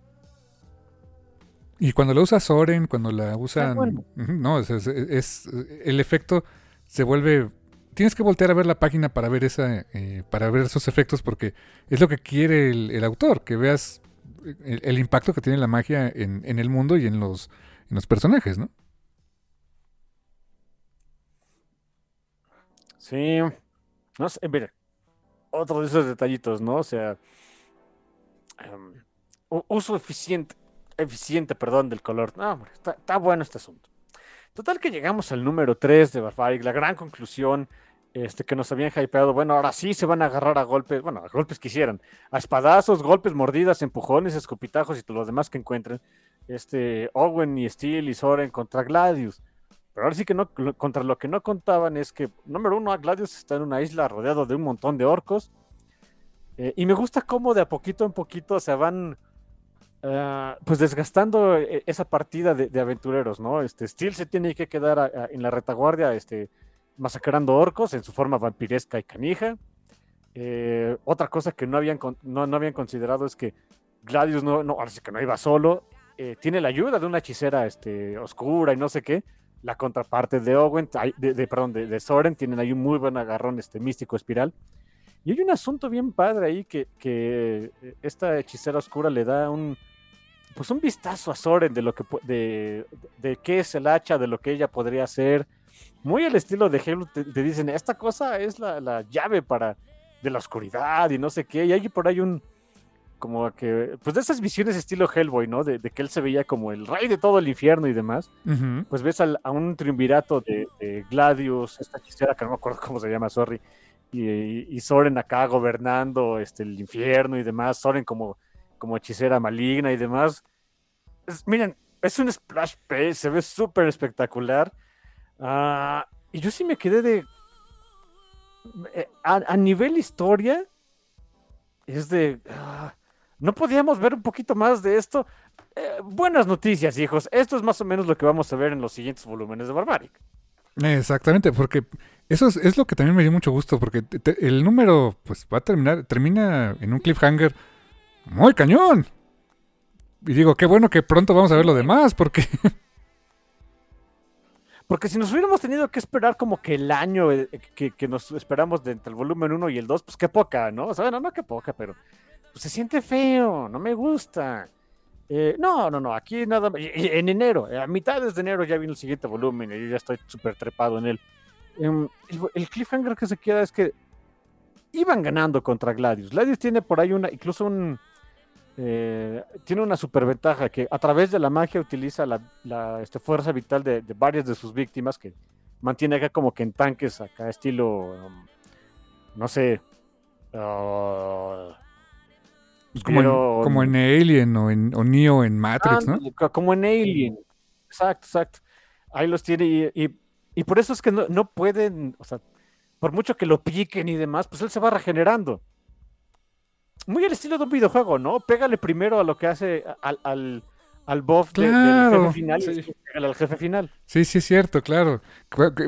Y cuando la usa Soren, cuando la usan, no, es, el efecto se vuelve tienes que voltear a ver la página para ver esa, eh, para ver esos efectos porque es lo que quiere el, autor, que veas el, impacto que tiene la magia en, el mundo y en los, personajes, ¿no? Sí, no sé, mire, otro de esos detallitos, ¿no? O sea, em, uso eficiente, eficiente, perdón, del color. No, está, está bueno este asunto. Total que llegamos al número 3 de Barbaric, la gran conclusión este, que nos habían hypeado. Bueno, ahora sí se van a agarrar a golpes, bueno, a golpes que hicieran, a espadazos, golpes, mordidas, empujones, escopitajos y todo lo demás que encuentren. Este, Owen y Steel y Soren contra Gladius. Pero ahora sí que no, contra lo que no contaban es que, número uno, Gladius está en una isla rodeado de un montón de orcos. Eh, y me gusta cómo de a poquito en poquito se van Ah, pues desgastando eh, esa partida de, aventureros, ¿no? Este, Steel se tiene que quedar en la retaguardia, este, masacrando orcos en su forma vampiresca y canija. Eh, otra cosa que no habían, no, habían considerado es que Gladius no, no, ahora que no iba solo, eh, tiene la ayuda de una hechicera este, oscura y no sé qué. La contraparte de Owen, de, perdón, de, Soren, tienen ahí un muy buen agarrón este, místico espiral. Y hay un asunto bien padre ahí que, que esta hechicera oscura le da un, pues un vistazo a Soren de lo que de, de, qué es el hacha, de lo que ella podría hacer. muy al estilo de Halo, te, dicen, esta cosa es la, la, llave para de la oscuridad y no sé qué, y hay por ahí un, como que, pues de esas visiones estilo Hellboy, ¿no? De, que él se veía como el rey de todo el infierno y demás, pues ves a un triunvirato de, Gladius, esta hechicera que no me acuerdo cómo se llama, sorry, y, Soren acá gobernando este, el infierno y demás, Soren como, como hechicera maligna y demás. miren, es un splash page, se ve súper espectacular. Ah, y yo sí me quedé de... Eh, a, nivel historia, es de... Ah, ¿No podíamos ver un poquito más de esto? Eh, buenas noticias, hijos. Esto es más o menos lo que vamos a ver en los siguientes volúmenes de Barbaric. Exactamente, porque eso es, lo que también me dio mucho gusto, porque el número pues va a terminar, termina en un cliffhanger muy cañón. Y digo, qué bueno que pronto vamos a ver lo demás, porque... Porque si nos hubiéramos tenido que esperar como que el año eh, que, nos esperamos de entre el volumen 1 y el 2, pues qué poca, ¿no? O sea, bueno, no qué poca, pero pues, se siente feo, no me gusta. Eh, no, no, no, aquí nada. En enero, a mitad de enero ya vino el siguiente volumen y yo ya estoy súper trepado en él. Em, el, cliffhanger que se queda es que iban ganando contra Gladius. Gladius tiene por ahí una, incluso un. Eh, tiene una superventaja que a través de la magia utiliza la, este, fuerza vital de, varias de sus víctimas que mantiene acá como que en tanques, acá estilo. Um, no sé. Uh, pues como, en, Alien o en o Neo en Matrix, ¿no? Como en Alien. Exacto, exacto. Ahí los tiene y, por eso es que no, pueden, o sea, por mucho que lo piquen y demás, pues él se va regenerando. Muy al estilo de un videojuego, ¿no? Pégale primero a lo que hace al, al, al buff del jefe final sí. y al jefe final. Sí, sí, es cierto, claro.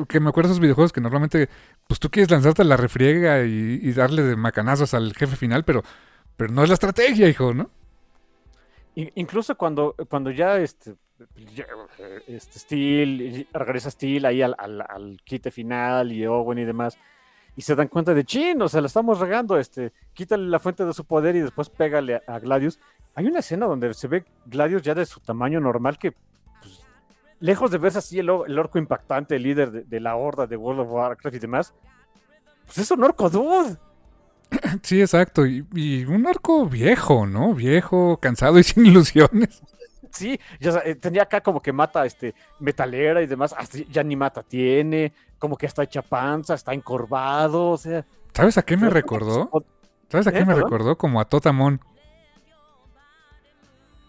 Que, me acuerdo de esos videojuegos que normalmente, pues tú quieres lanzarte a la refriega y, y darle de macanazos al jefe final, pero pero no es la estrategia, hijo, ¿no? Incluso cuando, cuando ya este, este Steel, regresa Steel ahí al, al, quite final y Owen y demás, y se dan cuenta de chin, o sea, la estamos regando, este, quítale la fuente de su poder y después pégale a, Gladius. Hay una escena donde se ve Gladius ya de su tamaño normal que, pues, lejos de verse así el, orco impactante, el líder de, la horda de World of Warcraft y demás, pues es un orco dude. Sí, exacto. Y, un arco viejo, ¿no? Viejo, cansado y sin ilusiones. Sí, ya eh, tenía acá como que mata este metalera y demás, ya ni mata tiene, como que está hecha panza, está encorvado, o sea. ¿Sabes a qué me recordó? ¿Sabes a qué ¿Eh? me recordó? Como a Totamon.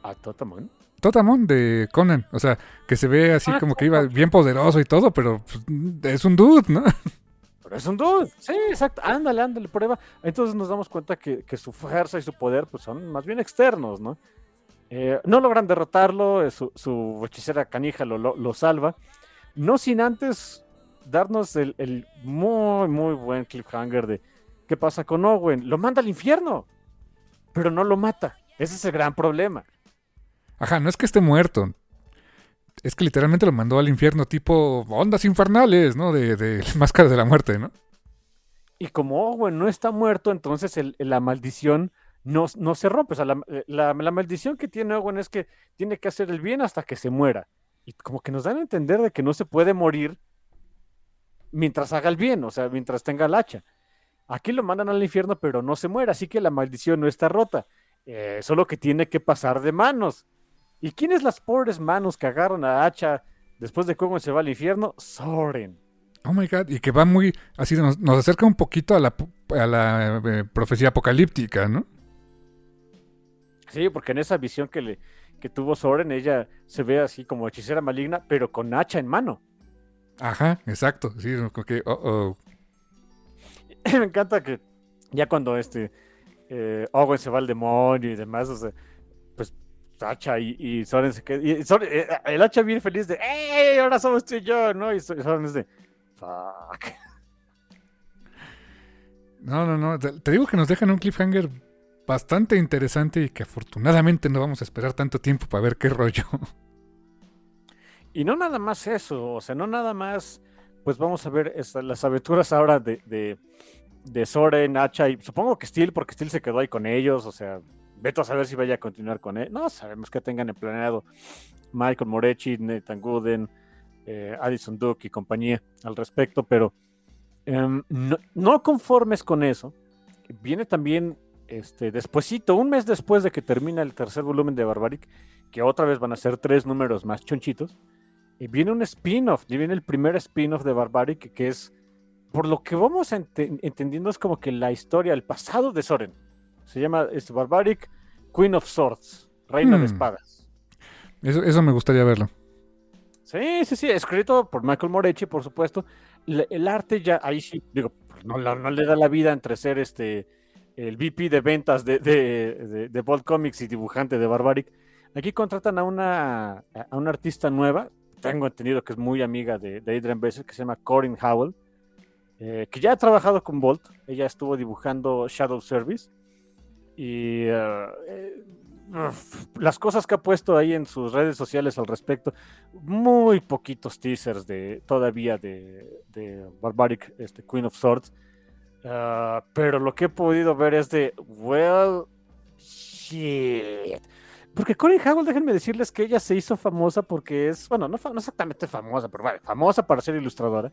¿A Totamon? Totamon de Conan, o sea, que se ve así ah, como que iba bien poderoso y todo, pero pues, es un dude, ¿no? Pero es un dude. Sí, exacto. Ándale, ándale, prueba. Entonces nos damos cuenta que, su fuerza y su poder pues, son más bien externos, ¿no? Eh, no logran derrotarlo, eh, su, hechicera canija lo, salva. No sin antes darnos el, muy, muy buen cliffhanger de qué pasa con Owen. Lo manda al infierno, pero no lo mata. Ese es el gran problema. Ajá, no es que esté muerto, es que literalmente lo mandó al infierno tipo ondas infernales, ¿no? De, de máscara de la muerte, ¿no? Y como Owen no está muerto, entonces la maldición no, no, se rompe. O sea, la, maldición que tiene Owen es que tiene que hacer el bien hasta que se muera. Y como que nos dan a entender de que no se puede morir mientras haga el bien, o sea, mientras tenga el hacha. Aquí lo mandan al infierno, pero no se muere, así que la maldición no está rota. Eh, solo que tiene que pasar de manos. ¿Y quiénes las pobres manos que agarran a Hacha después de cómo se va al infierno? Soren. Oh my god, y que va muy, así nos, acerca un poquito a la, a la eh, profecía apocalíptica, ¿no? Sí, porque en esa visión que, le, que tuvo Soren, ella se ve así como hechicera maligna, pero con hacha en mano. Ajá, exacto, sí, como que, oh, oh. Me encanta que ya cuando este eh, Owen se va al demonio y demás, o sea, hacha y, Soren se queda. Y eh, el hacha viene feliz de ¡Ey! Ahora somos tú y yo, ¿no? Y Soren es de ¡Fuck! No, no, no. Te digo que nos dejan un cliffhanger bastante interesante y que afortunadamente no vamos a esperar tanto tiempo para ver qué rollo. Y no nada más eso, o sea, no nada más, pues vamos a ver las aventuras ahora de, de, de Soren, Hacha y supongo que Steel, porque Steel se quedó ahí con ellos, o sea, Veto a saber si vaya a continuar con él. No, sabemos que tengan planeado Michael Morechi, Nathan Gooden, eh, Addison Duke y compañía al respecto, pero em, no, conformes con eso, viene también este, despuesito, un mes después de que termina el tercer volumen de Barbaric, que otra vez van a ser tres números más chonchitos, y viene un spin-off, y viene el primer spin-off de Barbaric, que es, por lo que vamos entendiendo, es como que la historia, el pasado de Soren. Se llama este, Barbaric Queen of Swords, Reina de hmm. Espadas. Eso, eso me gustaría verlo. Sí, sí, sí, escrito por Michael Moretti, por supuesto. El, arte ya, ahí sí, digo, no, le da la vida entre ser este el VP de ventas de, de, de, Bold Comics y dibujante de Barbaric. Aquí contratan a una, a una artista nueva, tengo entendido que es muy amiga de, Adrian Besser, que se llama Corinne Howell, eh, que ya ha trabajado con Bolt. Ella estuvo dibujando Shadow Service. Y eh, eh, las cosas que ha puesto ahí en sus redes sociales al respecto, muy poquitos teasers de todavía de, Barbaric, este Queen of Swords. Ah, pero lo que he podido ver es de, well, shit. Porque Cory Howell, déjenme decirles que ella se hizo famosa porque es, bueno, no, exactamente famosa, pero vale, famosa para ser ilustradora.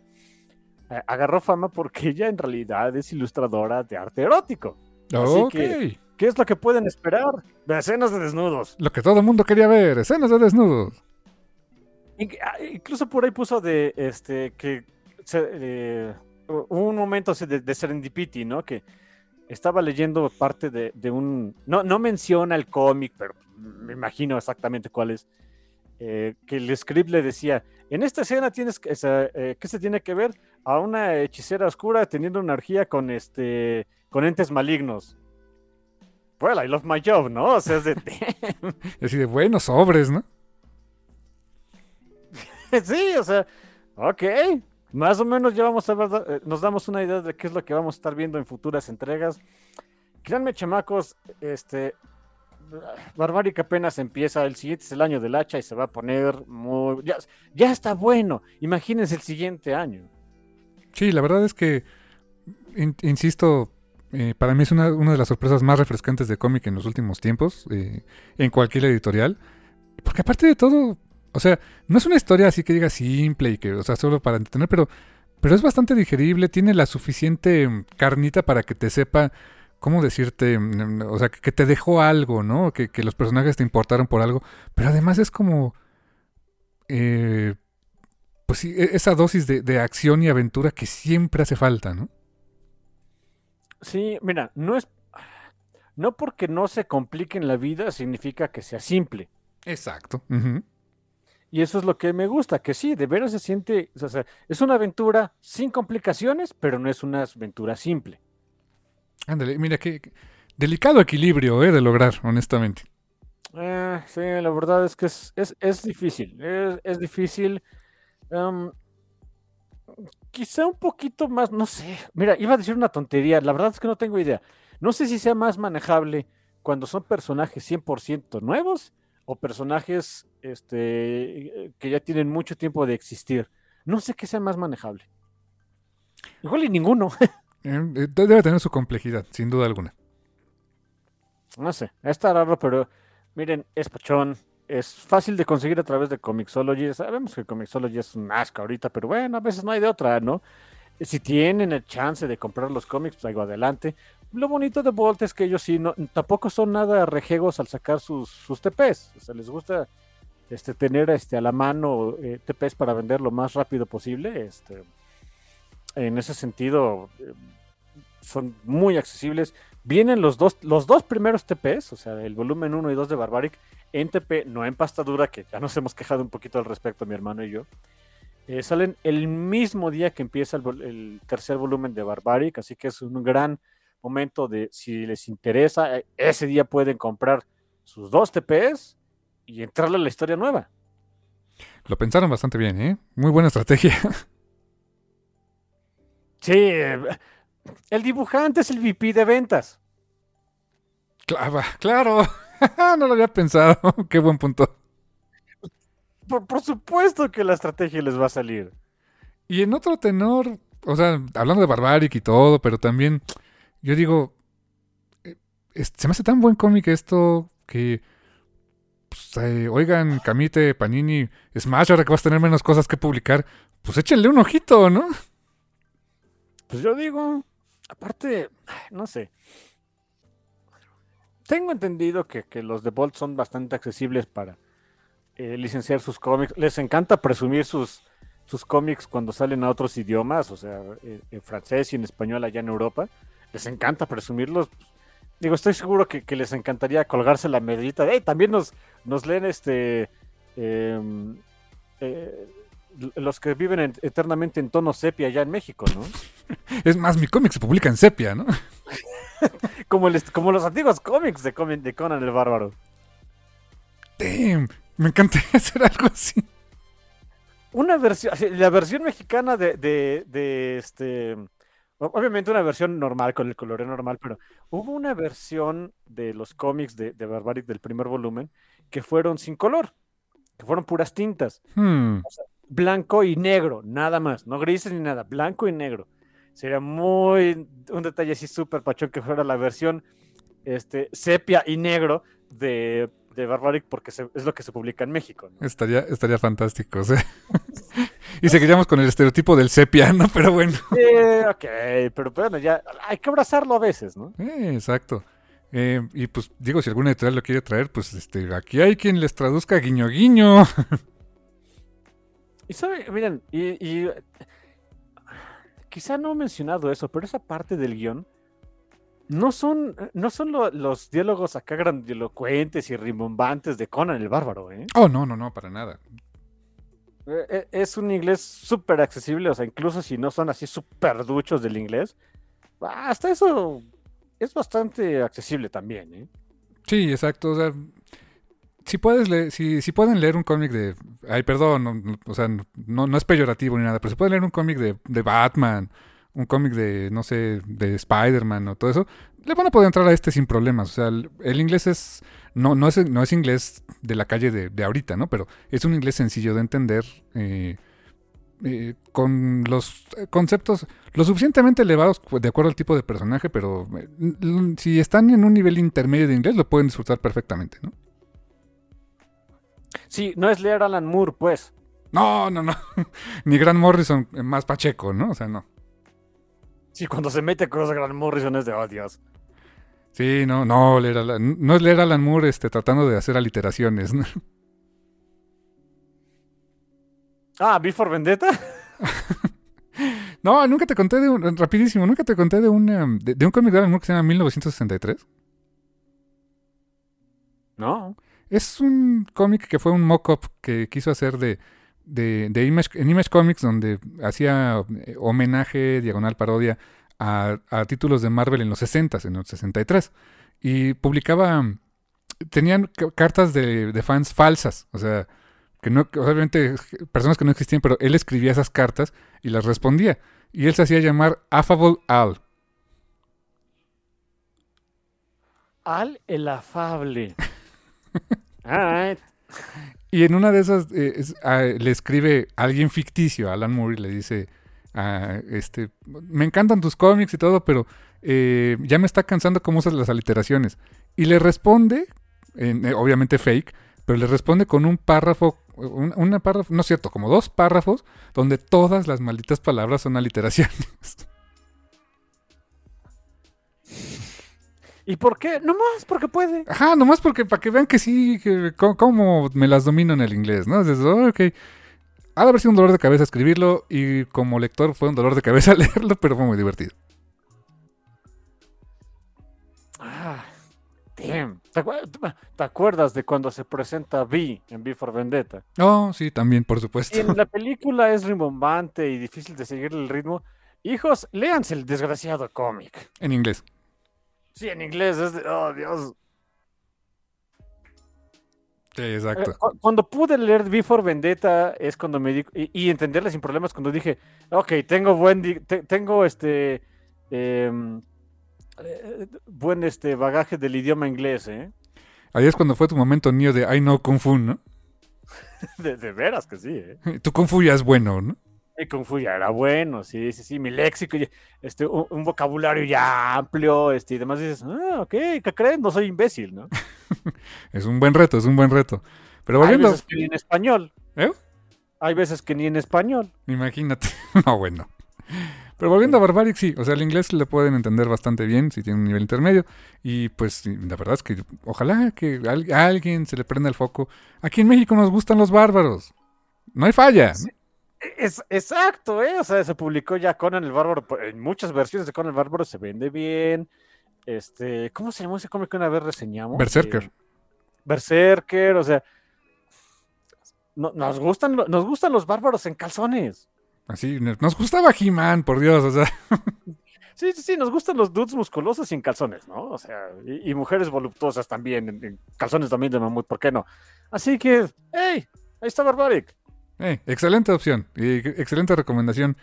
Eh, agarró fama porque ella en realidad es ilustradora de arte erótico. Así que ¿Qué es lo que pueden esperar? De escenas de desnudos. Lo que todo el mundo quería ver, escenas de desnudos. Ah, incluso por ahí puso de este que eh, hubo un momento de, de, serendipity, ¿no? Que estaba leyendo parte de, un. No, no menciona el cómic, pero me imagino exactamente cuál es. Eh, que el script le decía: En esta escena tienes que. Eh, ¿Qué se tiene que ver? A una hechicera oscura teniendo energía con este. con entes malignos well, I love my job, ¿no? O sea, es de... Así de buenos sobres, ¿no? sí, o sea, ok. Más o menos ya vamos a ver, eh, nos damos una idea de qué es lo que vamos a estar viendo en futuras entregas. Créanme, chamacos, este, Barbaric apenas empieza, el siguiente es el año del hacha y se va a poner muy... Ya, está bueno, imagínense el siguiente año. Sí, la verdad es que, insisto, eh, para mí es una, de las sorpresas más refrescantes de cómic en los últimos tiempos, eh, en cualquier editorial. Porque aparte de todo, o sea, no es una historia así que diga simple y que, o sea, solo para entretener, pero, pero es bastante digerible, tiene la suficiente mm, carnita para que te sepa cómo decirte, mm, o sea, que te dejó algo, ¿no? Que, los personajes te importaron por algo, pero además es como... Eh, pues sí, e, esa dosis de, de acción y aventura que siempre hace falta, ¿no? Sí, mira, no es. No porque no se complique en la vida significa que sea simple. Exacto. Y eso es lo que me gusta, que sí, de veras se siente. O sea, es una aventura sin complicaciones, pero no es una aventura simple. Ándale, mira qué delicado equilibrio eh, de lograr, honestamente. Eh, sí, la verdad es que es, es, difícil. Es, difícil. Em, quizá un poquito más, no sé. Mira, iba a decir una tontería, la verdad es que no tengo idea. No sé si sea más manejable cuando son personajes 100% nuevos o personajes este, que ya tienen mucho tiempo de existir. No sé qué sea más manejable. Igual y ninguno. Eh, debe tener su complejidad, sin duda alguna. No sé, está raro, pero miren, es pachón, es fácil de conseguir a través de Comixology. Sabemos que Comixology es un asco ahorita, pero bueno, a veces no hay de otra, ¿no? Si tienen el chance de comprar los cómics, pues algo adelante. Lo bonito de Bolt es que ellos sí, no, tampoco son nada rejegos al sacar sus, sus TPs. O sea, les gusta este, tener este, a la mano eh, TPs para vender lo más rápido posible. Este, en ese sentido, eh, son muy accesibles. Vienen los dos, los dos primeros TPs, o sea, el volumen 1 y 2 de Barbaric, en TP, no en pasta dura, que ya nos hemos quejado un poquito al respecto, mi hermano y yo. Eh, salen el mismo día que empieza el, tercer volumen de Barbaric, así que es un gran momento de, si les interesa, eh, ese día pueden comprar sus dos TPs y entrarle a la historia nueva. Lo pensaron bastante bien, ¿eh? Muy buena estrategia. Sí, el dibujante es el VP de ventas. Claro, claro. no lo había pensado. Qué buen punto. Por, supuesto que la estrategia les va a salir. Y en otro tenor, o sea, hablando de Barbaric y todo, pero también, yo digo, eh, se me hace tan buen cómic esto que pues, eh, oigan, Camite, Panini, Smash, ahora que vas a tener menos cosas que publicar, pues échenle un ojito, ¿no? Pues yo digo, aparte, no sé. Tengo entendido que, que los de Bolt son bastante accesibles para eh, licenciar sus cómics. Les encanta presumir sus, sus cómics cuando salen a otros idiomas, o sea, eh, en francés y en español allá en Europa. Les encanta presumirlos. Digo, estoy seguro que, que les encantaría colgarse la medallita. Hey, también nos, nos leen este. em, eh, los que viven en- eternamente en tono sepia allá en México, ¿no? Es más, mi cómic se publica en sepia, ¿no? Como, el como los antiguos cómics de, Conan- de Conan el Bárbaro. Damn, me encantaría hacer algo así. Una versión, la versión mexicana de, de, de este. Obviamente una versión normal, con el coloreo normal, pero hubo una versión de los cómics de, de Barbaric del primer volumen que fueron sin color, que fueron puras tintas, Hmm, blanco y negro, nada más, no grises ni nada, blanco y negro. Sería muy un detalle así súper pachón que fuera la versión este, sepia y negro de, de Barbaric porque se- es lo que se publica en México. ¿no? estaría, estaría fantástico, sea. Y seguiríamos con el estereotipo del sepia, ¿no? Pero bueno. Sí, ok, pero bueno, ya hay que abrazarlo a veces, ¿no? Eh, exacto. Eh, y pues digo, si alguna editorial lo quiere traer, pues este, aquí hay quien les traduzca guiño guiño. Y sabe, miren, y, y, eh, quizá no he mencionado eso, pero esa parte del guion no son, no son lo- los diálogos acá grandilocuentes y rimbombantes de Conan el Bárbaro, ¿eh? Oh, no, no, no, para nada. Eh, eh, Es un inglés súper accesible, o sea, incluso si no son así súper duchos del inglés, hasta eso es bastante accesible también, ¿eh? Sí, exacto. O sea, si puedes leer, si, si pueden leer un cómic de. Ay, perdón, no, o sea, no, no es peyorativo ni nada, pero si pueden leer un cómic de, de Batman, un cómic de, no sé, de Spider-Man o todo eso, le van a poder entrar a este sin problemas. O sea, el inglés es. No, no es, no es inglés de la calle de, de ahorita, ¿no? Pero es un inglés sencillo de entender. eh, eh, con los eh, conceptos lo suficientemente elevados de acuerdo al tipo de personaje, pero eh, si están en un nivel intermedio de inglés lo pueden disfrutar perfectamente, ¿no? Sí, no es leer Alan Moore, pues. No, no, no. Ni Grant Morrison más Pacheco, ¿no? O sea, no. Sí, cuando se mete con Grant Morrison es de, oh, Dios. Sí, no, no, leer Alan- no es leer Alan Moore este, tratando de hacer aliteraciones, ¿no? Ah, Before Vendetta. No, nunca te conté de un, rapidísimo, nunca te conté de, una, de, de un cómic de Alan Moore que se llama 1963. No. Es un cómic que fue un mock-up que quiso hacer de, de, de Image, en Image Comics, donde hacía eh, homenaje, diagonal parodia, a, a títulos de Marvel en los 60, en los 63. Y publicaba, tenían ca- cartas de, de fans falsas, o sea, que no, obviamente personas que no existían, pero él escribía esas cartas y las respondía. Y él se hacía llamar Affable Al. Al el afable. Y en una de esas eh, es- ah, le escribe alguien ficticio Alan Moore y le dice, ah, este, me encantan tus cómics y todo, pero eh, ya me está cansando cómo usas las aliteraciones. Y le responde, en- eh, obviamente fake, pero le responde con un párrafo, un, una párrafo, no es cierto, como dos párrafos, donde todas las malditas palabras son aliteraciones. ¿Y por qué? Nomás porque puede. Ajá, nomás porque para que vean que sí, que, cómo me las domino en el inglés, ¿no? Dices, oh, ok. Ha de haber sido un dolor de cabeza escribirlo y como lector fue un dolor de cabeza leerlo, pero fue muy divertido. Ah, damn. ¿Te, acu- te acuerdas de cuando se presenta V en Before Vendetta? Oh, sí, también, por supuesto. Y en la película es rimbombante y difícil de seguir el ritmo. Hijos, léanse el desgraciado cómic. En inglés. Sí, en inglés es de, oh Dios. Sí, Eh, exacto. cu- Cuando pude leer Before Vendetta es cuando me di y, y entenderla sin problemas cuando dije, ok, tengo buen te- tengo este em, eh, buen este bagaje del idioma inglés, ¿eh? Ahí es cuando fue tu momento mío de I know Kung Fu, ¿no? De, de veras que sí, ¿eh? Tu Kung Fu ya es bueno, ¿no? Mi Kung Fu ya era bueno, sí, sí, sí. Mi léxico, este, un, vocabulario ya amplio, este, y demás dices, ah, ok, ¿qué creen? No soy imbécil, ¿no? es un buen reto, es un buen reto. Pero volviendo... Hay veces que ni en español. ¿Eh? Hay veces que ni en español. Imagínate. no, bueno. Pero volviendo a Barbaric, sí, o sea, el inglés le pueden entender bastante bien si tiene un nivel intermedio. Y pues la verdad es que ojalá que a alguien se le prenda el foco. Aquí en México nos gustan los bárbaros. No hay falla. Es, exacto, ¿eh? O sea, se publicó ya Conan el Bárbaro. En muchas versiones de Conan el Bárbaro se vende bien. Este, ¿cómo se llamó ese cómic que una vez reseñamos? Berserker. Eh, Berserker, o sea. nos, gustan, nos gustan los bárbaros en calzones. Así, nos gustaba He-Man, por Dios, o sea. Sí, sí, sí, nos gustan los dudes musculosos y en calzones, ¿no? O sea, y, mujeres voluptuosas también, en, calzones también de mamut, ¿por qué no? Así que, hey, ahí está Barbaric. Hey, excelente opción y excelente recomendación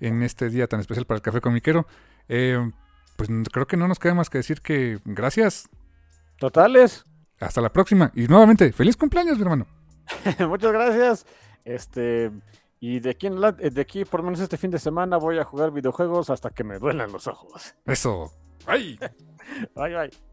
en este día tan especial para el café comiquero. Eh, pues creo que no nos queda más que decir que gracias. Totales. Hasta la próxima. Y nuevamente, feliz cumpleaños, mi hermano. Muchas gracias. Este, y de aquí, en de aquí, por lo menos este fin de semana, voy a jugar videojuegos hasta que me duelan los ojos. Eso. ¡Ay! bye, bye.